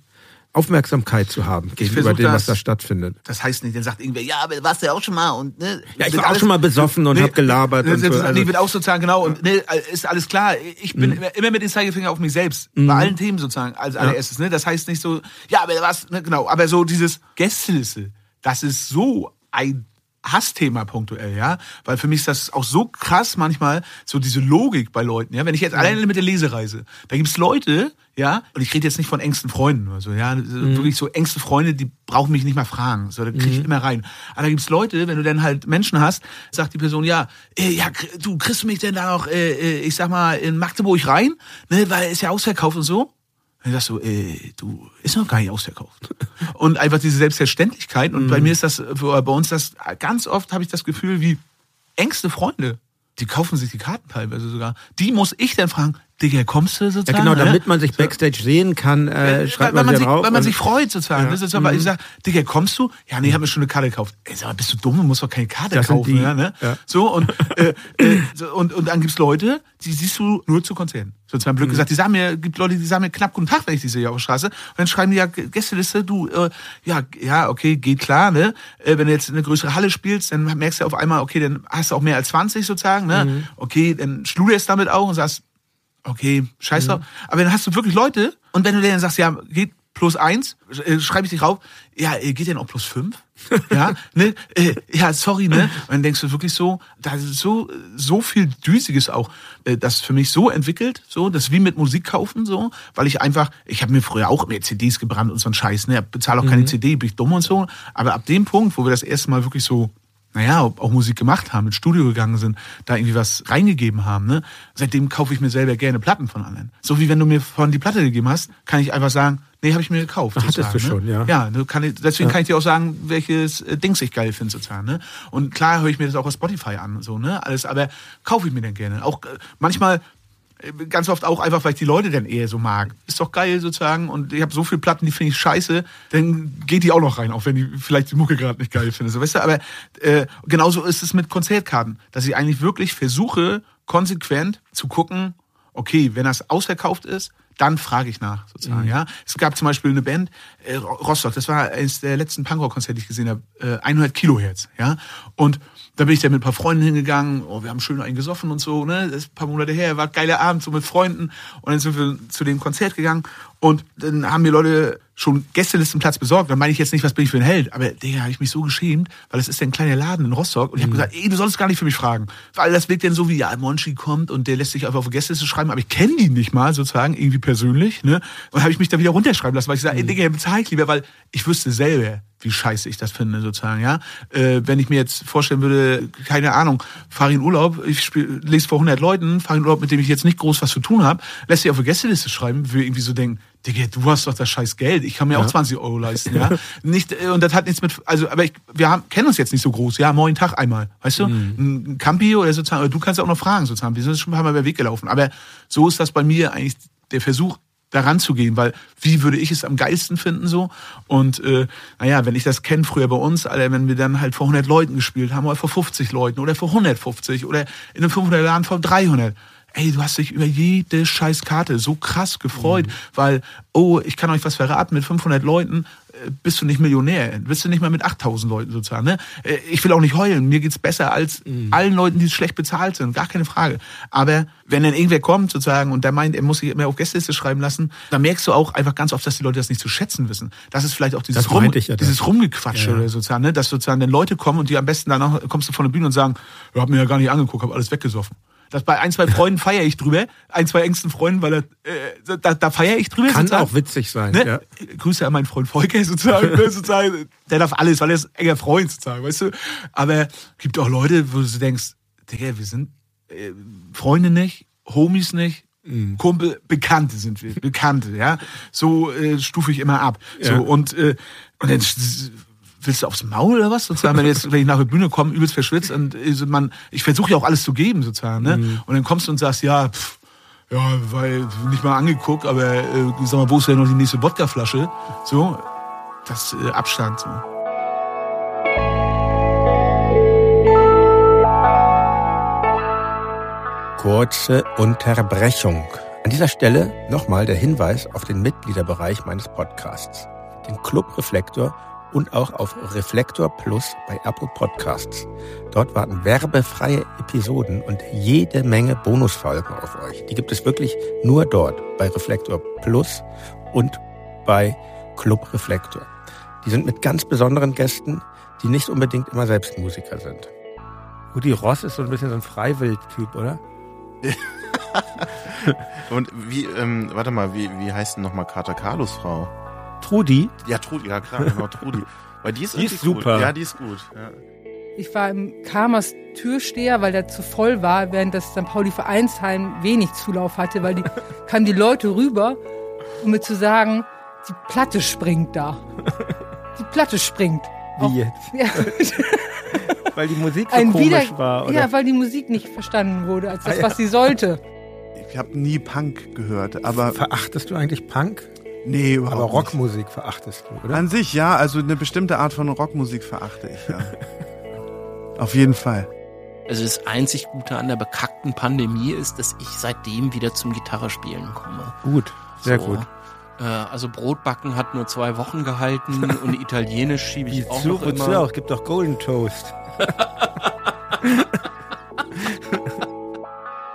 Aufmerksamkeit zu haben gegenüber dem, was da stattfindet. das heißt nicht, dann sagt irgendwer, ja, aber warst du ja auch schon mal und ne. Ja, ich war auch schon mal besoffen und hab gelabert Ne, und so, nee, also- wird auch sozusagen genau und ne, ist alles klar. Ich Mhm. bin immer, immer mit dem Zeigefinger auf mich selbst bei allen Themen sozusagen als allererstes. Ne, das heißt nicht so, ja, aber was, ne, genau, aber so dieses Gästeliste, das ist so ein Hassthema punktuell, ja, weil für mich ist das auch so krass manchmal so diese Logik bei Leuten, ja, wenn ich jetzt alleine mit der Lesereise, da gibt's Leute, ja, und ich rede jetzt nicht von engsten Freunden oder so, ja, wirklich so engste Freunde, die brauchen mich nicht mal fragen, so, da krieg ich immer rein. Aber da gibt's Leute, wenn du dann halt Menschen hast, sagt die Person, ja, äh, ja, du kriegst du mich denn da noch, äh, äh, ich sag mal, in Magdeburg rein, ne, weil ist ja ausverkauft und so. Ich sag so, äh, du, ist noch gar nicht ausverkauft. Und einfach diese Selbstverständlichkeit. Und bei mir ist das, bei uns das, ganz oft habe ich das Gefühl, wie engste Freunde, die kaufen sich die Karten teilweise sogar. Die muss ich dann fragen, Digga, kommst du Ja, sozusagen? genau, ne? damit man sich Backstage sehen kann, äh, schreibt weil, man, man sich, drauf. weil man sich freut sozusagen. Ja. Ne? Sozusagen, weil ich sag, Digga, kommst du? Ja, nee, ich hab mir schon eine Karte gekauft. Ey, sag mal, bist du dumm? Du musst doch keine Karte Das kaufen. die. Ja, ne? Ja. So, und, äh, äh, so, und, und dann gibt's Leute, die siehst du nur zu Konzerten. Sozusagen Mhm. blöd gesagt. Die sagen mir, gibt Leute, die sagen mir knapp guten Tag, wenn ich die sehe auf der Straße. Und dann schreiben die ja Gästeliste, du, äh, ja, ja, okay, geht klar, ne? Äh, wenn du jetzt eine größere Halle spielst, dann merkst du auf einmal, okay, dann hast du auch mehr als 20 sozusagen, ne? Mhm. Okay, dann schluderst damit auch und sagst, okay, scheiß Mhm. drauf. Aber dann hast du wirklich Leute, und wenn du denen sagst, ja, geht, plus eins, äh, schreibe ich dich rauf, ja, äh, geht denn auch plus fünf? ja, ne, äh, ja, sorry, ne? Und dann denkst du wirklich so, da ist so, so viel Düsiges auch, das für mich so entwickelt, so, das wie mit Musik kaufen, so, weil ich einfach, ich habe mir früher auch mehr CDs gebrannt und so ein Scheiß, ne, bezahle auch keine Mhm. CD, bin ich dumm und so, aber ab dem Punkt, wo wir das erste Mal wirklich so naja, auch Musik gemacht haben, ins Studio gegangen sind, da irgendwie was reingegeben haben, ne? Seitdem kaufe ich mir selber gerne Platten von anderen. So wie wenn du mir von die Platte gegeben hast, kann ich einfach sagen, nee, habe ich mir gekauft. Hattest du schon, ne? ja. Ja, du kann ich, deswegen Ja. kann ich dir auch sagen, welches äh, Dings ich geil finde sozusagen, ne? Und klar höre ich mir das auch auf Spotify an, so, ne? Alles, aber kaufe ich mir dann gerne. Auch äh, manchmal ganz oft auch einfach, weil ich die Leute dann eher so mag. Ist doch geil sozusagen und ich habe so viele Platten, die finde ich scheiße, dann geht die auch noch rein, auch wenn die vielleicht die Mucke gerade nicht geil finde. So, weißt du, aber äh, genauso ist es mit Konzertkarten, dass ich eigentlich wirklich versuche, konsequent zu gucken, okay, wenn das ausverkauft ist, dann frage ich nach, sozusagen, ja. Es gab zum Beispiel eine Band, äh, Rostock, das war eines der letzten Punkrock-Konzerte, die ich gesehen habe, äh, 100 Kilohertz, ja. Und da bin ich dann mit ein paar Freunden hingegangen, oh, wir haben schön einen gesoffen und so, ne, das ist ein paar Monate her, war ein geiler Abend, so mit Freunden. Und dann sind wir zu dem Konzert gegangen. Und dann haben mir Leute schon Gästelistenplatz besorgt. Dann meine ich jetzt nicht, was bin ich für ein Held, aber Digga, habe ich mich so geschämt, weil es ist ja ein kleiner Laden in Rostock und ich habe gesagt, ey, du sollst gar nicht für mich fragen, weil das wirkt dann so wie, ja, Monchi kommt und der lässt sich einfach auf Gästeliste schreiben, aber ich kenne die nicht mal sozusagen, irgendwie persönlich, ne, und habe ich mich da wieder runterschreiben lassen, weil ich sage, ey, Digga, bezahl ich lieber, weil ich wüsste selber, wie scheiße ich das finde, sozusagen, ja. Äh, wenn ich mir jetzt vorstellen würde, keine Ahnung, fahre in Urlaub, ich spiel, lese vor 100 Leuten, fahre in Urlaub, mit dem ich jetzt nicht groß was zu tun habe, lässt sich auf die Gästeliste schreiben, würde irgendwie so denken, Digga, du hast doch das scheiß Geld, ich kann mir auch 20 Euro leisten, ja. nicht, äh, und das hat nichts mit, also, aber ich, wir haben, kennen uns jetzt nicht so groß, ja, moin Tag einmal, weißt du, ein Campi oder sozusagen, oder du kannst auch noch fragen, sozusagen, wir sind schon ein paar Mal über den Weg gelaufen, aber so ist das bei mir eigentlich der Versuch, daran zu gehen, weil wie würde ich es am geilsten finden so? Und äh, naja, wenn ich das kenne früher bei uns, Alter, wenn wir dann halt vor 100 Leuten gespielt haben oder vor 50 Leuten oder vor 150 oder in einem 500 Laden vor 300 Ey, du hast dich über jede scheiß Karte so krass gefreut, weil, oh, ich kann euch was verraten, mit 500 Leuten äh, bist du nicht Millionär, bist du nicht mal mit 8000 Leuten sozusagen. Ne? Äh, Ich will auch nicht heulen, mir geht's besser als allen Leuten, die schlecht bezahlt sind, gar keine Frage. Aber wenn dann irgendwer kommt sozusagen und der meint, er muss sich mehr auf Gästeliste schreiben lassen, dann merkst du auch einfach ganz oft, dass die Leute das nicht zu schätzen wissen. Das ist vielleicht auch dieses, Rum, ich ja dieses Rumgequatsche Ja. sozusagen, ne? dass sozusagen dann Leute kommen und die am besten danach kommst du von der Bühne und sagen, ja, hab mir ja gar nicht angeguckt, hab alles weggesoffen. Das bei ein, zwei Freunden feiere ich drüber, ein, zwei engsten Freunden, weil er, äh, da, da feiere ich drüber. Kann sozusagen. auch witzig sein, Ne? ja. Grüße an meinen Freund Volker sozusagen, ne, sozusagen. Der darf alles, weil er ist enger Freund sozusagen, weißt du. Aber gibt auch Leute, wo du denkst, Digga, wir sind äh, Freunde nicht, Homies nicht, Mhm. Kumpel, Bekannte sind wir, Bekannte, ja. So äh, stufe ich immer ab. Ja. So und und, äh, und dann willst du aufs Maul oder was? Sozusagen, wenn, jetzt, wenn ich nach der Bühne komme, übelst verschwitzt und äh, man, ich versuche ja auch alles zu geben sozusagen, ne? Mhm. Und dann kommst du und sagst, ja, pff, ja, weil nicht mal angeguckt, aber äh, sag mal, wo ist denn noch die nächste Wodkaflasche? So, das äh, Abstand. So. Kurze Unterbrechung. An dieser Stelle nochmal der Hinweis auf den Mitgliederbereich meines Podcasts, den Club Reflektor und auch auf Reflektor Plus bei Apple Podcasts. Dort warten werbefreie Episoden und jede Menge Bonusfolgen auf euch. Die gibt es wirklich nur dort bei Reflektor Plus und bei Club Reflektor. Die sind mit ganz besonderen Gästen, die nicht unbedingt immer selbst Musiker sind. Rudi Ross ist so ein bisschen so ein Freiwild-Typ, oder? Und wie, ähm, warte mal, wie, wie heißt denn nochmal Kater Carlos Frau? Trudi, Ja, Trudi, ja klar, genau, Trudi. Weil die ist, Die ist super. Gut. Ja, die ist gut. Ja. Ich war im Kamers Türsteher, weil der zu voll war, während das St. Pauli Vereinsheim wenig Zulauf hatte, weil die kamen die Leute rüber, um mir zu sagen, die Platte springt da. Die Platte springt. wie jetzt? Ja, Weil die Musik so ein komisch wieder, war, oder? ja, weil die Musik nicht verstanden wurde als das, Ah, ja. was sie sollte. Ich habe nie Punk gehört, aber Verachtest du eigentlich Punk? Nee, überhaupt Aber nicht. Rockmusik verachtest du, oder? An sich ja, also eine bestimmte Art von Rockmusik verachte ich, ja. Auf jeden Fall. Also das einzig Gute an der bekackten Pandemie ist, dass ich seitdem wieder zum Gitarrespielen komme. Gut, sehr So. gut. Äh, also Brotbacken hat nur zwei Wochen gehalten und Italienisch schiebe ich auch noch Suche immer. zu, es gibt doch Golden Toast.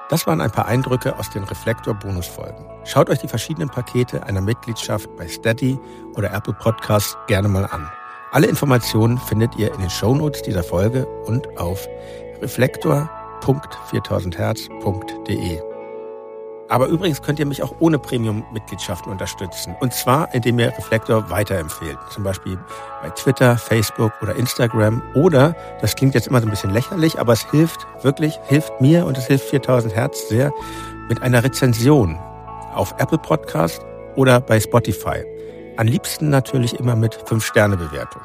Das waren ein paar Eindrücke aus den Reflektor-Bonusfolgen. Schaut euch die verschiedenen Pakete einer Mitgliedschaft bei Steady oder Apple Podcasts gerne mal an. Alle Informationen findet ihr in den Shownotes dieser Folge und auf reflektor.4000herz.de. Aber übrigens könnt ihr mich auch ohne Premium-Mitgliedschaften unterstützen. Und zwar, indem ihr Reflektor weiterempfehlt. Zum Beispiel bei Twitter, Facebook oder Instagram. Oder, das klingt jetzt immer so ein bisschen lächerlich, aber es hilft wirklich, hilft mir und es hilft 4000 Hertz sehr mit einer Rezension auf Apple Podcast oder bei Spotify. Am liebsten natürlich immer mit 5-Sterne-Bewertung.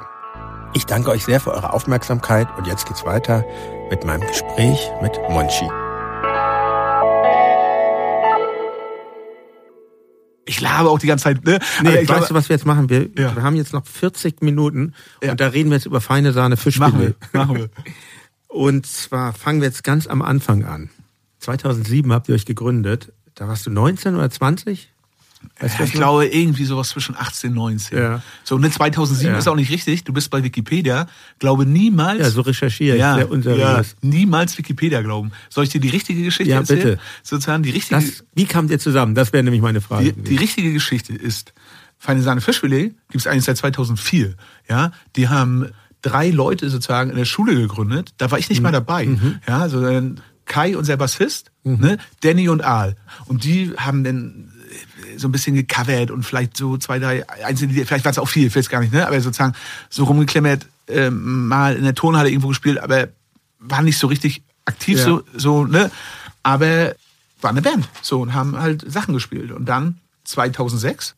Ich danke euch sehr für eure Aufmerksamkeit und jetzt geht's weiter mit meinem Gespräch mit Monchi. Ich labe auch die ganze Zeit, ne? Nee, Aber weißt ich glaube, du, was wir jetzt machen? Wir, Ja. wir haben jetzt noch 40 Minuten Ja. und da reden wir jetzt über feine Sahne machen wir, Fischfilet. machen wir. Und zwar fangen wir jetzt ganz am Anfang an. 2007 habt ihr euch gegründet. Da warst du 19 oder 20? Weißt Ja, ich glaube, irgendwie sowas zwischen 18 und 19. Ja. So, ne, 2007 Ja. ist auch nicht richtig. Du bist bei Wikipedia. Glaube niemals. Ja, so recherchiere ich, ja, niemals Wikipedia glauben. Soll ich dir die richtige Geschichte Ja, erzählen? bitte. Sozusagen die richtige, Das, wie kamt ihr zusammen? Das wäre nämlich meine Frage. die, die richtige Geschichte ist, Feine Sahne Fischfilet gibt es eigentlich seit 2004. Ja, die haben drei Leute sozusagen in der Schule gegründet. Da war ich nicht Mhm. mal dabei. Ja, so dann Kai, unser Bassist, ne, Danny und Aal. Und die haben dann so ein bisschen gecovert und vielleicht so zwei, drei einzelne vielleicht war es auch viel, ich weiß gar nicht, ne, aber sozusagen so rumgeklemmert, ähm, mal in der Tonhalle irgendwo gespielt, aber war nicht so richtig aktiv, Ja. so, so, ne, aber war eine Band, so, und haben halt Sachen gespielt. Und dann 2006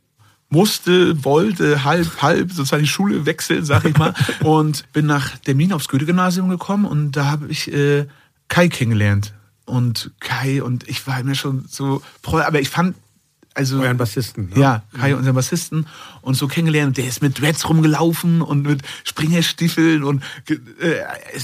musste, wollte halb, halb sozusagen die Schule wechseln, sag ich mal. und bin nach Termin aufs Goethe-Gymnasium gekommen und da habe ich äh, Kai kennengelernt. Und Kai und ich war mir schon so, aber ich fand, also. Euren Bassisten. Ne? Ja, Kai, unseren Bassisten, und so kennengelernt. Der ist mit Dreads rumgelaufen und mit Springerstiefeln und äh,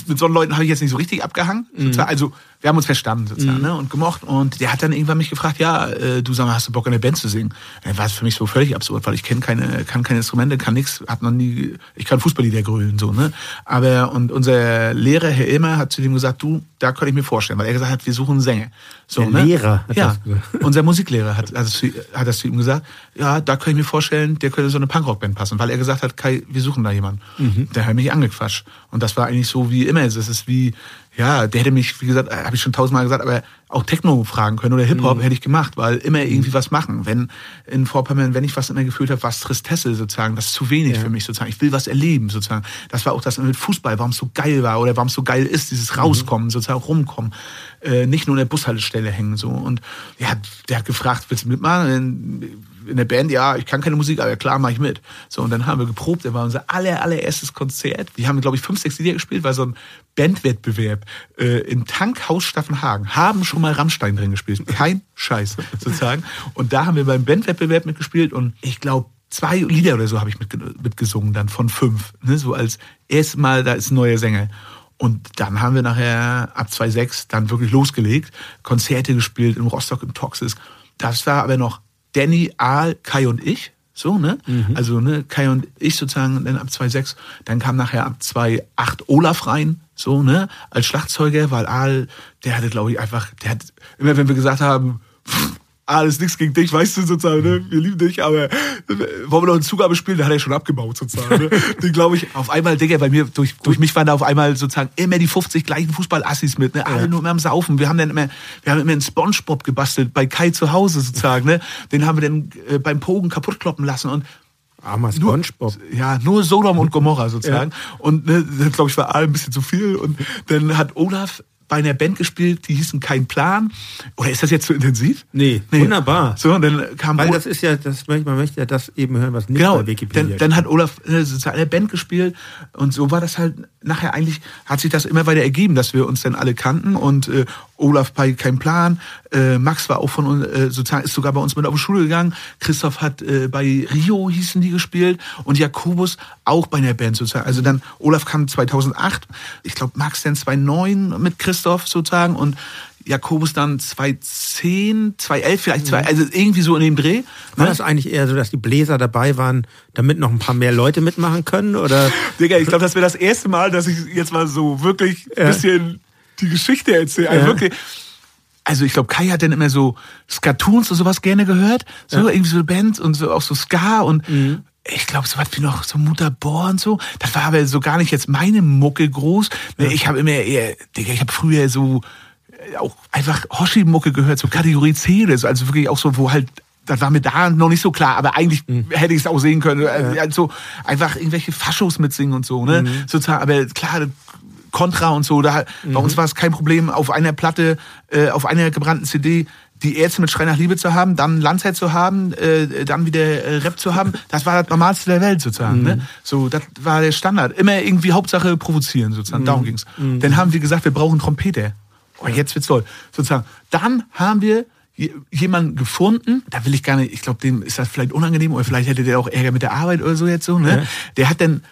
mit so Leuten habe ich jetzt nicht so richtig abgehangen. Sozusagen. Also wir haben uns verstanden sozusagen ne, und gemocht. Und der hat dann irgendwann mich gefragt, ja, äh, du sag mal, hast du Bock in der Band zu singen? Dann war es für mich so völlig absurd, weil ich kenne keine, kann keine Instrumente, kann nichts, hab noch nie, ich kann Fußballlieder grölen so ne. Aber und unser Lehrer Herr Ilmer hat zu dem gesagt, du, da könnte ich mir vorstellen, weil er gesagt hat, wir suchen Sänger. So, Der ne? Lehrer hat ja, das unser Musiklehrer hat, hat, das zu, hat das zu ihm gesagt. Ja, da kann ich mir vorstellen, der könnte so eine Punkrock-Band passen, weil er gesagt hat, Kai, wir suchen da jemanden. Mhm. Der hat mich angequatscht. Und das war eigentlich so wie immer. Es ist wie, ja, der hätte mich, wie gesagt, habe ich schon tausendmal gesagt, aber auch Techno fragen können oder Hip-Hop Mhm. hätte ich gemacht, weil immer irgendwie was machen. Wenn in Vorpommern, wenn ich was immer gefühlt habe, was Tristesse sozusagen, das ist zu wenig für mich sozusagen. Ich will was erleben sozusagen. Das war auch das mit Fußball, warum es so geil war oder warum es so geil ist, dieses Mhm. Rauskommen, sozusagen rumkommen. Äh, nicht nur in der Bushaltestelle hängen so. Und ja, der hat gefragt, willst du mitmachen? In, der Band, ja, ich kann keine Musik, aber klar, mache ich mit. So, und dann haben wir geprobt, das war unser aller, allererstes Konzert. Wir haben, glaube ich, fünf, sechs Lieder gespielt, war so ein Bandwettbewerb äh, im Tankhaus Staffenhagen. Haben schon mal Rammstein drin gespielt. Kein Scheiß, sozusagen. Und da haben wir beim Bandwettbewerb mitgespielt und ich glaube, zwei Lieder oder so habe ich mitge- mitgesungen, dann von fünf. Ne? So als erstes Mal, da ist ein neuer Sänger. Und dann haben wir nachher ab 2006 dann wirklich losgelegt, Konzerte gespielt in Rostock im Toxis. Das war aber noch Danny, Aal, Kai und ich. So, ne? Also, ne, Kai und ich sozusagen dann ab 2006. Dann kam nachher ab 2008 Olaf rein, so, ne? Als Schlagzeuger, weil Aal, der hatte, glaube ich, einfach, der hat, immer wenn wir gesagt haben, pff, alles nichts gegen dich, weißt du sozusagen, ne? wir lieben dich, aber äh, wollen wir noch eine Zugabe spielen, da hat er schon abgebaut sozusagen. Ne? Den glaube ich, auf einmal, Digga, bei mir, durch, durch mich waren da auf einmal sozusagen immer die 50 gleichen Fußballassis mit, ne? alle nur immer am Saufen. Wir haben dann immer, wir haben immer einen Spongebob gebastelt, bei Kai zu Hause sozusagen, ne? den haben wir dann äh, beim Pogen kaputt kloppen lassen und Armer nur, Spongebob. ja, nur Sodom und Gomorra sozusagen. Und ne, glaube ich, war all ein bisschen zu viel. Und dann hat Olaf bei einer Band gespielt, die hießen Kein Plan. Oder ist das jetzt zu intensiv? Nee, wunderbar. So, und dann kam Weil das ist ja, das, man möchte ja das eben hören, was nicht Genau, bei Wikipedia dann, dann hat Olaf äh, sozusagen eine Band gespielt und so war das halt nachher eigentlich, hat sich das immer weiter ergeben, dass wir uns dann alle kannten und äh, Olaf bei Kein Plan, äh, Max war auch von uns, äh, sozusagen, ist sogar bei uns mit auf die Schule gegangen, Christoph hat äh, bei Rio hießen die gespielt und Jakobus auch bei einer Band sozusagen. Also dann, Olaf kam 2008, ich glaube Max dann 2009 mit Christoph sozusagen und Jakobus dann 2010, 2011 vielleicht, zwei, also irgendwie so in dem Dreh. War ne? das eigentlich eher so, dass die Bläser dabei waren, damit noch ein paar mehr Leute mitmachen können? Oder Digga, ich glaube, das wäre das erste Mal, dass ich jetzt mal so wirklich ein Ja. bisschen die Geschichte erzähle. Also Ja. wirklich. also ich glaube, Kai hat dann immer so Skatoons und sowas gerne gehört. So irgendwie so Bands und so auch so Ska und ich glaube, so was wie noch so Mutter Bohr und so. Das war aber so gar nicht jetzt meine Mucke groß. Ne, Ich habe immer eher, Digga, ich habe früher so äh, auch einfach Hoshi-Mucke gehört, so Kategorie C oder so. Also wirklich auch so, wo halt, das war mir da noch nicht so klar, aber eigentlich hätte ich es auch sehen können. Ja. Also einfach irgendwelche Faschos mitsingen und so, ne? Sozusagen, aber klar, Contra und so, da, bei uns war es kein Problem, auf einer Platte, äh, auf einer gebrannten CD die Ärzte mit Schrei nach Liebe zu haben, dann Landzeit zu haben, äh, dann wieder äh, Rap zu haben, das war das Normalste der Welt sozusagen. Ne? So, das war der Standard. Immer irgendwie Hauptsache provozieren sozusagen. Darum ging's. Dann haben wir gesagt, wir brauchen Trompeter. Oh, jetzt wird's toll. Sozusagen. Dann haben wir je- jemanden gefunden, da will ich gar nicht, ich glaube, dem ist das vielleicht unangenehm oder vielleicht hätte der auch Ärger mit der Arbeit oder so jetzt so, ne? Der hat dann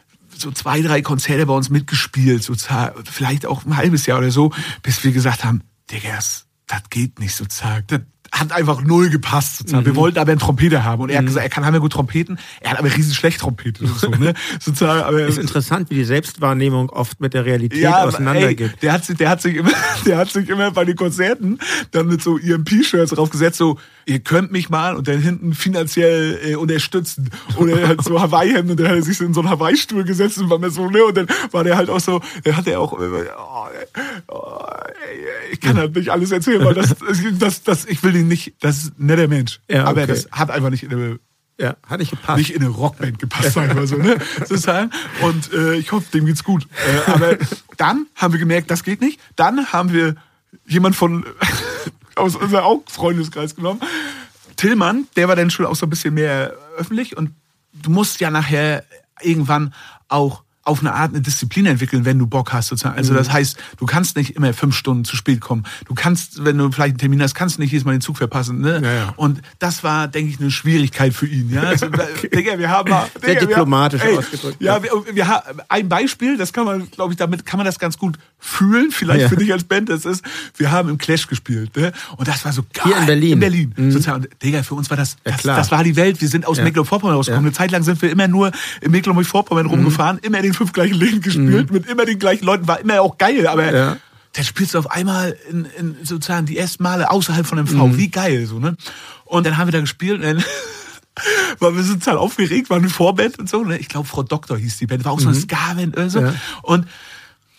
so zwei, drei Konzerte bei uns mitgespielt, sozusagen, vielleicht auch ein halbes Jahr oder so, bis wir gesagt haben, Digga, das, das geht nicht sozusagen. Das hat einfach null gepasst sozusagen. Wir wollten aber einen Trompeter haben und er hat gesagt, er kann haben ja gut Trompeten, er hat aber riesen schlecht Trompeten so, ne? sozusagen, aber Ist interessant, wie die Selbstwahrnehmung oft mit der Realität ja, auseinandergeht. Ey, der hat sich, der hat sich immer, der hat sich immer bei den Konzerten dann mit so EMP-Shirts draufgesetzt, so, ihr könnt mich mal und dann hinten finanziell äh, unterstützen. Oder halt so Hawaii-Hemden und dann hat er sich so in so einen Hawaii-Stuhl gesetzt und war mir so, ne, und dann war der halt auch so, dann hat er auch, äh, oh, oh, ich kann halt nicht alles erzählen, weil das, das, das, ich will ihn nicht, das ist ein netter Mensch. Ja, Aber okay. das hat einfach nicht in eine Ja, hat nicht gepasst. nicht in eine Rockband gepasst, sagen wir so, ne? Sozusagen. Und äh, ich hoffe, dem geht's gut. Äh, aber dann haben wir gemerkt, das geht nicht. Dann haben wir jemand von aus unserem auch Freundeskreis genommen. Tillmann, der war dann schon auch so ein bisschen mehr öffentlich und du musst ja nachher irgendwann auch auf eine Art eine Disziplin entwickeln, wenn du Bock hast sozusagen. Also das heißt, du kannst nicht immer fünf Stunden zu spät kommen. Du kannst, wenn du vielleicht einen Termin hast, kannst du nicht jedes Mal den Zug verpassen. Ne? Ja, ja. Und das war, denke ich, eine Schwierigkeit für ihn. Ja? Also, Digga, wir haben mal, Sehr Digga, wir diplomatisch haben, ey, ausgedrückt, Ja, wir, wir haben ein Beispiel, das kann man, glaube ich, damit kann man das ganz gut fühlen, vielleicht Ja. für dich als Band. Das ist, wir haben im Clash gespielt, ne? Und das war so geil. Hier in Berlin. In Berlin. Sozusagen. Und, Digga, für uns war das, das, das war die Welt. Wir sind aus. Mecklenburg-Vorpommern rausgekommen. Eine Zeit lang sind wir immer nur in Mecklenburg-Vorpommern Mhm. rumgefahren, immer den fünf gleichen Läden gespielt, mit immer den gleichen Leuten, war immer auch geil, aber Ja. dann spielst du auf einmal in, in sozusagen die ersten Male außerhalb von MV. Mhm. Wie geil, so, ne? Und dann haben wir da gespielt und dann weil wir sind total aufgeregt, war eine Vorband und so. Ne? Ich glaube, Frau Doktor hieß die Band, war auch so eine Ska-Band oder so. Mhm. Ja. Und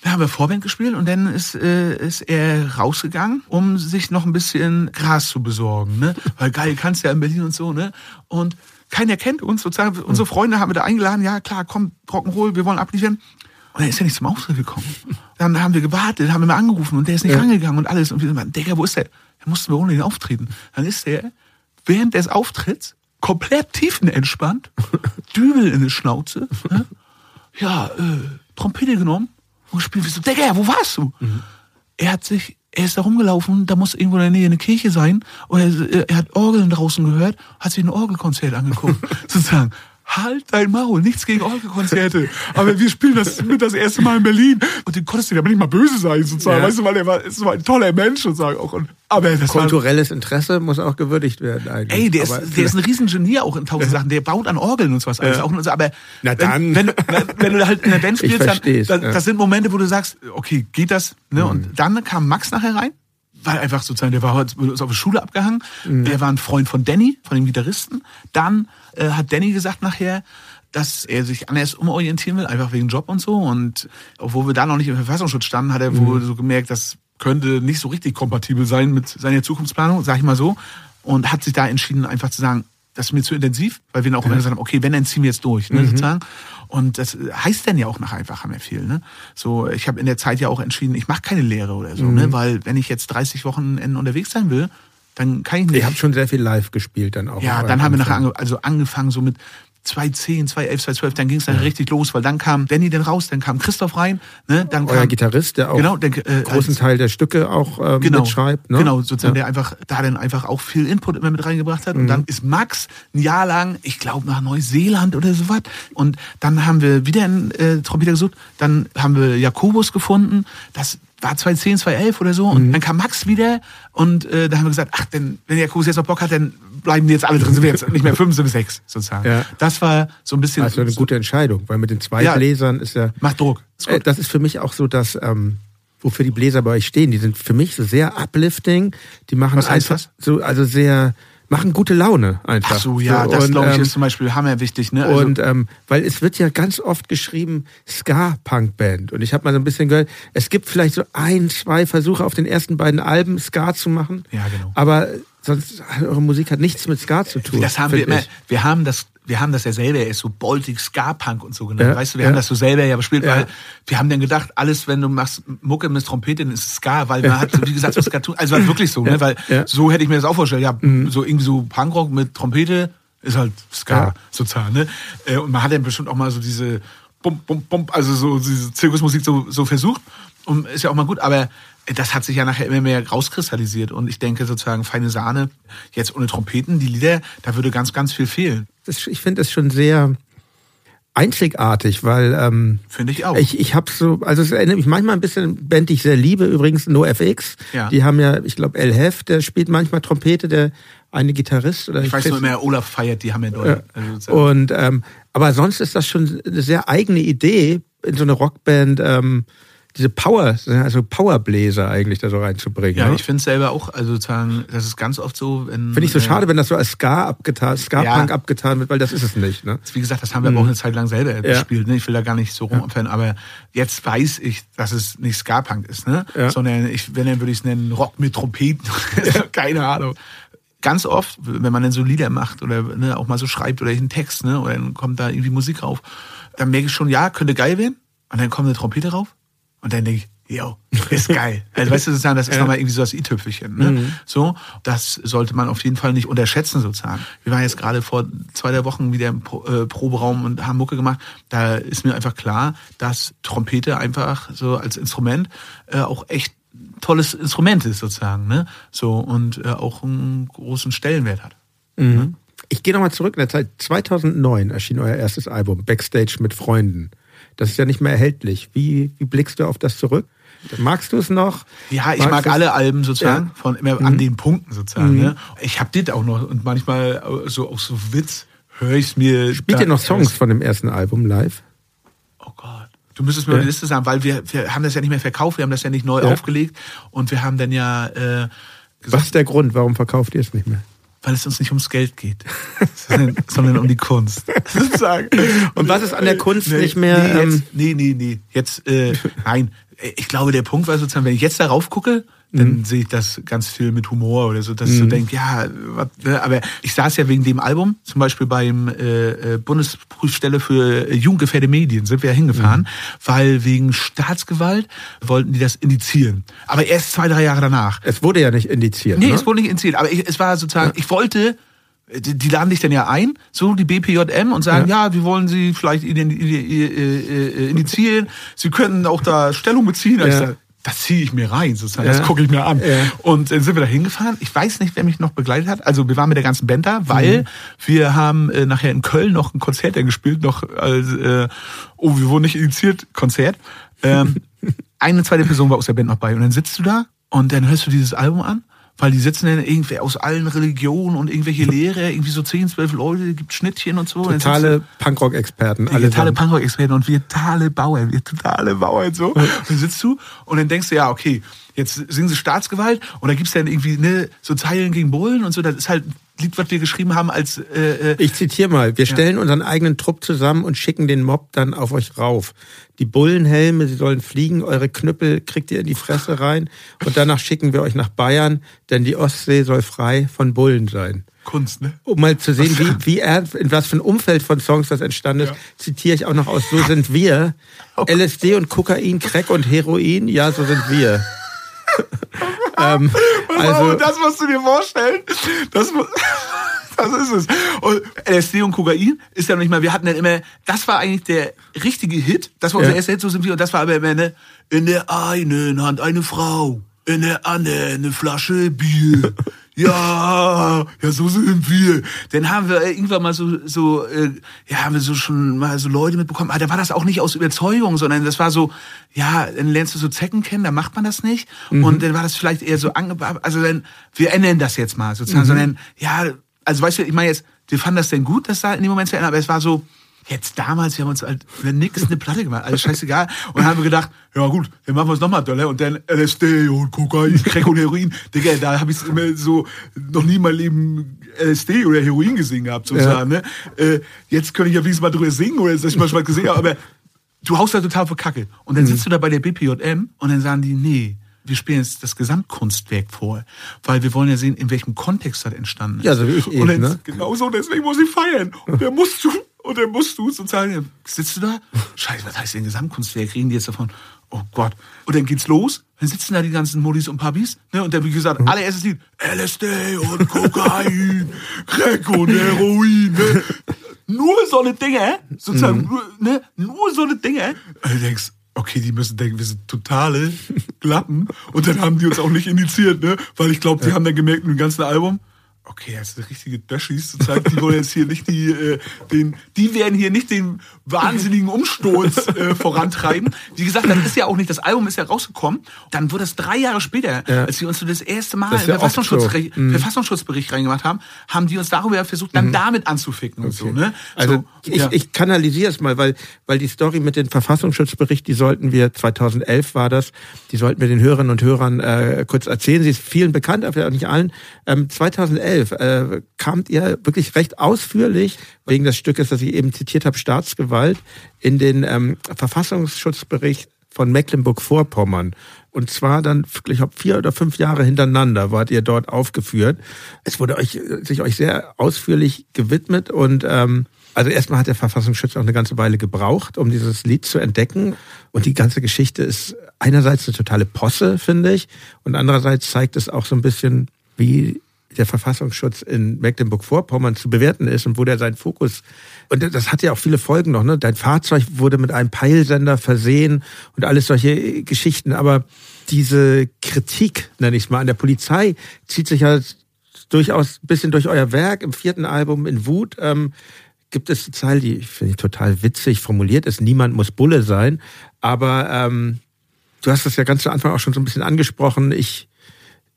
da haben wir Vorband gespielt und dann ist, äh, ist er rausgegangen, um sich noch ein bisschen Gras zu besorgen. Ne? Weil geil, kannst ja in Berlin und so. ne Und keiner kennt uns sozusagen. Unsere Freunde haben wir da eingeladen. Ja, klar, komm, Rock'n'Roll, wir wollen abliefern. Und dann ist er nicht zum Auftritt gekommen. Dann haben wir gewartet, haben wir mal angerufen und der ist nicht rangegangen und alles. Und wir sind Digga, wo ist der? Der mussten wir ohne ihn auftreten. Dann ist der während des Auftritts komplett tiefenentspannt, Dübel in die Schnauze, ne? ja, äh, Trompete genommen und gespielt. Wir so, Digga, wo warst du? Er hat sich, er ist da rumgelaufen, da muss irgendwo in der Nähe eine Kirche sein, und er, er hat Orgeln draußen gehört, hat sich ein Orgelkonzert angeguckt. Sozusagen, halt dein Maul, nichts gegen Orgelkonzerte, aber wir spielen das mit das erste Mal in Berlin. Und den konntest du ja nicht mal böse sein, sozusagen, Ja. weißt du, weil er war, ist ein toller Mensch, sozusagen auch. Und, aber das war, Kulturelles Interesse muss auch gewürdigt werden eigentlich. Ey, der ist, der ist ein Riesengenieur auch in tausend Sachen. Der baut an Orgeln und sowas alles. Ja. Auch, aber Na dann. Wenn, wenn, du, wenn du halt in der Band spielst, dann, das. Mhm. das sind Momente, wo du sagst, okay, geht das? Ne? Und dann kam Max nachher rein. Weil einfach sozusagen, der war heute mit uns auf der Schule abgehangen. Mhm. Der war ein Freund von Danny, von dem Gitarristen. Dann äh, hat Danny gesagt nachher, dass er sich anders umorientieren will, einfach wegen Job und so. Und obwohl wir da noch nicht im Verfassungsschutz standen, hat er Mhm. wohl so gemerkt, das könnte nicht so richtig kompatibel sein mit seiner Zukunftsplanung, sag ich mal so. Und hat sich da entschieden, einfach zu sagen, das ist mir zu intensiv, weil wir dann auch immer gesagt haben, okay, wenn, dann ziehen wir jetzt durch, ne, sozusagen. Und das heißt dann ja auch nach einfach haben wir viel, ne? So, ich habe in der Zeit ja auch entschieden, ich mache keine Lehre oder so, ne? Weil wenn ich jetzt 30 Wochenenden unterwegs sein will, dann kann ich nicht. Ihr habt schon sehr viel live gespielt dann auch. Ja, dann haben wir nachher ange also angefangen so mit 210, 211, 212, dann ging es dann richtig los, weil dann kam Danny dann raus, dann kam Christoph rein, ne? Dann Euer kam Gitarrist, der auch Genau, der, äh, großen Teil der Stücke auch ähm, genau, mitschreibt. Ne? Genau, sozusagen, Ja. der einfach da dann einfach auch viel Input immer mit reingebracht hat. Und Mhm. dann ist Max ein Jahr lang, ich glaube, nach Neuseeland oder sowas. Und dann haben wir wieder einen äh, Trompeter gesucht. Dann haben wir Jakobus gefunden. Das war 2010, 2011 oder so. Mhm. Und dann kam Max wieder. Und äh, da haben wir gesagt, ach, denn, wenn Jakobus jetzt noch Bock hat, dann bleiben die jetzt alle drin. Sind wir jetzt nicht mehr fünf, sind wir sechs, sozusagen. Ja. Das war so ein bisschen... Also eine gute Entscheidung, weil mit den zwei Ja. Bläsern ist ja. Macht Druck. Ist. Äh, Das ist für mich auch so, dass ähm, wofür die Bläser bei euch stehen. Die sind für mich so sehr uplifting. Die machen Was heißt einfach so, also sehr, machen gute Laune einfach. Ach so, ja, das und, glaube ich ähm, ist zum Beispiel hammer wichtig. Ne? Also, und ähm, weil es wird ja ganz oft geschrieben Ska-Punk-Band. Und ich habe mal so ein bisschen gehört, es gibt vielleicht so ein, zwei Versuche auf den ersten beiden Alben Ska zu machen. Ja, genau. Aber sonst hat eure Musik hat nichts mit Ska zu tun. das haben wir immer, ich. wir haben das, wir haben das ja selber erst so Baltic Ska-Punk und so genannt. Ja, weißt du, wir ja. haben das so selber ja gespielt, Ja. weil wir haben dann gedacht, alles, wenn du machst Mucke mit Trompete, dann ist es Ska, weil man hat, wie gesagt, so Ska, also war wirklich so, ne? Weil. Mhm. so hätte ich mir das auch vorgestellt. Ja, so irgendwie so Punkrock mit Trompete ist halt Ska, sozusagen, ne? Äh, Und man hat dann bestimmt auch mal so diese Bum, Bum, Bum, also so diese Zirkusmusik so, so versucht. Und ist ja auch mal gut, aber das hat sich ja nachher immer mehr rauskristallisiert. Und ich denke sozusagen, feine Sahne, jetzt ohne Trompeten, die Lieder, da würde ganz, ganz viel fehlen. Das, ich finde es schon sehr einzigartig, weil ähm, Finde ich auch. ich, ich habe so, also es erinnert mich manchmal ein bisschen Band, die ich sehr liebe, übrigens NoFX. Ja. Die haben ja, ich glaube, El Hef, der spielt manchmal Trompete, der eine Gitarrist oder ich weiß krieg's- nur immer, Olaf feiert, die haben ja dort. Also. Und ähm, aber sonst ist das schon eine sehr eigene Idee, in so eine Rockband ähm, diese Power, also Powerbläser eigentlich da so reinzubringen. ja, ne? ich finde es selber auch, also sozusagen, das ist ganz oft so, wenn. Finde ich so äh, schade, wenn das so als Ska abgetan, Ska-Punk Ja. abgetan wird, weil das ist es nicht. Ne? Wie gesagt, das haben wir aber auch eine Zeit lang selber gespielt. Ne? Ich will da gar nicht so rumopfern, aber jetzt weiß ich, dass es nicht Ska-Punk ist, ne? Ja. sondern ich, wenn dann würde ich es nennen Rock mit Trompeten. Keine Ahnung. Ganz oft, wenn man dann so Lieder macht oder ne, auch mal so schreibt oder einen Text, ne, oder dann kommt da irgendwie Musik rauf, dann merke ich schon, ja, könnte geil werden. Und dann kommt eine Trompete rauf und dann denke ich, Jo, ist geil. Also weißt du, sozusagen, das ist nochmal irgendwie so das i-Tüpfelchen. Ne? Mhm. So, das sollte man auf jeden Fall nicht unterschätzen sozusagen. Wir waren jetzt gerade vor zwei, drei Wochen wieder im Pro, äh, Proberaum und haben Mucke gemacht. Da ist mir einfach klar, dass Trompete einfach so als Instrument äh, auch echt tolles Instrument ist sozusagen. Ne? So und äh, auch einen großen Stellenwert hat. Ich gehe nochmal zurück in der Zeit. 2009 erschien euer erstes Album, Backstage mit Freunden. Das ist ja nicht mehr erhältlich. Wie, wie blickst du auf das zurück? Magst du es noch? Ja, ich Magst mag alle Alben sozusagen, Ja. von immer an den Punkten sozusagen. Ne? Ich hab das auch noch und manchmal äh, so auch so Witz höre ich mir. Spielt ihr noch Songs von dem ersten Album live? Oh Gott. Du müsstest mir Ja. die Liste sagen, weil wir, wir haben das ja nicht mehr verkauft, wir haben das ja nicht neu Ja. aufgelegt und wir haben dann ja äh, gesagt, Was ist der Grund? Warum verkauft ihr es nicht mehr? Weil es uns nicht ums Geld geht, sondern, sondern um die Kunst. sozusagen. Und was ist an der Kunst nee, nicht mehr, Nee, ähm, jetzt, nee, nee, nee. Jetzt, äh, nein. Ich glaube, der Punkt war sozusagen, wenn ich jetzt darauf gucke, dann sehe ich das ganz viel mit Humor oder so, dass ich so denke, ja, ne? aber ich saß ja wegen dem Album, zum Beispiel beim äh, äh, Bundesprüfstelle für äh, jugendgefährdete Medien, sind wir ja hingefahren, weil wegen Staatsgewalt wollten die das indizieren. Aber erst zwei, drei Jahre danach. Es wurde ja nicht indiziert. Nee, ne? es wurde nicht initiiert, aber ich, es war sozusagen, ich wollte, die, laden dich dann ja ein, so die BPJM und sagen, ja, wir wollen sie vielleicht ident- i- i- i- initiieren, sie können auch da Stellung beziehen. Also Ja. Das ziehe ich mir rein, sozusagen, das gucke ich mir an. Und dann sind wir da hingefahren. Ich weiß nicht, wer mich noch begleitet hat. Also wir waren mit der ganzen Band da, weil Mhm. wir haben äh, nachher in Köln noch ein Konzert gespielt, noch als, äh, oh, wir wurden nicht initiiert, Konzert. Ähm, eine zweite Person war aus der Band noch bei. Und dann sitzt du da und dann hörst du dieses Album an, weil die sitzen dann irgendwie aus allen Religionen und irgendwelche Lehrer, irgendwie so 10, 12 Leute, gibt Schnittchen und so. Totale Punkrock-Experten. totale. Punkrock-Experten und wir totale Bauern, wir totale Bauern so. Und dann sitzt du und dann denkst du, ja, okay, jetzt singen sie Staatsgewalt und da gibt's dann irgendwie ne, so Zeilen gegen Bullen und so. Das ist halt Lied, was wir geschrieben haben als äh, äh, Ich zitiere mal. Wir stellen unseren eigenen Trupp zusammen und schicken den Mob dann auf euch rauf. Die Bullenhelme, sie sollen fliegen, eure Knüppel kriegt ihr in die Fresse rein und danach schicken wir euch nach Bayern, denn die Ostsee soll frei von Bullen sein. Kunst, ne? Um mal zu sehen, wie, wie er, in was für ein Umfeld von Songs das entstanden ist, zitiere ich auch noch aus So sind wir. LSD und Kokain, Crack und Heroin, ja, so sind wir. ähm, Also, das musst du dir vorstellen. Das, das ist es. Und LSD und Kokain ist ja noch nicht mal, wir hatten dann immer, das war eigentlich der richtige Hit. Das war unser Ja. erster Hit, so sind wir. Und das war aber immer, ne, in der einen Hand eine Frau, in der anderen eine Flasche Bier. Ja, ja, so sind wir. Dann haben wir irgendwann mal so, so, äh, ja, haben wir so schon mal so Leute mitbekommen. Aber da war das auch nicht aus Überzeugung, sondern das war so, ja, dann lernst du so Zecken kennen, dann macht man das nicht. Und dann war das vielleicht eher so angebaut. Also dann, wir ändern das jetzt mal sozusagen, sondern, ja, also weißt du, ich meine jetzt, wir fanden das denn gut, dass da in dem Moment zu ändern, aber es war so, Jetzt damals, wir haben uns halt für nix eine Platte gemacht, alles scheißegal. Und dann haben wir gedacht, ja gut, dann machen wir es nochmal doller. Und dann LSD und Kokain, Crack und Heroin. Digga, da habe ich immer so noch nie in meinem Leben LSD oder Heroin gesehen gehabt, sozusagen. Ne? Äh, jetzt könnte ich ja wenigstens mal drüber singen oder dass ich mal schon was gesehen habe, aber du haust da total vor Kacke. Und dann sitzt du da bei der BPJM und dann sagen die, nee, wir spielen jetzt das Gesamtkunstwerk vor, weil wir wollen ja sehen, in welchem Kontext das entstanden ist. Ja, so wie ich eben, Und dann, ne? genau so, deswegen muss ich feiern. Und dann musst du, und dann musst du sozusagen, sitzt du da, scheiße, was heißt denn Gesamtkunstwerk, reden die jetzt davon, oh Gott. Und dann geht's los, dann sitzen da die ganzen Modis und Puppies, ne, und dann, wie gesagt, Mhm. allererstes Lied, LSD und Kokain, Crack und Heroin, ne. Nur so eine Dinge, sozusagen, Mhm. ne, nur so eine Dinge. Und du denkst, okay, die müssen denken, wir sind totale Glappen. Und dann haben die uns auch nicht initiiert, ne? Weil ich glaube, die haben dann gemerkt, im ganzen Album, okay, das sind richtige Döschis, sozusagen, die wollen jetzt hier nicht die, äh, den, die werden hier nicht den wahnsinnigen Umsturz äh, vorantreiben. Wie gesagt, das ist ja auch nicht, das Album ist ja rausgekommen, dann wurde es drei Jahre später, Ja. als wir uns so das erste Mal Das ja oft Verfassungsschutz, so. Mhm. Verfassungsschutzbericht reingemacht haben, haben die uns darüber versucht, dann damit anzuficken und so, ne? Also so, ich, ja. ich kanalisiere es mal, weil, weil die Story mit dem Verfassungsschutzbericht, die sollten wir, 2011 war das, die sollten wir den Hörerinnen und Hörern äh, kurz erzählen. Sie ist vielen bekannt, aber nicht allen. Ähm, 2011 äh, kamt ihr wirklich recht ausführlich, wegen des Stückes, das ich eben zitiert habe, Staatsgewalt, in den ähm, Verfassungsschutzbericht von Mecklenburg-Vorpommern. Und zwar dann, ich glaube, vier oder fünf Jahre hintereinander wart ihr dort aufgeführt. Es wurde euch, sich euch sehr ausführlich gewidmet und ähm, also erstmal hat der Verfassungsschutz auch eine ganze Weile gebraucht, um dieses Lied zu entdecken. Und die ganze Geschichte ist einerseits eine totale Posse, finde ich, und andererseits zeigt es auch so ein bisschen, wie der Verfassungsschutz in Mecklenburg-Vorpommern zu bewerten ist und wo der seinen Fokus und das hat ja auch viele Folgen noch, ne? Dein Fahrzeug wurde mit einem Peilsender versehen und alles solche Geschichten, aber diese Kritik, nenne ich es mal, an der Polizei zieht sich ja durchaus ein bisschen durch euer Werk. Im vierten Album in Wut ähm, gibt es die Zeile, die finde ich total witzig formuliert ist, niemand muss Bulle sein, aber ähm, du hast das ja ganz zu Anfang auch schon so ein bisschen angesprochen, ich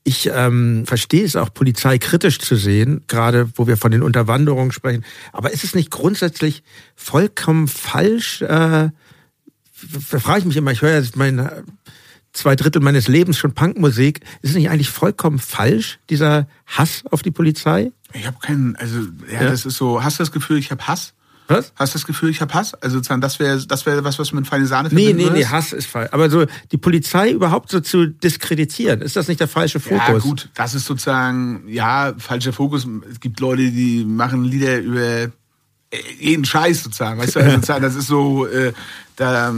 ich ähm, verstehe es auch, Polizei kritisch zu sehen, gerade wo wir von den Unterwanderungen sprechen. Aber ist es nicht grundsätzlich vollkommen falsch? Äh, frage ich mich immer, ich höre ja mein zwei Drittel meines Lebens schon Punkmusik. Ist es nicht eigentlich vollkommen falsch, dieser Hass auf die Polizei? Ich habe keinen, also ja, Ja. das ist so. Hast du das Gefühl, ich habe Hass? Was? Hast du das Gefühl, ich habe Hass? Also sozusagen, das wäre, das wäre was, was mit feine Sahne Nee, nee, nee? Hass ist falsch. Aber so die Polizei überhaupt so zu diskreditieren, ist das nicht der falsche Fokus? Ja, gut, das ist sozusagen, ja, falscher Fokus. Es gibt Leute, die machen Lieder über äh, jeden Scheiß sozusagen. Weißt du, also sozusagen, das ist so, äh, da,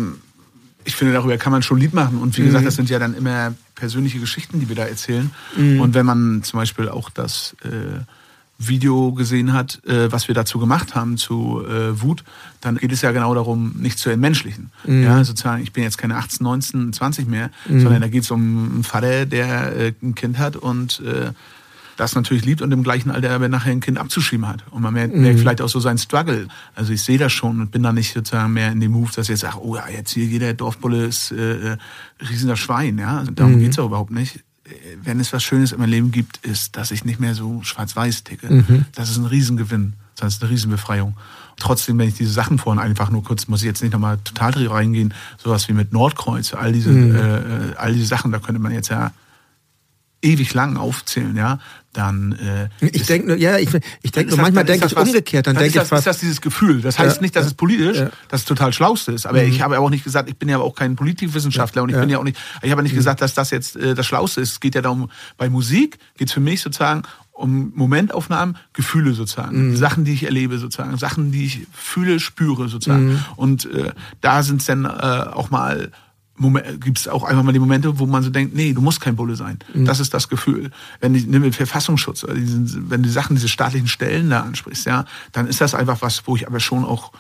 ich finde, darüber kann man schon ein Lied machen. Und wie Mhm. gesagt, das sind ja dann immer persönliche Geschichten, die wir da erzählen. Und wenn man zum Beispiel auch das äh, Video gesehen hat, äh, was wir dazu gemacht haben zu äh, Wut, dann geht es ja genau darum, nicht zu entmenschlichen. Ja, sozusagen, ich bin jetzt keine 18, 19, 20 mehr, sondern da geht es um einen Vater, der äh, ein Kind hat und das natürlich liebt und im gleichen Alter aber nachher ein Kind abzuschieben hat. Und man merkt, merkt vielleicht auch so seinen Struggle. Also ich sehe das schon und bin da nicht sozusagen mehr in dem Move, dass ich jetzt sage, oh ja, jetzt hier jeder Dorfbulle ist äh, riesiger Schwein. Ja, also darum geht's auch überhaupt nicht. Wenn es was Schönes in meinem Leben gibt, ist, dass ich nicht mehr so schwarz-weiß ticke. Das ist ein Riesengewinn. Das ist eine Riesenbefreiung. Trotzdem, wenn ich diese Sachen vorhin einfach nur kurz, muss ich jetzt nicht nochmal total reingehen, sowas wie mit Nordkreuz, all diese, äh, äh, all diese Sachen, da könnte man jetzt ja ewig lang aufzählen, ja, dann äh, Ich denke nur, ja, ich, ich denke nur, das- manchmal denke ich das was- umgekehrt, dann dann denke ist ich das, fast, ist das dieses Gefühl. Das heißt Ja, nicht, dass ja, es politisch, ja. dass es total schlauste ist. Aber ich habe auch nicht gesagt, ich bin ja auch kein Politikwissenschaftler und ich bin ja auch nicht, ich habe nicht gesagt, dass das jetzt äh, das Schlauste ist. Es geht ja darum, bei Musik geht es für mich sozusagen um Momentaufnahmen, Gefühle sozusagen, Sachen, die ich erlebe sozusagen, Sachen, die ich fühle, spüre sozusagen. Und äh, da sind es dann äh, auch mal gibt es auch einfach mal die Momente, wo man so denkt, nee, du musst kein Bulle sein. Das ist das Gefühl. Wenn ich nimm den Verfassungsschutz, oder diesen, wenn du die Sachen, diese staatlichen Stellen da ansprichst, ja, dann ist das einfach was, wo ich aber schon auch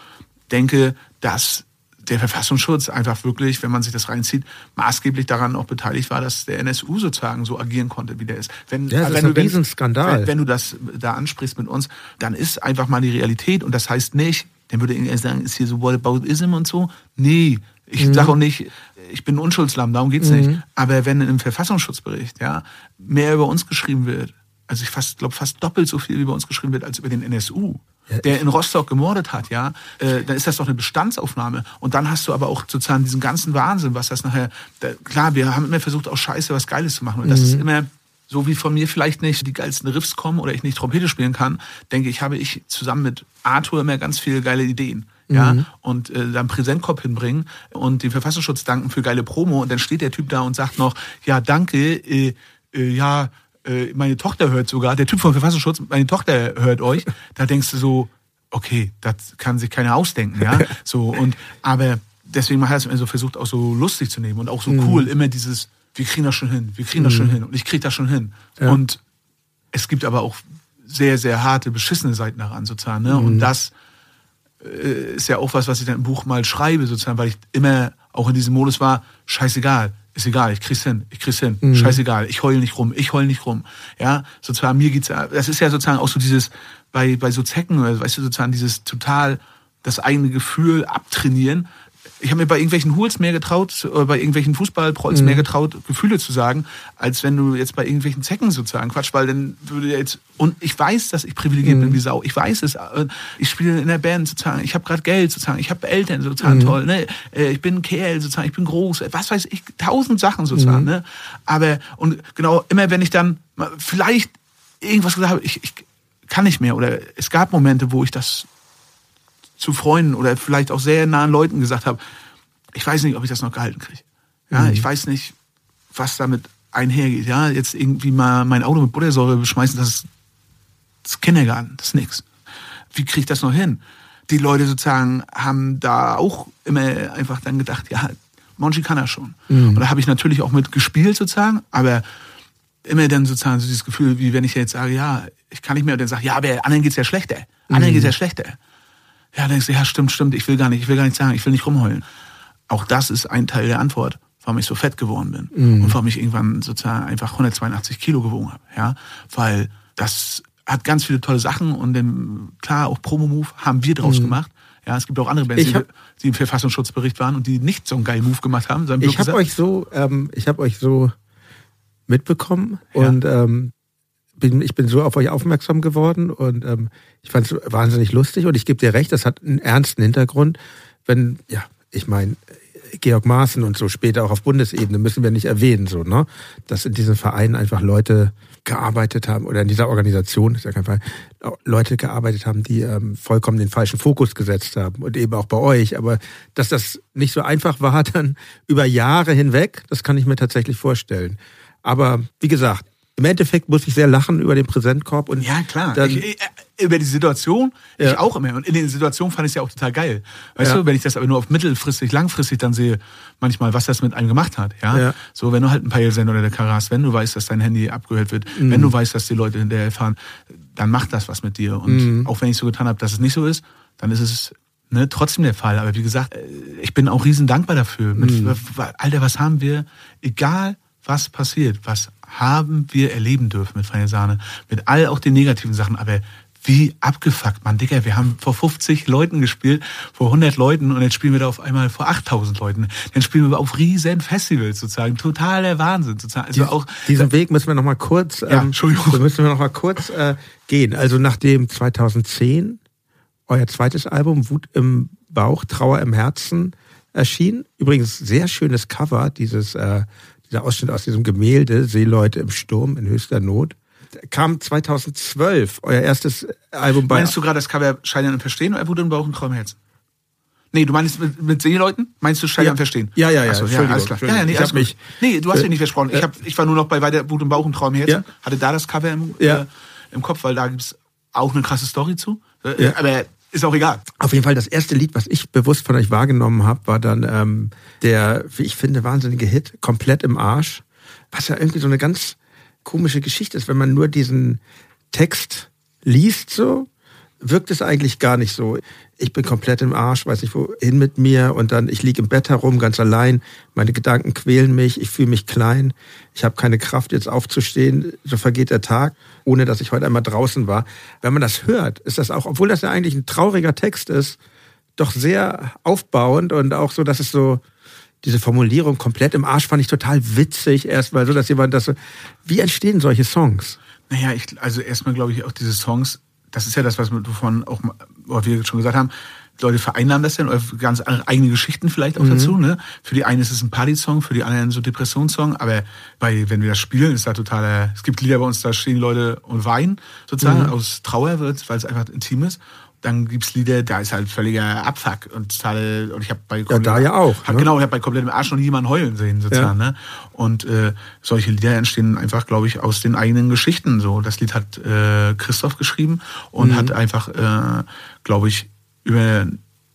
denke, dass der Verfassungsschutz einfach wirklich, wenn man sich das reinzieht, maßgeblich daran auch beteiligt war, dass der NSU sozusagen so agieren konnte, wie der ist. Wenn, Ja, das ist wenn ein du, Riesenskandal. Wenn, wenn du das da ansprichst mit uns, dann ist einfach mal die Realität und das heißt nicht, dann würde ich sagen, ist hier so Whataboutism und so. Nee, ich Mhm. sage auch nicht, ich bin ein Unschuldslamm, darum geht's nicht. Aber wenn im Verfassungsschutzbericht ja mehr über uns geschrieben wird, also ich fast, glaube fast doppelt so viel wie bei uns geschrieben wird als über den NSU. Der in Rostock gemordet hat, ja, äh, dann ist das doch eine Bestandsaufnahme. Und dann hast du aber auch sozusagen diesen ganzen Wahnsinn, was das nachher. Da, klar, wir haben immer versucht, aus Scheiße was Geiles zu machen. Und das ist immer so wie von mir vielleicht nicht die geilsten Riffs kommen oder ich nicht Trompete spielen kann, denke ich, habe ich zusammen mit Arthur immer ganz viele geile Ideen. Ja, und äh, dann Präsentkorb hinbringen und den Verfassungsschutz danken für geile Promo. Und dann steht der Typ da und sagt noch, ja, danke, äh, äh, ja, äh, meine Tochter hört sogar, der Typ vom Verfassungsschutz, meine Tochter hört euch, da denkst du so, okay, das kann sich keiner ausdenken, ja, so und aber deswegen hat er es immer so versucht, auch so lustig zu nehmen und auch so cool, immer dieses, wir kriegen das schon hin, wir kriegen das schon hin und ich krieg das schon hin. Und es gibt aber auch sehr, sehr harte, beschissene Seiten daran sozusagen, ne? und das äh, ist ja auch was, was ich dann im Buch mal schreibe, sozusagen, weil ich immer auch in diesem Modus war, scheißegal, ist egal, ich krieg's hin, ich krieg's hin, scheißegal, ich heul nicht rum, ich heul nicht rum. Ja, sozusagen, mir geht's, das ist ja sozusagen auch so dieses, bei, bei so Zecken, oder weißt du, sozusagen dieses total, das eigene Gefühl abtrainieren. Ich habe mir bei irgendwelchen Hools mehr getraut, oder bei irgendwelchen Fußballprolls mehr getraut, Gefühle zu sagen, als wenn du jetzt bei irgendwelchen Zecken sozusagen quatsch, weil dann würde jetzt, und ich weiß, dass ich privilegiert bin wie Sau, ich weiß es, äh, ich spiele in der Band sozusagen, ich habe gerade Geld sozusagen, ich habe Eltern sozusagen, toll, ne? Äh, ich bin ein Kerl sozusagen, ich bin groß, was weiß ich, tausend Sachen sozusagen, ne? Aber, und genau, immer wenn ich dann vielleicht irgendwas gesagt habe, ich, ich kann nicht mehr, oder es gab Momente, wo ich das zu Freunden oder vielleicht auch sehr nahen Leuten gesagt habe, ich weiß nicht, ob ich das noch gehalten kriege. Ja, ich weiß nicht, was damit einhergeht. Ja, jetzt irgendwie mal mein Auto mit Buttersäure beschmeißen, das ist, das Kindergarten, das ist nix. Wie kriege ich das noch hin? Die Leute sozusagen haben da auch immer einfach dann gedacht, ja, Monchi kann er schon. Und da habe ich natürlich auch mit gespielt sozusagen, aber immer dann sozusagen so dieses Gefühl, wie wenn ich jetzt sage, ja, ich kann nicht mehr und dann sage, ja, aber anderen geht's ja schlechter. Anderen geht's ja schlechter. Ja, dann denkst du, ja, stimmt, stimmt, ich will gar nicht, ich will gar nicht sagen, ich will nicht rumheulen. Auch das ist ein Teil der Antwort, warum ich so fett geworden bin. Und warum ich irgendwann sozusagen einfach 182 Kilo gewogen habe. Ja, weil das hat ganz viele tolle Sachen und dann, klar, auch Promo-Move haben wir draus gemacht. Ja, es gibt auch andere Bands, hab- die im Verfassungsschutzbericht waren und die nicht so einen geilen Move gemacht haben. Ich habe euch so, ähm, ich habe euch so mitbekommen Ja. und ähm, bin, ich bin so auf euch aufmerksam geworden und ähm, ich fand es wahnsinnig lustig und ich gebe dir recht, das hat einen ernsten Hintergrund. Wenn, ja, ich meine, Georg Maaßen und so später auch auf Bundesebene müssen wir nicht erwähnen, so, ne? Dass in diesen Vereinen einfach Leute gearbeitet haben oder in dieser Organisation, ist ja kein Fall, Leute gearbeitet haben, die ähm, vollkommen den falschen Fokus gesetzt haben und eben auch bei euch. Aber dass das nicht so einfach war, dann über Jahre hinweg, das kann ich mir tatsächlich vorstellen. Aber wie gesagt, im Endeffekt muss ich sehr lachen über den Präsentkorb und Ja, klar. Ich, ich, äh, über die Situation, Ja. ich auch immer. Und in den Situationen fand ich es ja auch total geil. Weißt Ja. du, wenn ich das aber nur auf mittelfristig, langfristig dann sehe, manchmal, was das mit einem gemacht hat. Ja. Ja. So, wenn du halt ein Peilsender oder der Karas, wenn du weißt, dass dein Handy abgehört wird, Mhm. wenn du weißt, dass die Leute hinterher fahren, dann macht das was mit dir. Und Mhm. auch wenn ich so getan habe, dass es nicht so ist, dann ist es ne, trotzdem der Fall. Aber wie gesagt, äh, ich bin auch riesen dankbar dafür. Mit, Mhm. Alter, was haben wir, egal was passiert, was haben wir erleben dürfen mit Feine Sahne, mit all auch den negativen Sachen, aber wie abgefuckt, man, Digga, wir haben vor 50 Leuten gespielt, vor 100 Leuten und jetzt spielen wir da auf einmal vor 8000 Leuten. Dann spielen wir auf riesen Festivals sozusagen, totaler Wahnsinn sozusagen. Also auch diesen Weg müssen wir noch mal kurz, Ja, ähm, Entschuldigung. müssen wir noch mal kurz äh, gehen. Also nachdem 2010 euer zweites Album Wut im Bauch, Trauer im Herzen erschien, übrigens sehr schönes Cover, dieses äh, dieser Ausschnitt aus diesem Gemälde Seeleute im Sturm in höchster Not, kam 2012 euer erstes Album bei Meinst du gerade das Cover Scheitern und Verstehen oder Wut im Bauch und Traum im Herzen? Nee, du meinst mit, mit Seeleuten? Meinst du Scheitern Ja. und Verstehen? Ja, ja, ja, Achso, ja, alles klar. Ja, ja, nee. Ich hab mich-. Nee, du hast äh, mich nicht versprochen. Ich, äh, hab, ich war nur noch bei weiter Wut im Bauch und Traum im Herzen. Ja. Hatte da das Cover im, Ja. äh, im Kopf, weil da gibt's auch eine krasse Story zu. Äh, Ja. Aber ist auch egal. Auf jeden Fall das erste Lied, was ich bewusst von euch wahrgenommen habe, war dann ähm, der, wie ich finde, wahnsinnige Hit, komplett im Arsch. Was ja irgendwie so eine ganz komische Geschichte ist, wenn man nur diesen Text liest, so wirkt es eigentlich gar nicht so. Ich bin komplett im Arsch, weiß nicht wohin mit mir und dann ich liege im Bett herum ganz allein, meine Gedanken quälen mich, ich fühle mich klein, ich habe keine Kraft jetzt aufzustehen, so vergeht der Tag, ohne dass ich heute einmal draußen war. Wenn man das hört, ist das auch, obwohl das ja eigentlich ein trauriger Text ist, doch sehr aufbauend und auch so, dass es so diese Formulierung komplett im Arsch fand ich total witzig erstmal so, dass jemand das so, wie entstehen solche Songs? Naja, ich, also erstmal glaube ich auch diese Songs, das ist ja das, was wir vorhin auch, was wir schon gesagt haben, Leute vereinnahmen das dann oder ganz eigene Geschichten vielleicht auch dazu. Ne? Für die einen ist es ein Party-Song, für die anderen so Depressionssong, aber bei, wenn wir das spielen, ist da totaler, es gibt Lieder bei uns, da stehen Leute und weinen sozusagen, aus Trauer weil es einfach intim ist. Dann gibt's Lieder, da ist halt völliger Abfuck und total, und ich habe bei da ja auch, Hab, ne? Genau, ich habe bei komplettem Arsch noch nie jemanden heulen sehen sozusagen. Ne? Und äh, solche Lieder entstehen einfach, glaube ich, aus den eigenen Geschichten. So, das Lied hat äh, Christoph geschrieben und Mhm. hat einfach, äh, glaube ich, über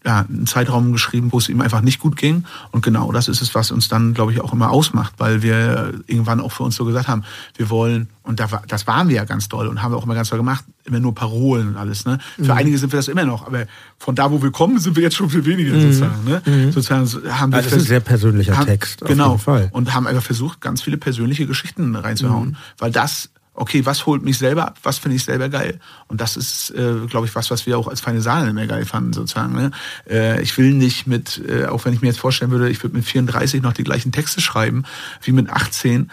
ja, einen Zeitraum geschrieben, wo es ihm einfach nicht gut ging. Und genau das ist es, was uns dann, glaube ich, auch immer ausmacht, weil wir irgendwann auch für uns so gesagt haben, wir wollen, und das waren wir ja ganz doll und haben wir auch immer ganz toll gemacht, immer nur Parolen und alles. Ne? Für Mhm. einige sind wir das immer noch, aber von da, wo wir kommen, sind wir jetzt schon viel weniger sozusagen. Ne? Sozusagen haben wir Mhm. Also das ist ein sehr persönlicher haben, Text, genau. Und haben einfach versucht, ganz viele persönliche Geschichten Mhm. reinzuhauen. Weil das, okay, was holt mich selber ab? Was finde ich selber geil? Und das ist, äh, glaube ich, was, was wir auch als feine Sahne immer geil fanden, sozusagen. Ne? Äh, ich will nicht mit, äh, auch wenn ich mir jetzt vorstellen würde, ich würde mit 34 noch die gleichen Texte schreiben wie mit 18,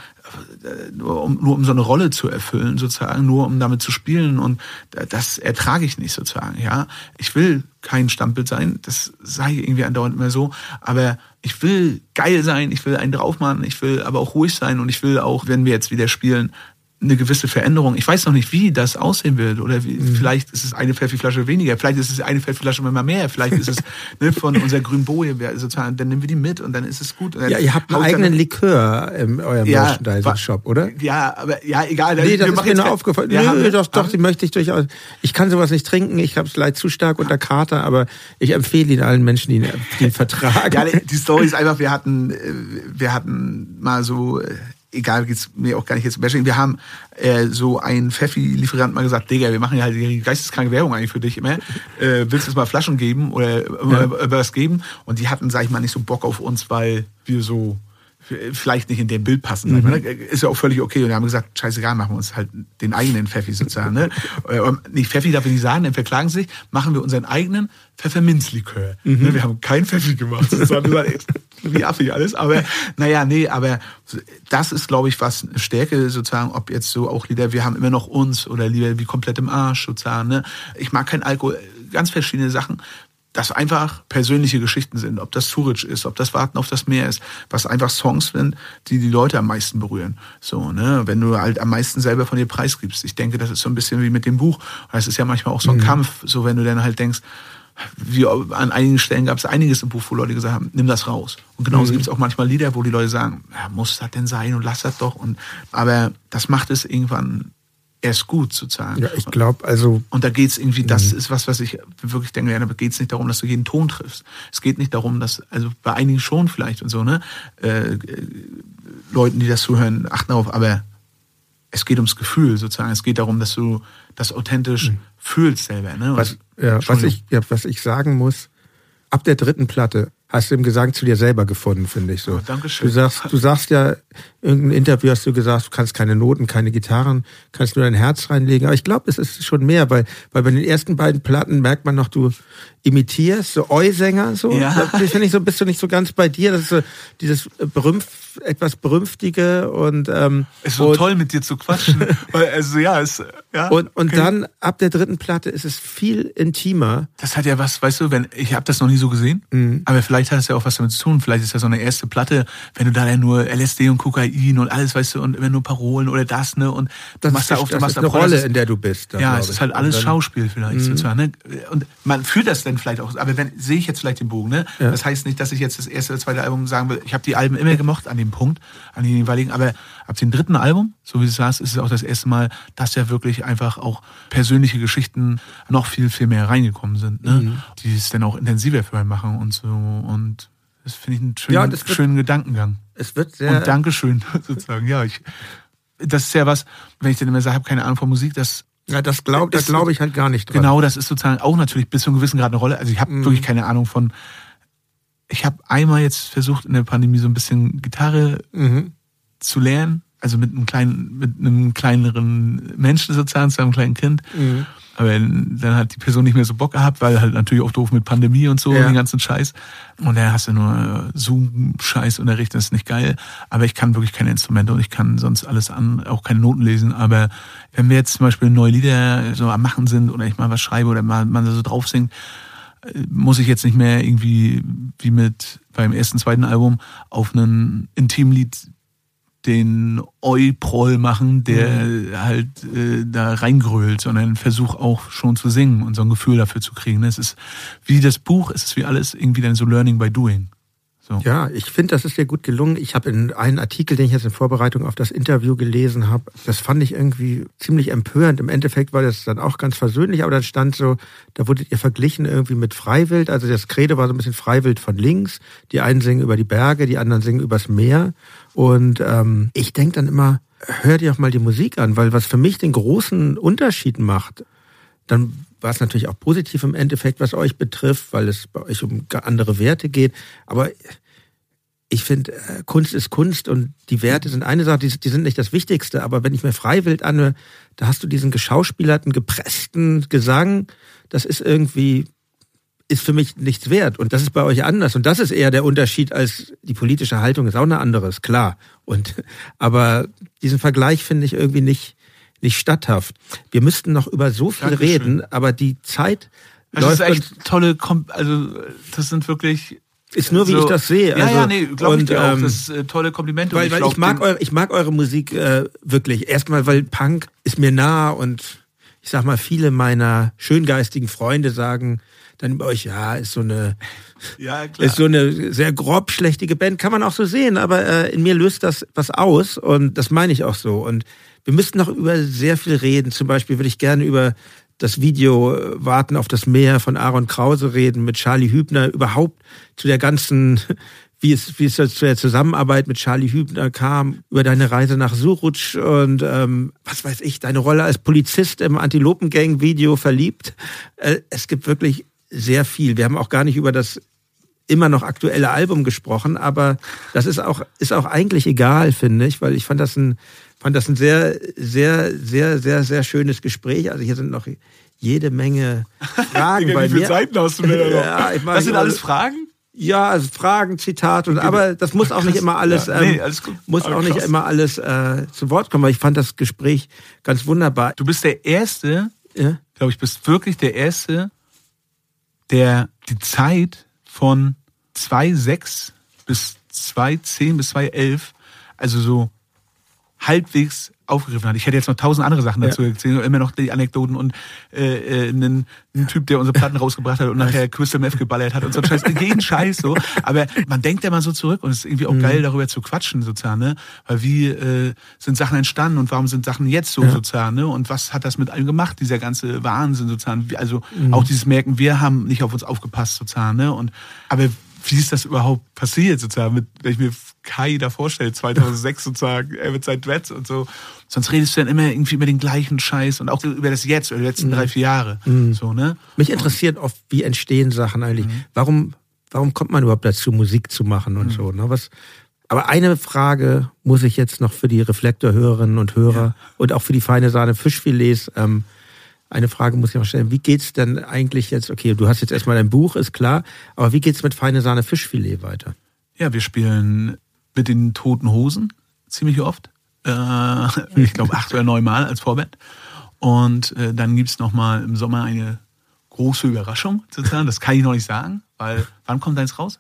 äh, nur um, nur um so eine Rolle zu erfüllen, sozusagen, nur um damit zu spielen. Und das ertrage ich nicht, sozusagen. Ja, Ich will kein Stammbild sein, das sei irgendwie andauernd immer so, aber ich will geil sein, ich will einen draufmachen, ich will aber auch ruhig sein und ich will auch, wenn wir jetzt wieder spielen, eine gewisse Veränderung. Ich weiß noch nicht, wie das aussehen wird. Oder wie, Mhm. vielleicht ist es eine Pfeffiflasche weniger, vielleicht ist es eine Pfeffiflasche immer mehr, vielleicht ist es ne, von unserer grünen Boje, wer- sozusagen, dann nehmen wir die mit und dann ist es gut. Ja, ihr habt einen eigenen Likör in eurem Ja, Merchandising-Shop, oder? Ja, aber ja, egal. Nee, wir das ist mir nur aufgefallen. Ja, Nö, doch, doch, die möchte ich durchaus. Ich kann sowas nicht trinken, ich habe es leid zu stark unter Kater, aber ich empfehle ihn allen Menschen, die ihn, die ihn vertragen. Ja, die Story ist einfach, wir hatten, äh, wir hatten mal so, äh, egal, geht's mir auch gar nicht jetzt Bashing, wir haben äh, so einen Pfeffi-Lieferant mal gesagt, Digga, wir machen ja halt die geisteskranke Werbung eigentlich für dich immer. Äh, willst du uns mal Flaschen geben oder äh, äh, was geben? Und die hatten, sag ich mal, nicht so Bock auf uns, weil wir so vielleicht nicht in dem Bild passen. mal, ne? Ist ja auch völlig okay. Und wir haben gesagt, scheißegal, machen wir uns halt den eigenen Pfeffi sozusagen. Ne? Äh, nicht Pfeffi darf ich nicht sagen, dann verklagen sie sich. Machen wir unseren eigenen Pfefferminzlikör. Ne? Wir haben kein Pfeffi gemacht. sozusagen. Wie affig alles. Aber naja, nee, aber das ist, glaube ich, was eine Stärke sozusagen, ob jetzt so auch Lieder, wir haben immer noch uns oder Lieder wie komplett im Arsch sozusagen. Ne? Ich mag kein Alkohol, ganz verschiedene Sachen das einfach persönliche Geschichten sind, ob das Zurich ist, ob das Warten auf das Meer ist, was einfach Songs sind, die die Leute am meisten berühren. So, ne, wenn du halt am meisten selber von dir preisgibst. Ich denke, das ist so ein bisschen wie mit dem Buch. Das ist ja manchmal auch so ein Kampf, so wenn du dann halt denkst, wie an einigen Stellen gab es einiges im Buch, wo Leute gesagt haben, nimm das raus. Und genauso gibt es auch manchmal Lieder, wo die Leute sagen, ja, muss das denn sein und lass das doch. Und aber das macht es irgendwann erst gut sozusagen. Ja, ich glaube, also Und da geht's irgendwie, das ist was, was ich wirklich denke, da geht's nicht darum, dass du jeden Ton triffst. Es geht nicht darum, dass, also bei einigen schon vielleicht und so, ne? Äh, äh, Leuten, die das zuhören, achten darauf, aber es geht ums Gefühl sozusagen. Es geht darum, dass du das authentisch fühlst selber. Ne? Und- was, ja, was, ich, ja, was ich sagen muss, ab der dritten Platte hast du im Gesang zu dir selber gefunden, finde ich so. Oh, Dankeschön. Du sagst, du sagst ja, irgendein Interview hast du gesagt, du kannst keine Noten, keine Gitarren, kannst nur dein Herz reinlegen. Aber ich glaube, es ist schon mehr, weil, weil bei den ersten beiden Platten merkt man noch, du imitierst, so Eu-Sänger, so. Ja. Das finde ich so, bist du nicht so ganz bei dir. Das ist so dieses Berümpf, etwas Berümpftige und, ähm, ist so und, toll, mit dir zu quatschen. Weil, also ja, es, ja. und, und okay. dann ab der dritten Platte ist es viel intimer. Das hat ja was, weißt du, wenn ich habe das noch nie so gesehen, Mhm. aber vielleicht hat es ja auch was damit zu tun. Vielleicht ist ja so eine erste Platte, wenn du da ja nur LSD und Kokain und alles, weißt du, und immer nur Parolen oder das, ne, und Das machst ist, da auf, du das machst ist eine Rolle, das ist- in der du bist. dann, ja, es ist halt alles Mhm. Schauspiel vielleicht sozusagen. Ne? Und man fühlt das dann vielleicht auch. Aber wenn sehe ich jetzt vielleicht den Bogen. Ne? Ja. Das heißt nicht, dass ich jetzt das erste oder zweite Album sagen will. Ich habe die Alben immer gemocht an dem Punkt, an den jeweiligen. Aber ab dem dritten Album, so wie du sagst, ist es auch das erste Mal, dass ja wirklich einfach auch persönliche Geschichten noch viel viel mehr reingekommen sind, ne? Mhm. die es dann auch intensiver für einen machen und so. Und das finde ich einen schönen, Ja, wird- schönen Gedankengang. Es wird sehr. Und Dankeschön sozusagen. Ja, ich. Das ist ja was, wenn ich dann immer sage, ich habe keine Ahnung von Musik, das ja, das glaube das ist- glaub ich halt gar nicht dran. Genau, das ist sozusagen auch natürlich bis zu einem gewissen Grad eine Rolle. Also ich habe Mhm. wirklich keine Ahnung von. Ich habe einmal jetzt versucht in der Pandemie so ein bisschen Gitarre Mhm. zu lernen. also mit einem kleinen, mit einem kleineren Menschen sozusagen, zu einem kleinen Kind. Mhm. Aber dann hat die Person nicht mehr so Bock gehabt, weil halt natürlich auch doof mit Pandemie und so Ja. und den ganzen Scheiß. Und dann hast du nur äh, Zoom-Scheiß-Unterricht, das ist nicht geil. Aber ich kann wirklich keine Instrumente und ich kann sonst alles an, auch keine Noten lesen. Aber wenn wir jetzt zum Beispiel neue Lieder so am Machen sind oder ich mal was schreibe oder mal, man so drauf singt, äh, muss ich jetzt nicht mehr irgendwie wie mit beim ersten, zweiten Album auf einen Intimlied den Oi-Proll machen, der halt äh, da reingrölt, sondern versuch auch schon zu singen und so ein Gefühl dafür zu kriegen. Es ist wie das Buch, es ist wie alles irgendwie dann so Learning by Doing. So. Ja, ich finde, das ist dir gut gelungen. Ich habe in einen Artikel, den ich jetzt in Vorbereitung auf das Interview gelesen habe, das fand ich irgendwie ziemlich empörend. Im Endeffekt war das dann auch ganz versöhnlich, aber dann stand so, da wurdet ihr verglichen irgendwie mit Freiwild. Also das Credo war so ein bisschen Freiwild von links. Die einen singen über die Berge, die anderen singen übers Meer. Und ähm, ich denk dann immer, hör dir auch mal die Musik an, weil was für mich den großen Unterschied macht, dann war es natürlich auch positiv im Endeffekt, was euch betrifft, weil es bei euch um andere Werte geht. Aber ich finde, äh, Kunst ist Kunst und die Werte sind eine Sache, die, sind nicht das Wichtigste. Aber wenn ich mir Freiwild anhöre, da hast du diesen geschauspielerten, gepressten Gesang. Das ist irgendwie, ist für mich nichts wert. Und das ist bei euch anders. Und das ist eher der Unterschied als die politische Haltung ist auch eine andere, ist klar. Und, aber diesen Vergleich finde ich irgendwie nicht, nicht statthaft. Wir müssten noch über so viel Dankeschön. reden, aber die Zeit Das läuft ist echt tolle, Kom also das sind wirklich ist nur wie so- ich das sehe. Ja, also, ja, nee, glaube ich dir auch. ähm, Das ist äh, tolle Komplimente. Weil, weil glaub, ich mag eure, ich mag eure Musik äh, wirklich. Erstmal, weil Punk ist mir nah und ich sag mal, viele meiner schöngeistigen Freunde sagen dann über euch, ja, ist so eine, ja, klar. ist so eine sehr grob schlechtige Band, kann man auch so sehen, aber äh, in mir löst das was aus und das meine ich auch so. Und wir müssten noch über sehr viel reden. Zum Beispiel würde ich gerne über das Video äh, Warten auf das Meer von Aaron Krause reden, mit Charlie Hübner, überhaupt zu der ganzen, wie es, wie es zu der Zusammenarbeit mit Charlie Hübner kam, über deine Reise nach Suruc und ähm, was weiß ich, deine Rolle als Polizist im Antilopengang-Video verliebt. Äh, es gibt wirklich sehr viel. Wir haben auch gar nicht über das immer noch aktuelle Album gesprochen, aber das ist auch, ist auch eigentlich egal, finde ich, weil ich fand das ein, fand das ein sehr, sehr, sehr, sehr, sehr schönes Gespräch. Also hier sind noch jede Menge Fragen Digga, bei wie viele mir. Seiten hast du denn da noch? Ja, ich meine, das sind alles Fragen? Ja, also Fragen, Zitate, und, aber das muss auch nicht immer alles, Ja, nee, ähm, alles gut. muss auch nicht krass. immer alles äh, zu Wort kommen, weil ich fand das Gespräch ganz wunderbar. Du bist der Erste, Ja? glaube ich, bist wirklich der Erste, der die Zeit von 2,6 bis 2,10 bis 2,11, also so halbwegs aufgegriffen hat. Ich hätte jetzt noch tausend andere Sachen dazu erzählt, immer noch die Anekdoten und äh, äh, einen, einen Typ, der unsere Platten rausgebracht hat und nachher Crystal Meth geballert hat und so Scheiß, jeden Scheiß so. Aber man denkt ja mal so zurück und es ist irgendwie auch geil, darüber zu quatschen sozusagen, ne? Weil wie äh, sind Sachen entstanden und warum sind Sachen jetzt so sozusagen, ne? Und was hat das mit allem gemacht, dieser ganze Wahnsinn sozusagen? Also auch dieses Merken, wir haben nicht auf uns aufgepasst sozusagen, ne? Und aber wie ist das überhaupt passiert, sozusagen, mit, wenn ich mir Kai da vorstelle, 2006 sozusagen, er mit seinen Dreads und so. Sonst redest du dann immer irgendwie über den gleichen Scheiß und auch über das Jetzt, über die letzten drei, vier Jahre. So, ne? Mich interessiert oft, wie entstehen Sachen eigentlich. Warum, warum kommt man überhaupt dazu, Musik zu machen und so? Ne? Was, aber eine Frage muss ich jetzt noch für die Reflektorhörerinnen und Hörer und auch für die feine Sahne Fischfilets, ähm, eine Frage muss ich noch stellen. Wie geht's denn eigentlich jetzt? Okay, du hast jetzt erstmal dein Buch, ist klar, aber wie geht's mit feine Sahne Fischfilet weiter? Ja, wir spielen mit den Toten Hosen ziemlich oft. Äh, ich glaube acht oder neun Mal als Vorband. Und äh, dann gibt's noch mal im Sommer eine große Überraschung sozusagen. Das kann ich noch nicht sagen, weil wann kommt deins raus?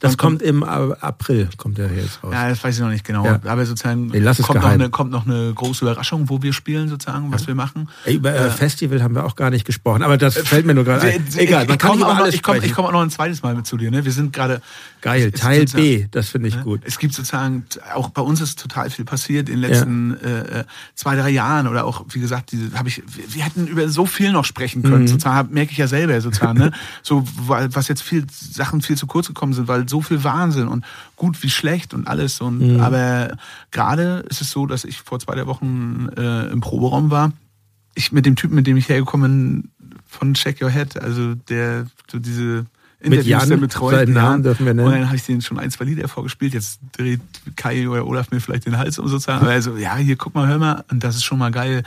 Das Wann kommt im April, kommt der jetzt raus. Ja, das weiß ich noch nicht genau. Ja. Aber sozusagen Nee, kommt, noch eine, kommt noch eine große Überraschung, wo wir spielen sozusagen, was wir machen. Über äh, Festival haben wir auch gar nicht gesprochen, aber das fällt mir nur gerade ein. Egal, man ich kann über auch, noch- alles ich komm, ich auch noch ein zweites Mal mit zu dir. Ne? Wir sind gerade Geil, es- Teil B, das finde ich Ne? gut. Es gibt sozusagen, auch bei uns ist total viel passiert in den letzten äh, äh, zwei, drei Jahren oder auch, wie gesagt, diese habe ich, wir, hätten über so viel noch sprechen können, Mhm. sozusagen, hab- merke ich ja selber sozusagen, ne? So, was jetzt viel Sachen viel zu kurz gekommen sind, weil so viel Wahnsinn und gut wie schlecht und alles. Und Mhm. aber gerade ist es so, dass ich vor zwei, drei Wochen äh, im Proberaum war. Ich mit dem Typen, mit dem ich hergekommen bin, von Check Your Head, also der so diese Interviews Jan, dann betreut. seinen. Namen dürfen wir nennen. Und dann habe ich denen schon ein, zwei Lieder vorgespielt. Jetzt dreht Kai oder Olaf mir vielleicht den Hals um sozusagen. Aber also, ja, hier guck mal, hör mal. Und das ist schon mal geil,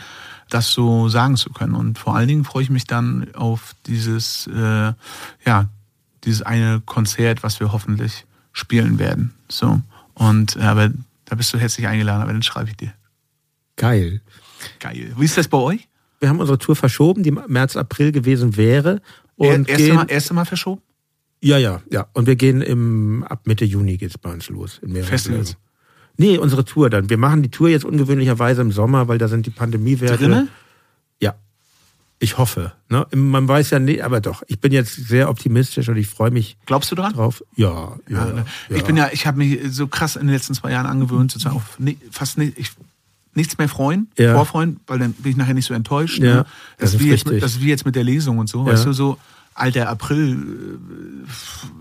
das so sagen zu können. Und vor allen Dingen freue ich mich dann auf dieses, äh, ja, dieses eine Konzert, was wir hoffentlich spielen werden. So. Und äh, aber da bist du herzlich eingeladen, aber dann schreibe ich dir. Geil. Geil. Wie ist das bei euch? Wir haben unsere Tour verschoben, die März, April gewesen wäre. Und Er, erste, gehen, mal, erste Mal verschoben? ja, ja, ja. Und wir gehen im, ab Mitte Juni geht's bei uns los. Festivals? Nee, unsere Tour dann. Wir machen die Tour jetzt ungewöhnlicherweise im Sommer, weil da sind die Pandemiewerte. Drinne? Ich hoffe. Ne? Man weiß ja nicht, aber doch. Ich bin jetzt sehr optimistisch und ich freue mich Glaubst du dran? drauf. Ja, ja. Ja, ne? ja. Ich bin ja, ich habe mich so krass in den letzten zwei Jahren angewöhnt, sozusagen auf ni fast ni ich, nichts mehr freuen, Ja. vorfreuen, weil dann bin ich nachher nicht so enttäuscht. Ja, ne? das das, ist wie jetzt, richtig. mit- das wie jetzt mit der Lesung und so, Ja. weißt du, so alter April,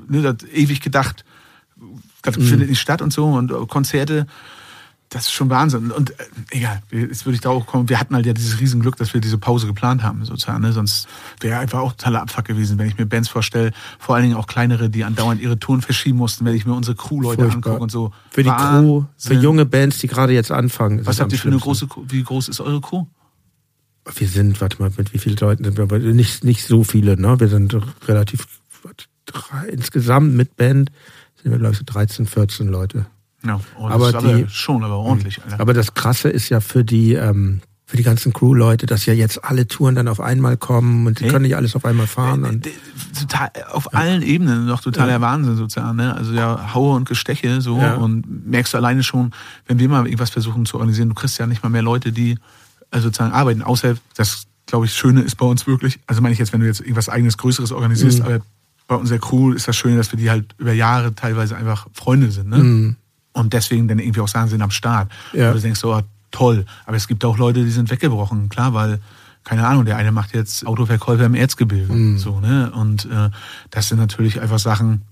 äh, ne, das ewig gedacht, das Mhm. findet nicht statt und so und äh, Konzerte, das ist schon Wahnsinn. Und äh, egal, jetzt würde ich darauf kommen, wir hatten halt ja dieses Riesenglück, dass wir diese Pause geplant haben, sozusagen. Ne? Sonst wäre einfach auch totaler Abfuck gewesen, wenn ich mir Bands vorstelle, vor allen Dingen auch kleinere, die andauernd ihre Touren verschieben mussten, wenn ich mir unsere Crew-Leute angucke und so. Für die Crew, für Wahnsinn. junge Bands, die gerade jetzt anfangen. Was habt ihr für eine große Crew? Wie groß ist eure Crew? Wir sind, warte mal, mit wie vielen Leuten sind wir? Nicht, nicht so viele, ne? Wir sind relativ, insgesamt mit Band sind wir, glaube ich, so 13, 14 Leute. Ja, oh, Aber aber die- schon, aber ordentlich. Alter. Aber das Krasse ist ja für die, ähm, für die ganzen Crew-Leute, dass ja jetzt alle Touren dann auf einmal kommen und die Hey. können nicht alles auf einmal fahren. Äh, Und d- total, auf allen Ebenen noch totaler Wahnsinn sozusagen. Ne? Also ja, Haue und Gesteche so Ja. und merkst du alleine schon, wenn wir mal irgendwas versuchen zu organisieren, du kriegst ja nicht mal mehr Leute, die also sozusagen arbeiten. Außer das, glaube ich, Schöne ist bei uns wirklich, also meine ich jetzt, wenn du jetzt irgendwas eigenes Größeres organisierst, Mhm. aber bei unserer Crew ist das Schöne, dass wir die halt über Jahre teilweise einfach Freunde sind. Ne? Und deswegen dann irgendwie auch sagen, sind am Start. Ja. Und du denkst so, ah, toll. Aber es gibt auch Leute, die sind weggebrochen, klar, weil, keine Ahnung, der eine macht jetzt Autoverkäufer im Erzgebirge. Mhm. So, ne? Und äh, das sind natürlich einfach Sachen,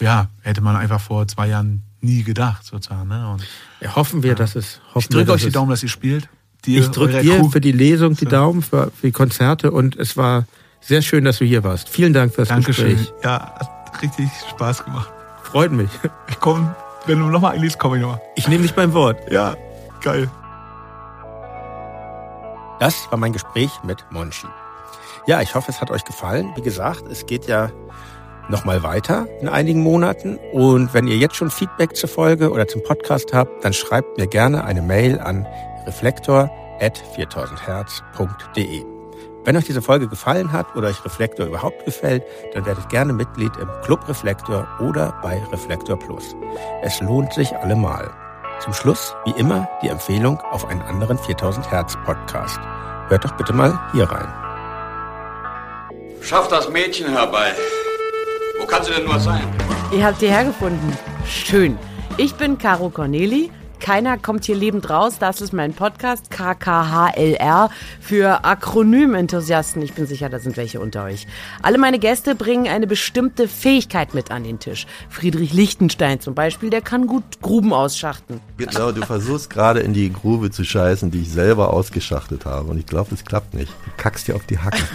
ja, hätte man einfach vor zwei Jahren nie gedacht, sozusagen. Ne? Und ja, hoffen wir, dass es. Hoffen ich drücke euch die Daumen, dass ihr spielt. Dir, Ich drücke dir Crew. für die Lesung die Daumen, für, für die Konzerte und es war sehr schön, dass du hier warst. Vielen Dank fürs Dankeschön. Gespräch. Ja, hat richtig Spaß gemacht. Freut mich. Ich komme, wenn du nochmal einliest, komme ich nochmal. Ich nehme dich beim Wort. Ja, geil. Das war mein Gespräch mit Monchi. Ja, ich hoffe, es hat euch gefallen. Wie gesagt, es geht ja nochmal weiter in einigen Monaten. Und wenn ihr jetzt schon Feedback zur Folge oder zum Podcast habt, dann schreibt mir gerne eine Mail an reflektor.4000herz.de. Wenn euch diese Folge gefallen hat oder euch Reflektor überhaupt gefällt, dann werdet gerne Mitglied im Club Reflektor oder bei Reflektor Plus. Es lohnt sich allemal. Zum Schluss, wie immer, die Empfehlung auf einen anderen 4000 Hertz Podcast. Hört doch bitte mal hier rein. Schaff das Mädchen herbei. Wo kann sie denn nur sein? Ihr habt hierher gefunden. Schön. Ich bin Caro Corneli. Keiner kommt hier lebend raus. Das ist mein Podcast KKHLR für Akronymenthusiasten. Ich bin sicher, da sind welche unter euch. Alle meine Gäste bringen eine bestimmte Fähigkeit mit an den Tisch. Friedrich Lichtenstein zum Beispiel, der kann gut Gruben ausschachten. Genau, du versuchst gerade in die Grube zu scheißen, die ich selber ausgeschachtet habe. Und ich glaube, es klappt nicht. Du kackst dir auf die Hacken.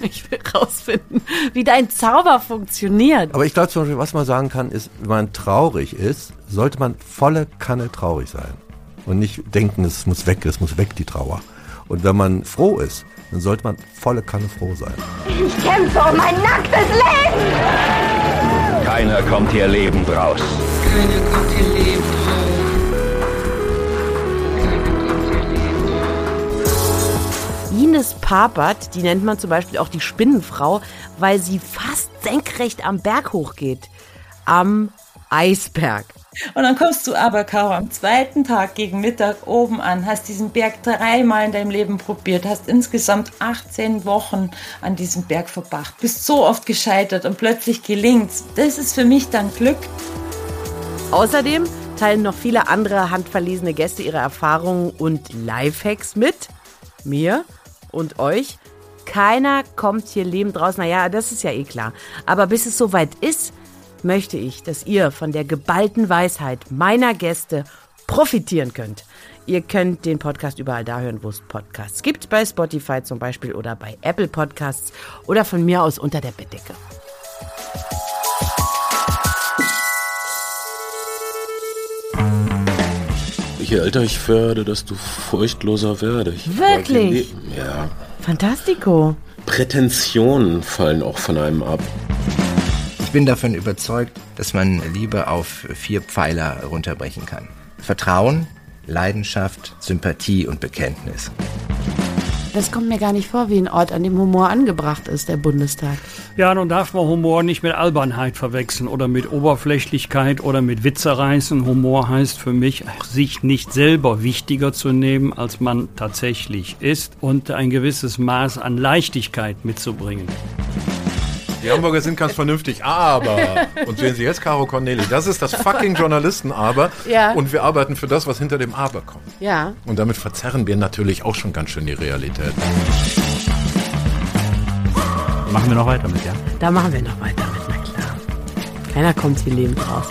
Ich will rausfinden, wie dein Zauber funktioniert. Aber ich glaube zum Beispiel, was man sagen kann, ist, wenn man traurig ist, sollte man volle Kanne traurig sein. Und nicht denken, es muss weg, es muss weg, die Trauer. Und wenn man froh ist, dann sollte man volle Kanne froh sein. Ich kämpfe um mein nacktes Leben! Keiner kommt hier lebend raus. Ines Papert, die nennt man zum Beispiel auch die Spinnenfrau, weil sie fast senkrecht am Berg hochgeht. Am Eisberg. Und dann kommst du aber, Caro, am zweiten Tag gegen Mittag oben an, hast diesen Berg dreimal in deinem Leben probiert, hast insgesamt 18 Wochen an diesem Berg verbracht, bist so oft gescheitert und plötzlich gelingt's. Das ist für mich dann Glück. Außerdem teilen noch viele andere handverlesene Gäste ihre Erfahrungen und Lifehacks mit mir und euch. Keiner kommt hier lebend raus. Naja, das ist ja eh klar. Aber bis es soweit ist, möchte ich, dass ihr von der geballten Weisheit meiner Gäste profitieren könnt. Ihr könnt den Podcast überall da hören, wo es Podcasts gibt, bei Spotify zum Beispiel oder bei Apple Podcasts oder von mir aus unter der Bettdecke. Je älter ich werde, desto furchtloser werde ich. Wirklich? Ja. Fantastico. Prätensionen fallen auch von einem ab. Ich bin davon überzeugt, dass man Liebe auf vier Pfeiler runterbrechen kann. Vertrauen, Leidenschaft, Sympathie und Bekenntnis. Das kommt mir gar nicht vor wie ein Ort, an dem Humor angebracht ist, der Bundestag. Ja, nun darf man Humor nicht mit Albernheit verwechseln oder mit Oberflächlichkeit oder mit Witzereißen. Humor heißt für mich, sich nicht selber wichtiger zu nehmen, als man tatsächlich ist und ein gewisses Maß an Leichtigkeit mitzubringen. Die Hamburger sind ganz vernünftig, aber, und sehen Sie jetzt Caro Corneli, das ist das fucking Journalisten-Aber. Ja. Und wir arbeiten für das, was hinter dem Aber kommt. Ja. Und damit verzerren wir natürlich auch schon ganz schön die Realität. Machen wir noch weiter mit, ja? Da machen wir noch weiter mit, na klar. Keiner kommt hier lebend raus.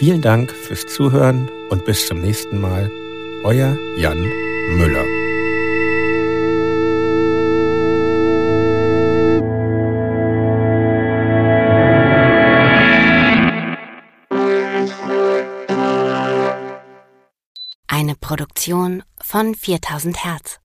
Vielen Dank fürs Zuhören und bis zum nächsten Mal. Euer Jan Müller. Eine Produktion von 4000 Hertz.